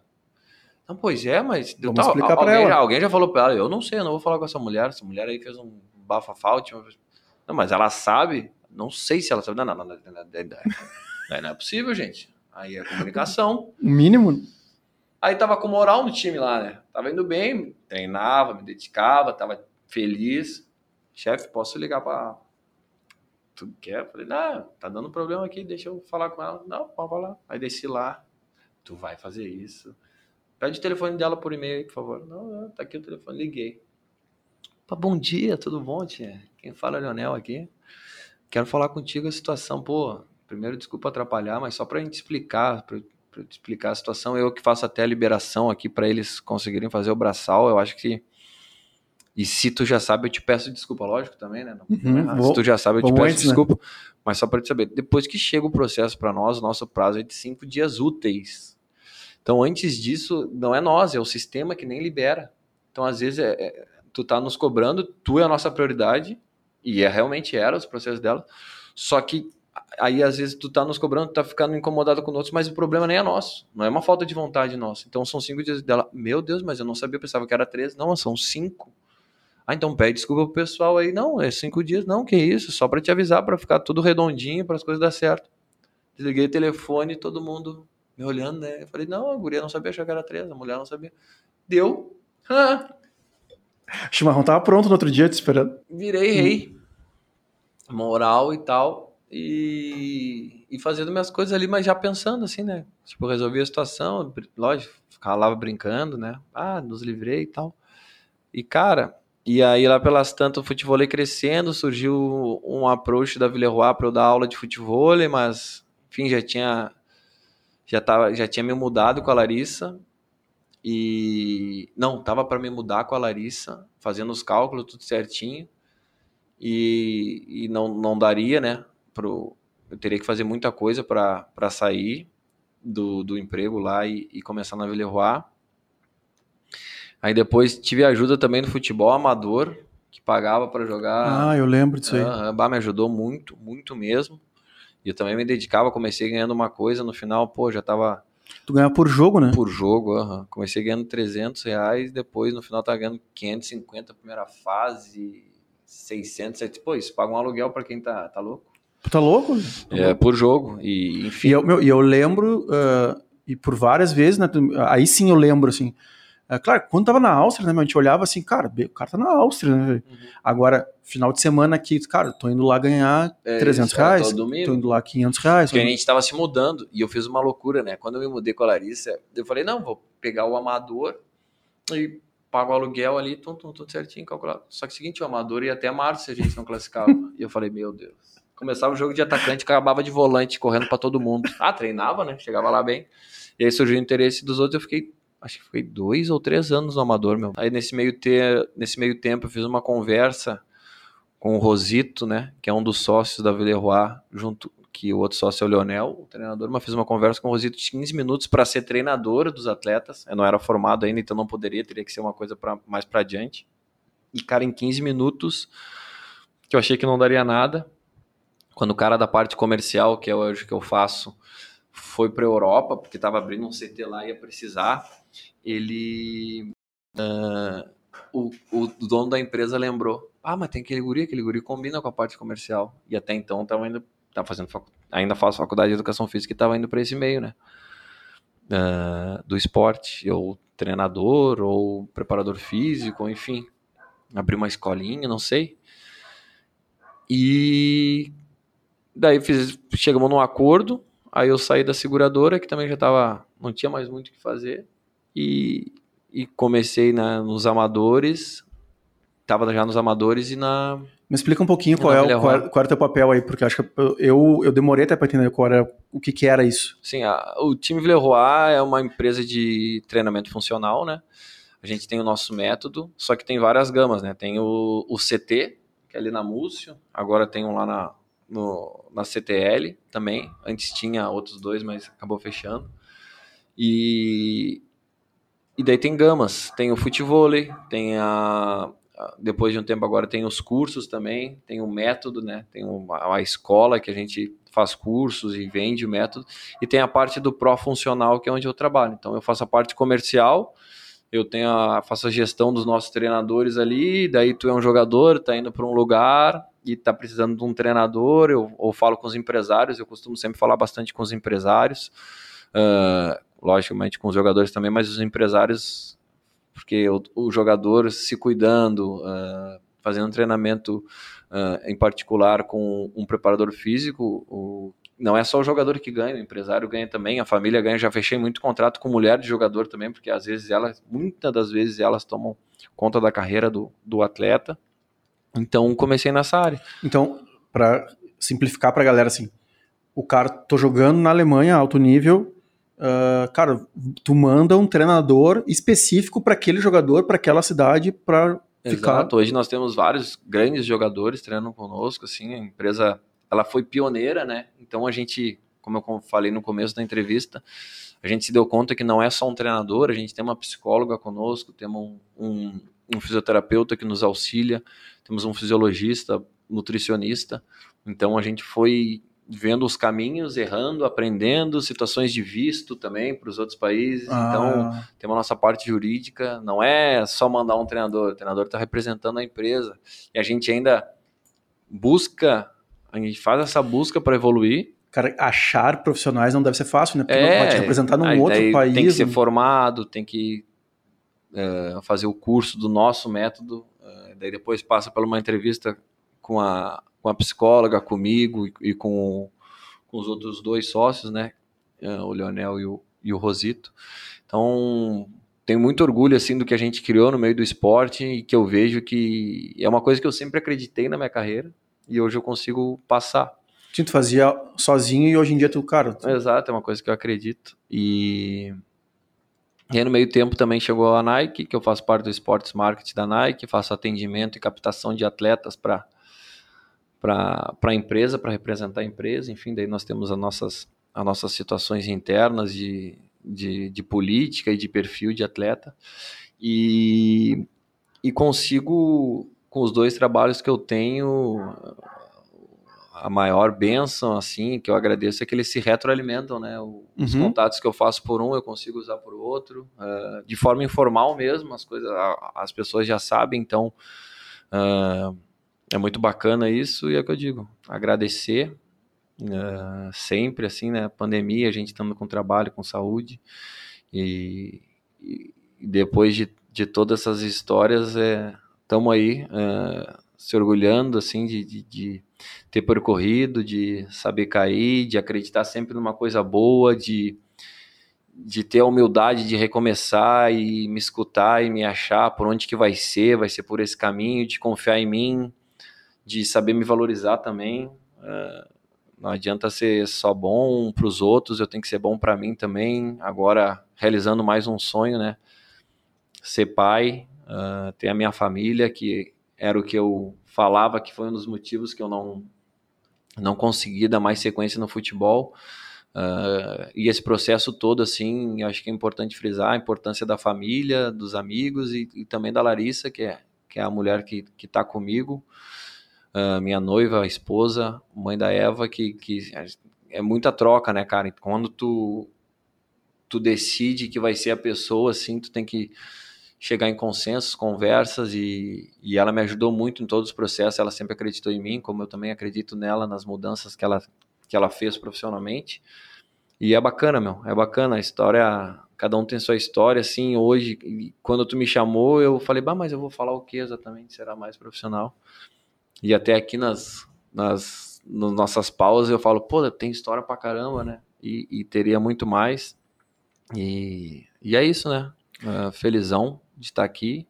Não, pois é, mas Vamos tá, explicar alguém, ela. alguém já falou para ela, eu não sei, eu não vou falar com essa mulher, essa mulher aí fez um bafafá última. Não, mas ela sabe, não sei se ela sabe. Não, não, não, não, não, não, não é possível, gente. Aí é comunicação. O mínimo. Aí tava com moral no time lá, né? Tava indo bem, treinava, me dedicava, tava feliz. Chefe, posso ligar para tu quer? falei, não, tá dando problema aqui, deixa eu falar com ela. Não, pode falar. Aí desci lá, tu vai fazer isso. Pede o telefone dela por e-mail aí, por favor. Não, não, tá aqui o telefone, liguei. Pô, bom dia, tudo bom, tia? Quem fala é Leonel aqui. Quero falar contigo a situação, pô. Primeiro, desculpa atrapalhar, mas só pra gente explicar, pra, pra explicar a situação, eu que faço até a liberação aqui para eles conseguirem fazer o braçal, eu acho que e se tu já sabe, eu te peço desculpa, lógico também, né? Não, uhum, não é se tu já sabe, eu te peço antes, né? desculpa. Né? Mas só para te saber, depois que chega o processo para nós, o nosso prazo é de cinco dias úteis. Então, antes disso, não é nós, é o sistema que nem libera. Então, às vezes, é, é, tu tá nos cobrando, tu é a nossa prioridade, e é, realmente era os processos dela, só que aí às vezes tu tá nos cobrando, tu tá ficando incomodado com outros, mas o problema nem é nosso, não é uma falta de vontade nossa. Então são cinco dias dela, meu Deus, mas eu não sabia, eu pensava que era três, não, são cinco. Ah, então pede desculpa pro pessoal aí. Não, é cinco dias. Não, que isso, só para te avisar, para ficar tudo redondinho, para as coisas dar certo. Desliguei o telefone, todo mundo me olhando, né? Eu falei, não, a guria não sabia achar que era três, a mulher não sabia. Deu. O chimarrão tava pronto no outro dia te esperando. Virei rei. Moral e tal. E, e fazendo minhas coisas ali, mas já pensando assim, né? Tipo, resolvi a situação, lógico, ficava lá brincando, né? Ah, nos livrei e tal. E, cara, e aí lá pelas tantas o futebol crescendo, surgiu um approach da Villeroy para eu dar aula de futebol, mas, enfim, já tinha já tava, já tinha me mudado com a Larissa e não, tava para me mudar com a Larissa, fazendo os cálculos tudo certinho. E, e não, não daria, né, pro eu teria que fazer muita coisa para sair do, do emprego lá e, e começar na Villeroy. Aí depois tive ajuda também no futebol amador, que pagava para jogar. Ah, eu lembro disso aí. Uh, bah, me ajudou muito, muito mesmo. E eu também me dedicava, comecei ganhando uma coisa, no final, pô, já tava... Tu ganhava por jogo, né? Por jogo, uh -huh. comecei ganhando 300 reais, depois no final tava ganhando 550 primeira fase, 600, pô, isso paga um aluguel para quem tá, tá louco. Tá louco? É, por jogo, e enfim. E eu, meu, eu lembro, uh, e por várias vezes, né, aí sim eu lembro, assim, é, claro, quando tava na Áustria, né, a gente olhava assim, cara, o cara tá na Áustria, né, uhum. Agora, final de semana aqui, cara, tô indo lá ganhar é, 300 isso, reais, tô, tô indo lá 500 reais. Porque a gente tava se mudando, e eu fiz uma loucura, né, quando eu me mudei com a Larissa, eu falei, não, vou pegar o amador e pago o aluguel ali, tum, tum, tudo certinho, calculado. Só que é o seguinte, o amador ia até março se a gente não classificava. e eu falei, meu Deus. Começava o jogo de atacante, acabava de volante, correndo para todo mundo. Ah, treinava, né, chegava lá bem. E aí surgiu o interesse dos outros, eu fiquei acho que foi dois ou três anos no Amador, meu. Aí nesse meio, ter, nesse meio tempo eu fiz uma conversa com o Rosito, né, que é um dos sócios da Villeroy, junto que o outro sócio é o Leonel, o treinador, mas fiz uma conversa com o Rosito de 15 minutos para ser treinador dos atletas. Eu não era formado ainda, então não poderia, teria que ser uma coisa pra, mais para adiante. E cara, em 15 minutos, que eu achei que não daria nada, quando o cara da parte comercial, que é hoje que eu faço, foi para Europa, porque estava abrindo um CT lá e ia precisar ele. Uh, o, o dono da empresa lembrou: ah, mas tem aquele guri, aquele guri combina com a parte comercial. E até então estava indo, tava fazendo facu... ainda faço faculdade de educação física e estava indo para esse meio, né? Uh, do esporte, ou treinador, ou preparador físico, enfim, abrir uma escolinha, não sei. E daí fiz, chegamos num acordo, aí eu saí da seguradora, que também já tava, não tinha mais muito o que fazer, e, e comecei na, nos amadores, estava já nos amadores e na. Me explica um pouquinho qual é, o, qual, qual era o teu papel aí, porque acho que eu, eu demorei até para entender qual era, o que, que era isso. Sim, a, o time Villeroy é uma empresa de treinamento funcional, né? A gente tem o nosso método, só que tem várias gamas, né? Tem o, o CT, que é ali na Múcio, agora tem um lá na, no, na CTL também. Antes tinha outros dois, mas acabou fechando. E e daí tem gamas, tem o futevôlei, tem a depois de um tempo agora tem os cursos também, tem o método, né? Tem uma, a escola que a gente faz cursos e vende o método e tem a parte do pró funcional que é onde eu trabalho. Então eu faço a parte comercial, eu tenho a, faço a gestão dos nossos treinadores ali, daí tu é um jogador, tá indo para um lugar e tá precisando de um treinador, eu ou falo com os empresários, eu costumo sempre falar bastante com os empresários. Uh, logicamente com os jogadores também, mas os empresários, porque o, o jogador se cuidando, uh, fazendo um treinamento uh, em particular com um preparador físico, o, não é só o jogador que ganha, o empresário ganha também, a família ganha. Já fechei muito contrato com mulher de jogador também, porque às vezes elas, muitas das vezes elas tomam conta da carreira do, do atleta. Então comecei nessa área. Então, para simplificar para a galera assim, o cara tô jogando na Alemanha alto nível, uh, cara, tu manda um treinador específico para aquele jogador, para aquela cidade, para ficar. Hoje nós temos vários grandes jogadores treinando conosco, assim, a empresa, ela foi pioneira, né? Então a gente, como eu falei no começo da entrevista, a gente se deu conta que não é só um treinador, a gente tem uma psicóloga conosco, temos um, um, um fisioterapeuta que nos auxilia, temos um fisiologista, nutricionista. Então a gente foi vendo os caminhos, errando, aprendendo, situações de visto também para os outros países. Ah. Então, tem uma nossa parte jurídica, não é só mandar um treinador, o treinador está representando a empresa. E a gente ainda busca, a gente faz essa busca para evoluir. Cara, achar profissionais não deve ser fácil, né? Porque é, não pode representar num outro país. Tem que ser né? formado, tem que é, fazer o curso do nosso método, é, daí depois passa por uma entrevista com a com a psicóloga, comigo e, e com, com, os outros dois sócios, né? É, o Leonel e o, e o Rosito. Então, tenho muito orgulho assim do que a gente criou no meio do esporte e que eu vejo que é uma coisa que eu sempre acreditei na minha carreira e hoje eu consigo passar. Sim, tu fazia sozinho e hoje em dia tu, cara. Tu... Exato, é uma coisa que eu acredito. E... e aí no meio tempo também chegou a Nike, que eu faço parte do Esportes Marketing da Nike, faço atendimento e captação de atletas para para a empresa, para representar a empresa, enfim, daí nós temos as nossas, as nossas situações internas de, de, de política e de perfil de atleta, e, e consigo, com os dois trabalhos que eu tenho, a maior benção, assim, que eu agradeço é que eles se retroalimentam, né? Os uhum. contatos que eu faço por um, eu consigo usar por outro, uh, de forma informal mesmo, as coisas, as pessoas já sabem, então... Uh, é muito bacana isso e é o que eu digo, agradecer uh, sempre, assim, né, pandemia, a gente estando com trabalho, com saúde e, e depois de, de todas essas histórias, estamos é, aí uh, se orgulhando, assim, de, de, de, ter percorrido, de saber cair, de acreditar sempre numa coisa boa, de de ter a humildade de recomeçar e me escutar e me achar por onde que vai ser, vai ser por esse caminho, de confiar em mim, de saber me valorizar também. Uh, não adianta ser só bom para os outros, eu tenho que ser bom para mim também. Agora, realizando mais um sonho, né? Ser pai, uh, ter a minha família, que era o que eu falava que foi um dos motivos que eu não, não consegui dar mais sequência no futebol. Uh, e esse processo todo, assim, acho que é importante frisar a importância da família, dos amigos e, e também da Larissa, que é, que é a mulher que está comigo uh, minha noiva, esposa, mãe da Eva, que, que é muita troca, né, cara? Quando tu, tu decide que vai ser a pessoa, assim, tu tem que chegar em consensos, conversas e, e ela me ajudou muito em todos os processos, ela sempre acreditou em mim, como eu também acredito nela nas mudanças que ela, que ela fez profissionalmente. E é bacana, meu, é bacana a história, cada um tem sua história, assim, hoje, quando tu me chamou, eu falei, bah, mas eu vou falar o que exatamente, será mais profissional. E até aqui nas, nas, nas nossas pausas eu falo, pô, tem história pra caramba, né? E, e teria muito mais. E, e é isso, né? Uh, felizão de estar aqui,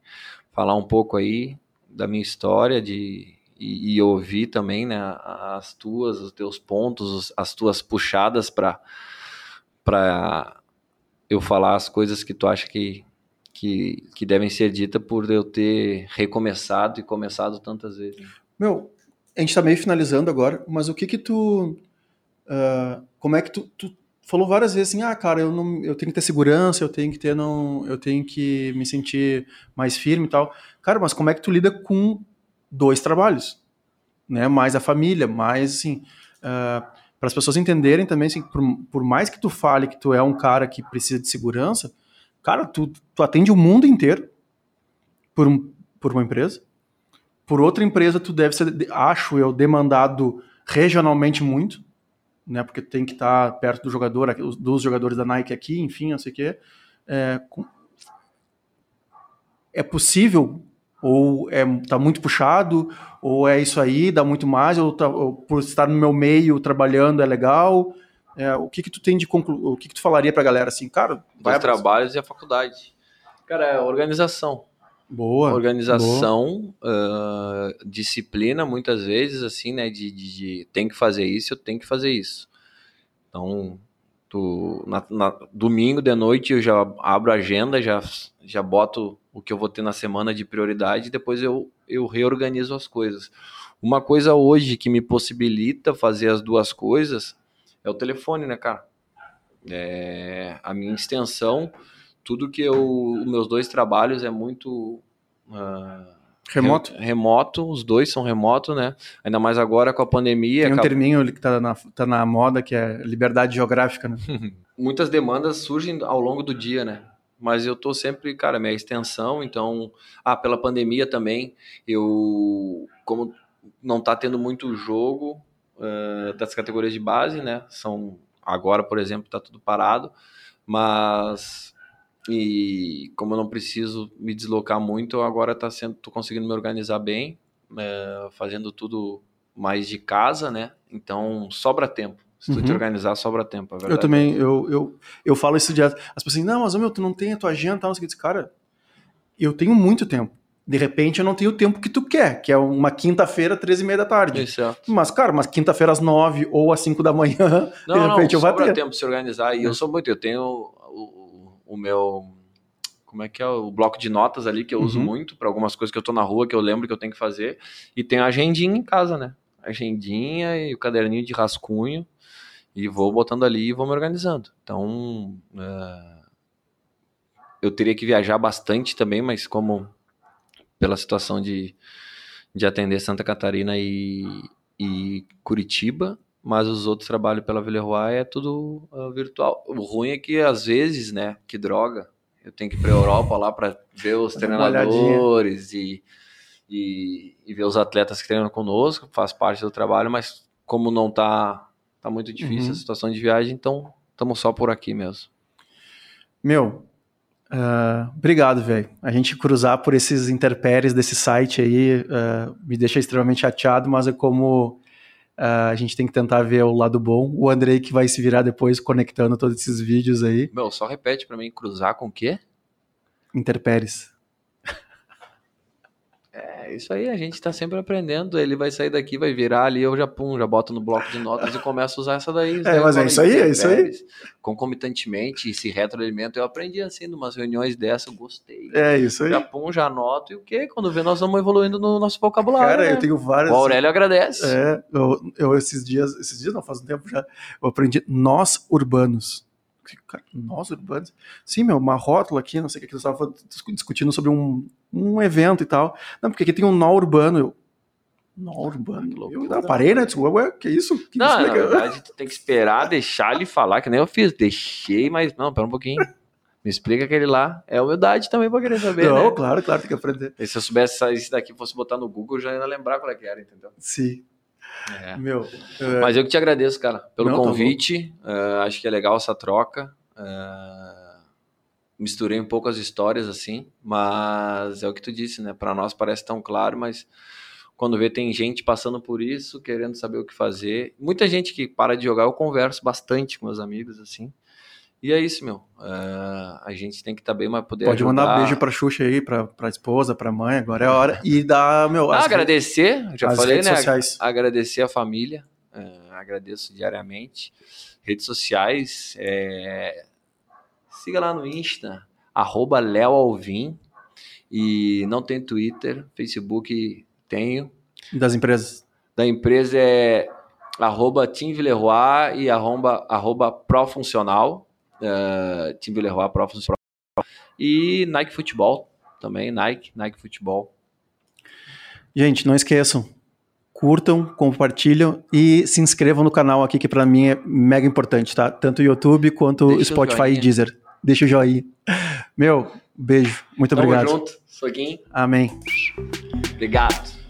falar um pouco aí da minha história, de e, e, ouvir também né, as tuas, os teus pontos, as tuas puxadas para eu falar as coisas que tu acha que, que, que devem ser ditas por eu ter recomeçado e começado tantas vezes. Meu, a gente tá meio finalizando agora, mas o que que tu. Uh, como é que tu, tu falou várias vezes assim, ah, cara, eu, não, eu tenho que ter segurança, eu tenho que ter, não, eu tenho que me sentir mais firme e tal. Cara, mas como é que tu lida com dois trabalhos? Né? Mais a família, mais assim. Uh, para as pessoas entenderem também, assim, por, por, mais que tu fale que tu é um cara que precisa de segurança, cara, tu, tu atende o mundo inteiro por, um, por uma empresa por outra empresa tu deve ser, acho eu, demandado regionalmente muito, né? Porque tem que estar perto do jogador, dos jogadores da Nike aqui, enfim, não sei o quê. É, é possível? Ou é tá muito puxado? Ou é isso aí dá muito mais? Ou, tá, ou por estar no meu meio trabalhando é legal? É, o que que tu tem de conclu... o que que tu falaria para a galera assim cara vai Os trabalhos e a faculdade. Cara é organização Boa. Organização, boa. Uh, disciplina, muitas vezes, assim, né? De, de, de, tem que fazer isso, eu tenho que fazer isso. Então, tu, na, na, domingo de noite eu já abro a agenda, já, já boto o que eu vou ter na semana de prioridade e depois eu, eu reorganizo as coisas. Uma coisa hoje que me possibilita fazer as duas coisas é o telefone, né, cara? É, a minha extensão tudo que eu, meus dois trabalhos é muito uh, Remoto? Remoto, os dois são remoto, né? Ainda mais agora com a pandemia. Tem um terminho que tá na, tá na moda que é liberdade geográfica, né? Muitas demandas surgem ao longo do dia, né? Mas eu tô sempre, cara, minha extensão, então. Ah, pela pandemia também, eu. Como não tá tendo muito jogo uh, das categorias de base, né? São. Agora, por exemplo, tá tudo parado, mas e como eu não preciso me deslocar muito, agora tá sendo, tô conseguindo me organizar bem, é, fazendo tudo mais de casa, né? Então sobra tempo. Se tu uhum. te organizar, sobra tempo. eu também, eu, eu, eu falo isso direto. As pessoas assim, não, mas meu, tu não tem a tua agenda, não sei o que. Cara, eu tenho muito tempo. De repente eu não tenho o tempo que tu quer, que é uma quinta-feira, 13 e meia da tarde. Exato. Mas, cara, mas quinta-feira às 9 ou às 5 da manhã, não, de repente não, eu vou ter. Tempo de se organizar. E é. eu sou muito, eu tenho o meu como é que é o bloco de notas ali que eu uhum. uso muito para algumas coisas que eu tô na rua que eu lembro que eu tenho que fazer e tem a agendinha em casa, né? agendinha e o caderninho de rascunho e vou botando ali e vou me organizando. Então, uh, eu teria que viajar bastante também, mas como pela situação de, de atender Santa Catarina e, e Curitiba, mas os outros trabalhos pela Villeroy é tudo uh, virtual. O ruim é que às vezes, né, que droga, eu tenho que ir para Europa lá para ver os treinadores e, e, e, ver os atletas que treinam conosco, faz parte do trabalho, mas como não tá, tá muito difícil uhum. a situação de viagem, então estamos só por aqui mesmo. Meu, uh, obrigado, velho. A gente cruzar por esses interpéries desse site aí uh, me deixa extremamente chateado, mas é como Uh, a gente tem que tentar ver o lado bom. O Andrei que vai se virar depois conectando todos esses vídeos aí. Meu, só repete para mim, cruzar com o quê? Interpéries. É, isso aí a gente está sempre aprendendo. Ele vai sair daqui, vai virar ali, eu já pum, já boto no bloco de notas e começo a usar essa daí. É, mas é isso aí, é isso aí. Concomitantemente, esse retroalimento, eu aprendi assim, numas reuniões dessa, eu gostei. É isso aí. Já pum, já anoto, e o quê? Quando vê, nós vamos evoluindo no nosso vocabulário. Cara, né? eu tenho várias. O Aurélio agradece. É, eu, eu esses dias, esses dias não, faz um tempo já, eu aprendi nós urbanos nós urbanos? Sim, meu, uma rótula aqui, não sei o que, eles estavam discutindo sobre um, um evento e tal. Não, porque aqui tem um nó urbano. Eu, nó urbano? Eu não, parei, né? Disse, ué, que isso? Que não, isso na verdade, tu tem que esperar, deixar ele falar, que nem eu fiz. Deixei, mas não, pera um pouquinho. Me explica aquele lá. É humildade também pra querer saber, Não, né? claro, claro, tem que aprender. E se eu soubesse isso daqui, fosse botar no Google, eu já ia lembrar qual é que era, entendeu? Sim. É. Meu, é... Mas eu que te agradeço, cara, pelo Não, tá convite. Uh, acho que é legal essa troca. Uh, misturei um pouco as histórias assim, mas é o que tu disse, né? Para nós parece tão claro, mas quando vê tem gente passando por isso, querendo saber o que fazer. Muita gente que para de jogar, eu converso bastante com meus amigos assim. E é isso, meu. Uh, a gente tem que estar tá bem, mas poder. Pode ajudar. mandar beijo pra Xuxa aí, pra, pra esposa, pra mãe, agora é a hora. E dar, meu. Ah, agradecer, já falei, né? Sociais. Agradecer a família, uh, agradeço diariamente. Redes sociais, é... siga lá no Insta, arroba Alvim. E não tem Twitter, Facebook tenho. Das empresas? Da empresa é arroba Tim Villeroy e arroba, arroba Profuncional uh, Tim Villeroy, Professor e Nike Futebol também, Nike, Nike Futebol. Gente, não esqueçam, curtam, compartilham e se inscrevam no canal aqui que para mim é mega importante, tá? Tanto o YouTube quanto Deixa Spotify e Deezer. Deixa o joinha. Meu, beijo. Muito Tamo obrigado. junto. Soguinho. Amém. Obrigado.